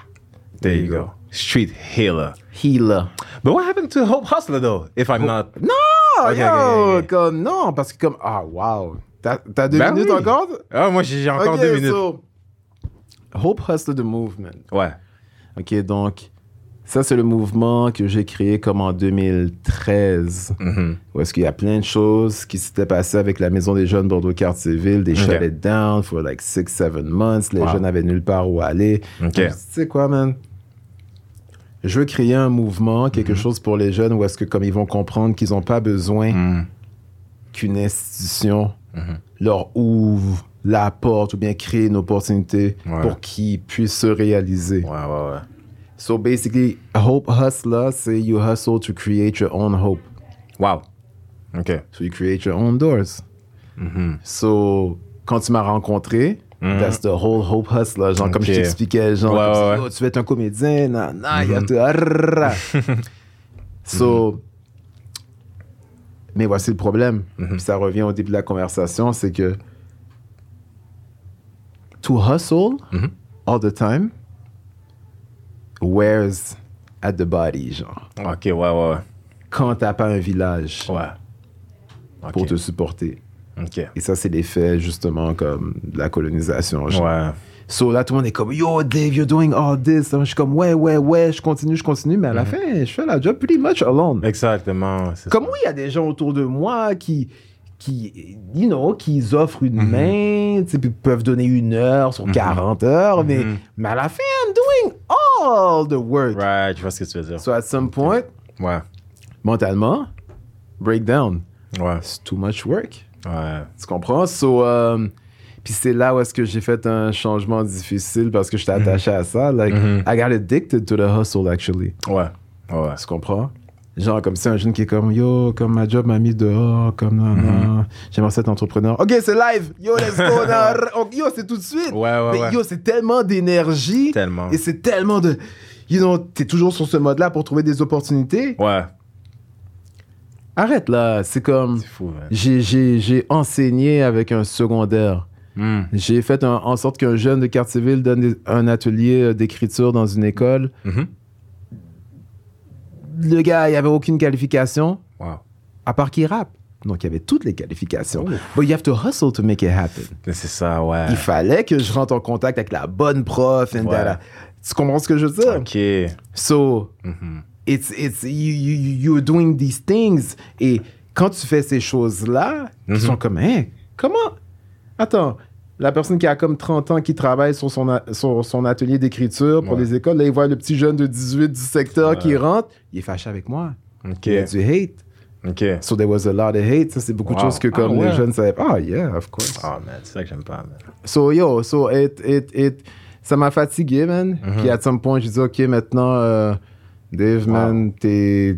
there you go. Street healer. Healer. But what happened to Hope Hustler, though, if I'm not... Non, Ok, yo, ok, ok. comme, non, parce que comme, ah, wow. T'as deux Ben minutes oui. encore? Ah, moi, j'ai encore deux minutes. so, Hope Hustle the Movement. Ouais. Ok, donc, ça, c'est le mouvement que j'ai créé comme en 2013. Mhm. Où est-ce qu'il y a plein de choses qui s'étaient passées avec la Maison des Jeunes Bordeaux-Cartierville. Des shut it down for like six, seven months. Les Wow. jeunes avaient nulle part où aller. Ok. Tu sais quoi, man? Je veux créer un mouvement, quelque chose pour les jeunes où est-ce que comme ils vont comprendre qu'ils n'ont pas besoin Mm. qu'une institution leur ouvre la porte ou bien crée une opportunité Ouais. pour qu'ils puissent se réaliser. Ouais, ouais, ouais. So basically, Hope Hustler, c'est you hustle to create your own hope. Wow. OK. So you create your own doors. Mm-hmm. So quand tu m'as rencontré, that's the whole Hope Hustler. Genre comme je t'expliquais, genre Ouais, comme ouais, ça. Yo, tu veux être un comédien, non, non, you have to... arrrrra. so, mais voici le problème. Mm-hmm. Ça revient au début de la conversation, c'est que to hustle Mm-hmm. all the time wears at the body, genre. OK, ouais, ouais, ouais. Quand t'as pas un village Ouais. Pour te supporter. OK. Et ça, c'est l'effet, justement, comme de la colonisation. genre. Ouais. So là, tout le monde est comme, yo, Dave, you're doing all this. Je suis comme, ouais, ouais, ouais, je continue, je continue. Mais à la fin, je fais la job pretty much alone. Exactement. Comme ça. oui, il y a des gens autour de moi qui, qui you know, qui offrent une Mhm. main, tu sais, puis peuvent donner une heure sur 40 heures. Mais, Mhm. mais à la fin, I'm doing all the work. Right, je vois ce que tu veux dire. So at some point, Ouais. mentalement, breakdown. Ouais. It's too much work. Ouais. Tu comprends? So, euh, puis c'est là où est-ce que j'ai fait un changement difficile parce que j'étais attaché à ça. Like, Mhm. I got addicted to the hustle, actually. Ouais. Ouais. Tu comprends? Genre, comme c'est un jeune qui est comme, yo, comme ma job m'a mis dehors, comme, non, Mhm. non, j'aimerais être entrepreneur. Ok, c'est live! Yo, let's go! yo, c'est tout de suite! Ouais, ouais, Mais ouais. yo, c'est tellement d'énergie. Tellement. Et c'est tellement de. You know, t'es toujours sur ce mode-là pour trouver des opportunités. Ouais. Arrête là, c'est comme. C'est fou, man. J'ai- J'ai j'ai enseigné avec un secondaire. Mm. J'ai fait un- en sorte qu'un jeune de Cartierville donne des- un atelier euh, d'écriture dans une école. Mhm. Le gars, il avait aucune qualification, Wow. à part qu'il rappe. Donc, il y avait toutes les qualifications. Oh. But you have to hustle to make it happen. C'est ça, ouais. Il fallait que je rentre en contact avec la bonne prof. And Ouais. that. Tu comprends ce que je veux dire? OK. So, Mhm. it's, it's, you, you, you- you're doing these things. Et quand tu fais ces choses-là, Mhm. qui sont comme, hein, comment? Attends, la personne qui a comme 30 ans qui travaille sur son, a- sur son atelier d'écriture pour Ouais. les écoles, là, il voit le petit jeune de 18 du secteur Ouais. qui rentre, il est fâché avec moi. OK. Il y a du hate. OK. So there was a lot of hate. Ça, c'est beaucoup de choses que comme Ah, les ouais? jeunes savaient. Ah, yeah, of course. Oh, man, c'est ça que j'aime pas, man. So, yo, so, it, it, it, ça m'a fatigué, man. Mhm. Puis, à some point, j'ai dit, OK, maintenant, euh, Dave, Wow. man, t'es,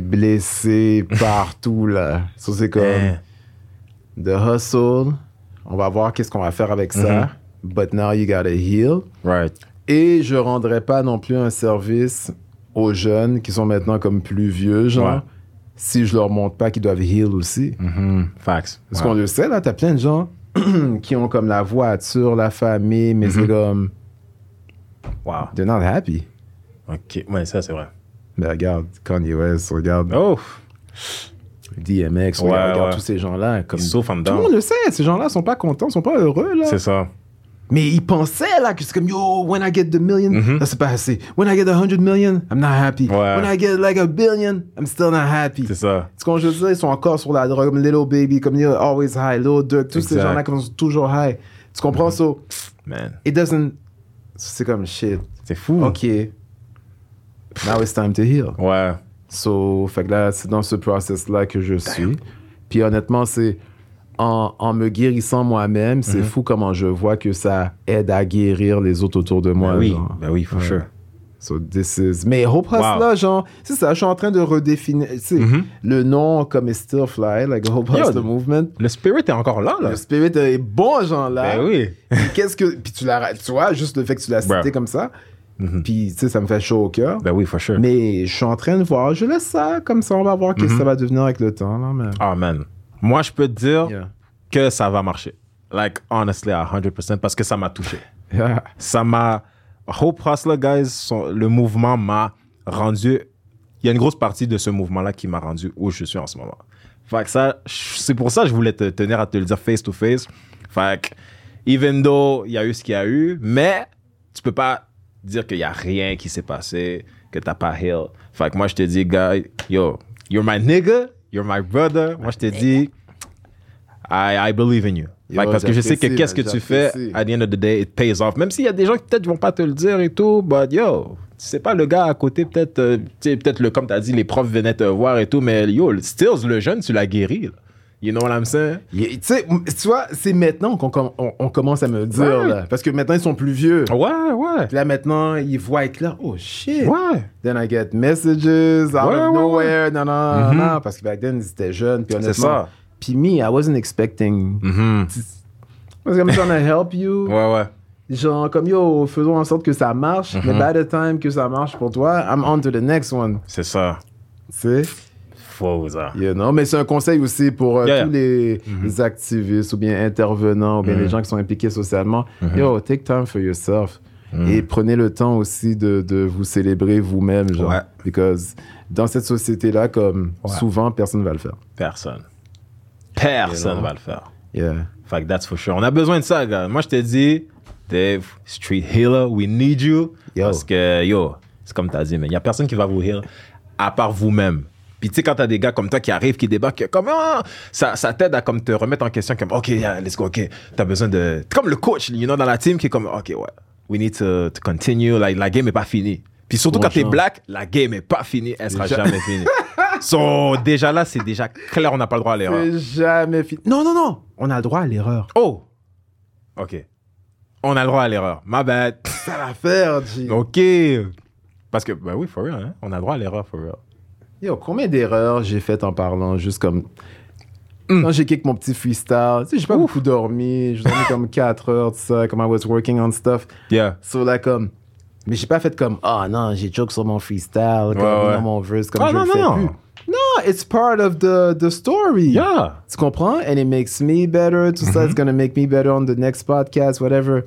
blessé partout, là. So, c'est comme, the hustle, on va voir qu'est-ce qu'on va faire avec ça. But now you gotta heal. Right. Et je rendrai pas non plus un service aux jeunes qui sont maintenant comme plus vieux, genre, Ouais. si je leur montre pas qu'ils doivent heal aussi. Mhm. Facts. Parce Ouais. qu'on le sait, là, t'as plein de gens qui ont comme la voiture, la famille, mais Mhm. c'est comme, Wow. they're not happy. Ok. Ouais, ça, c'est vrai. Mais regarde, Kanye West, regarde Oh. DMX, Ouais, regarde, ouais. tous ces gens-là. Comme... En Tout le monde le sait, ces gens-là sont pas contents, sont pas heureux, là. C'est ça. Mais ils pensaient, là, que c'est comme, yo, when I get the million, Mhm. là, c'est pas assez. When I get a hundred million, I'm not happy. Ouais. When I get like a billion, I'm still not happy. C'est ça. Ce qu'on je veux dire, ils sont encore sur la drogue, comme Little Baby, comme yo, Always High, Little Dirk, tous ces gens-là qui sont toujours high. Tu comprends, so, Man. it doesn't, c'est comme shit. C'est fou. OK. Now it's time to heal. Ouais. So, fait que là, c'est dans ce process-là que je suis. Puis honnêtement, c'est en, en me guérissant moi-même, Mhm. c'est fou comment je vois que ça aide à guérir les autres autour de moi. Ben oui. genre. Ben oui, for Ouais. sure. So this is... Mais Hope Hustle, Wow. là, genre, c'est ça, je suis en train de redéfinir, tu sais, Mhm. le nom comme is still fly, like Hope Yo, Hustle Movement. Le spirit est encore là, là. Le spirit est bon, genre, là. Ben oui. Puis Qu'est-ce que... Puis tu l'as... Tu vois, juste le fait que tu l'as cité comme ça, Mhm. puis, tu sais, ça me fait chaud au cœur. Ben oui, for sure. Mais je suis en train de voir, je laisse ça, comme ça, on va voir qu'est-ce que ça va devenir avec le temps, là, mais... Ah, man. Moi, je peux te dire Yeah. que ça va marcher. Like, honestly, à 100%, parce que ça m'a touché. Yeah. Ça m'a. Hope Hustler, guys, son- le mouvement m'a rendu. Il y a une grosse partie de ce mouvement-là qui m'a rendu où je suis en ce moment. Fait que ça, c'est pour ça que je voulais te tenir à te le dire face to face. Fait que, even though il y a eu ce qu'il y a eu, mais tu peux pas dire qu'il y a rien qui s'est passé, que t'as pas heal. Fait que moi, je te dis, guy, yo, you're my nigga, you're my brother. Moi, je te dis, I, I believe in you. Yo, parce que je sais que qu'est-ce que tu fais, at the end of the day, it pays off. Même s'il y a des gens qui peut-être vont pas te le dire et tout, but yo, c'est pas le gars à côté, peut-être, euh, peut-être le, comme tu as dit, les profs venaient te voir et tout, mais yo, Stills, le jeune, tu l'as guéri. là. You know what I'm saying? Yeah, Tu vois, c'est maintenant qu'on com- on, on commence à me dire, Ouais. là. Parce que maintenant, ils sont plus vieux. Ouais, ouais. Puis là, maintenant, ils voient clair. Oh, shit. Ouais. Then I get messages out Ouais, of nowhere. Non, non, Mhm. non. Parce que back then, ils étaient jeunes. Puis C'est honnêtement. ça. Puis me, I wasn't expecting. Mhm. Parce que I'm trying to help you. Ouais, ouais. Genre, comme yo, faisons en sorte que ça marche. Mhm. Mais by the time que ça marche pour toi, I'm on to the next one. C'est ça. Tu sais? You know? Mais c'est un conseil aussi pour euh, Yeah, tous yeah. les, les activistes ou bien intervenants ou bien les gens qui sont impliqués socialement. Yo, take time for yourself. Mhm. Et prenez le temps aussi de, de vous célébrer vous-même, genre. Ouais. Because dans cette société-là, comme Ouais. souvent, personne ne va le faire. Personne. Personne know? va le faire. Yeah. Fait que that's for sure. On a besoin de ça, gars. Moi, je te dis, Dave, street healer, we need you. Yo. Parce que, yo, c'est comme t'as dit, mais il y a personne qui va vous heal à part vous-même. Puis tu sais, quand t'as des gars comme toi qui arrivent, qui débarquent, comme, ah, ça, ça t'aide à comme te remettre en question, comme, OK, yeah, let's go, OK, t'as besoin de... Comme le coach, you know, dans la team qui est comme, OK, ouais, we need to, to continue, like, la game est pas finie. Puis surtout quand t'es black, la game est pas finie, elle sera Déjà- jamais finie. so, déjà là, c'est déjà clair, on n'a pas le droit à l'erreur. Jamais fini. Non, non, non. On a le droit à l'erreur. Oh! OK. On a le droit à l'erreur. My bad. Ça va faire, G. OK. Parce que, bah oui, for real, hein? On a le droit à l'erreur, for real. Yo, combien d'erreurs j'ai faites en parlant juste comme. Hmm. Quand j'ai kick mon petit freestyle, tu sais, j'ai pas beaucoup dormi. J'ai dormi comme 4 heures, tout ça, comme I was working on stuff. Yeah. So là, comme. Mais j'ai pas fait comme, ah non, j'ai joke sur mon freestyle, comme Ouais, ouais. dans mon verse, comme Ah, je non, le fais non. plus. Non, it's part of the, the story. Yeah. Tu comprends? And it makes me better, tout ça, it's gonna make me better on the next podcast, whatever.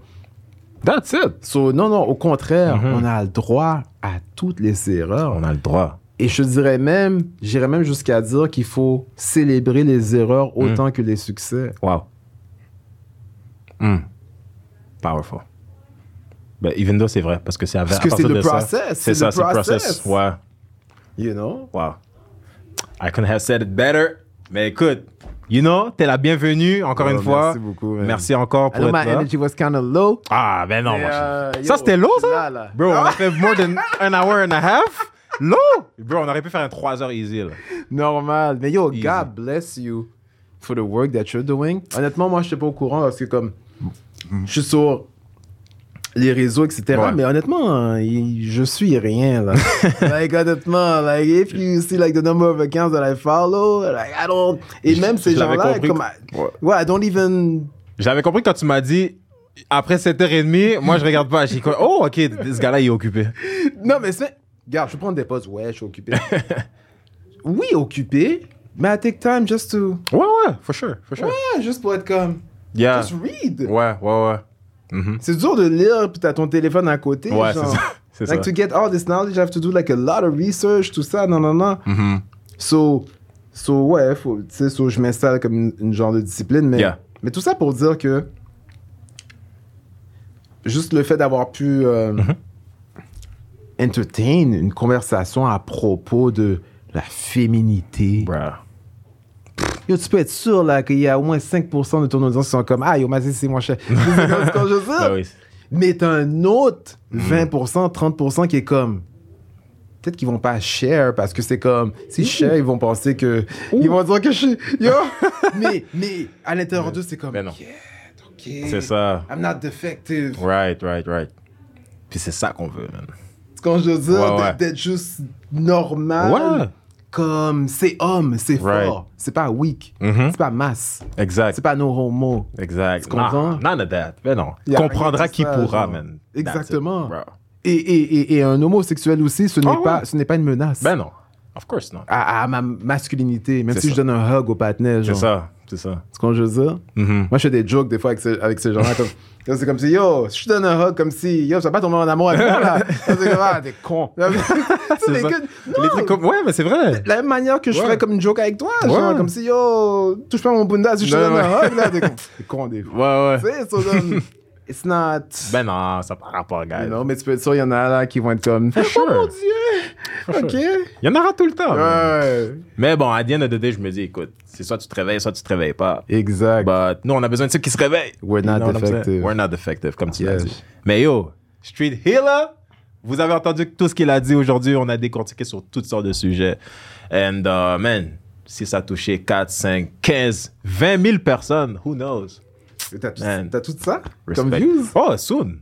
That's it. So, non, non, au contraire, Mhm. on a le droit à toutes les erreurs. On a le droit. Et je dirais même, j'irais même jusqu'à dire qu'il faut célébrer les erreurs autant que les succès. Wow. Mm. Powerful. Ben, even though c'est vrai, parce que c'est à Parce que c'est le process, C'est ça, c'est le process. Ouais. You know? Wow. I couldn't have said it better. Mais écoute, you know, t'es la bienvenue, encore Oh, une fois. merci beaucoup, man. Merci encore I pour know être my là. energy was kind of low. Ah, ben non, moi. je- euh, ça, c'était low, ça? là, là. Bro, on a fait more than an hour and a half. Low? Bro, on aurait pu faire un 3 heures easy, là. Normal. Mais yo, Easy. God bless you for the work that you're doing. Honnêtement, moi, je n'étais pas au courant parce que comme je suis sur les réseaux, etc. Ouais. Mais honnêtement, je suis rien, là. like, honnêtement, like, if you see, like, the number of accounts that I follow, like, I don't... Et même ces je gens-là, comme... que- I- Ouais, I don't even... J'avais compris quand tu m'as dit, après 7h30, moi, je regarde pas. J'ai dit, oh, OK, ce gars-là, il est occupé. Non, mais c'est... Regarde, je prends des pauses. Ouais, je suis occupé. oui, occupé. Mais I take time just to. Ouais, ouais, for sure, for sure. Ouais, juste pour être comme. Yeah. Just read. Ouais, ouais, ouais. Mhm. C'est dur de lire, puis t'as ton téléphone à côté. Ouais, c'est ça. C'est Like ça. to get all this knowledge, I have to do like a lot of research, tout ça, non, non, non. Mhm. So, so ouais, tu sais, so, je m'installe comme une, une genre de discipline, mais, Yeah. mais tout ça pour dire que juste le fait d'avoir pu euh, Mm-hmm. Entertain une conversation à propos de la féminité. Bruh. Yo, tu peux être sûr là qu'il y a au moins 5% de ton audience qui sont comme Ah, yo, Mazé, c'est moins cher. C'est je. Ben oui. Mais t'as un autre Mm. 20%, 30% qui est comme. Peut-être qu'ils vont pas share parce que c'est comme. Si share, ils vont penser que. Ils vont dire que je suis. Yo! mais, mais à l'intérieur d'eux, c'est comme. Ben non. Yeah, ok. C'est ça. I'm not defective. Right, right, right. Puis c'est ça qu'on veut, man. Quand je veux dire Ouais, ouais. d'être- juste normal. Ouais. Comme c'est homme, c'est Right. fort. C'est pas weak. Mhm. C'est pas masse. Exact. C'est pas no homo. Exact. Tu comprends? Nah, none of that. Ben non. Comprendra qui ça, pourra, genre. man. Exactement. Et, et, et, et un homosexuel aussi, ce n'est Ah pas, ce n'est pas une menace. Ben non. Of course not. à, à ma masculinité, même si ça. je donne un hug au partenaire. C'est ça. C'est ça. C'est quand je veux dire? Mhm. Moi, je fais des jokes des fois avec, ce- avec ces gens-là. Comme, c'est comme si, yo, si je te donne un hug comme si, yo, ça va pas tomber en amour avec moi, là. c'est comme, ah, t'es con. C'est Les trucs comme... Ouais, mais c'est vrai. La même manière que je Ouais. ferais comme une joke avec toi. Ouais. Genre, comme si, yo, touche pas mon bunda si je te Ouais, donne un hug, là. T'es con, des fois. Ouais, Tu ouais. sais, so, comme, it's not. Ben non, ça pas rapport, guys. non, mais tu peux être sûr, il y en a là qui vont être comme, For oh sure. mon dieu. Ok. Il y en aura tout le temps. Ouais. Mais bon, à the end of the day, je me dis, écoute, c'est soit tu te réveilles, soit tu te réveilles pas. Exact. But nous, on a besoin de ceux qui se réveillent. We're not saying? defective. We're not defective, comme tu l'as Yes. dit. Mais yo, Street Healer, vous avez entendu tout ce qu'il a dit aujourd'hui. On a décortiqué sur toutes sortes de sujets. And uh, man, si ça a touché 4, 5, 15, 20 000 personnes, who knows? T'as tout, Man. t'as tout ça? Respect. comme views? Oh, soon.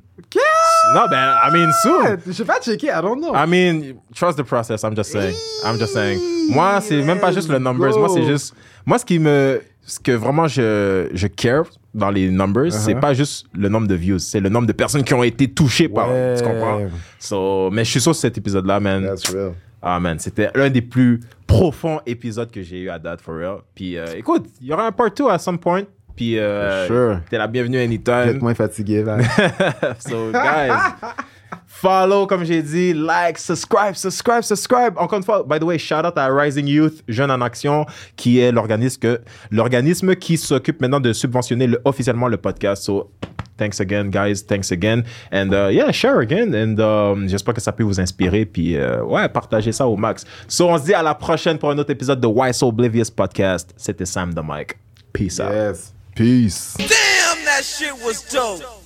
Non, ben, I mean, soon. Je sais pas checker, I don't know. I mean, trust the process. I'm just saying. I'm just saying. Moi, c'est même pas juste le numbers. Moi, c'est juste. Moi, ce qui me. Ce que vraiment je, je care dans les numbers, c'est Uh-huh. pas juste le nombre de views, c'est le nombre de personnes qui ont été touchées par. Tu comprends? So, mais je suis sûr que cet épisode-là, man. That's real. Ah, man, c'était l'un des plus profonds épisodes que j'ai eu à date, for real. Puis, euh, écoute, il y aura un part 2 à some point. Puis, euh, sure. t'es la bienvenue anytime. moins fatigué, là. so, guys, follow, comme j'ai dit, like, subscribe, subscribe, subscribe. Encore une fois, by the way, shout out à Rising Youth, Jeunes en Action, qui est l'organisme que, l'organisme qui s'occupe maintenant de subventionner le- officiellement le podcast. So, thanks again, guys. Thanks again. And uh, yeah, share again. And um, j'espère que ça peut vous inspirer. Puis, euh, ouais, partagez ça au max. So, on se dit à la prochaine pour un autre épisode de Why So Oblivious Podcast. C'était Sam the Mike. Peace out. Peace. Damn, that shit was dope.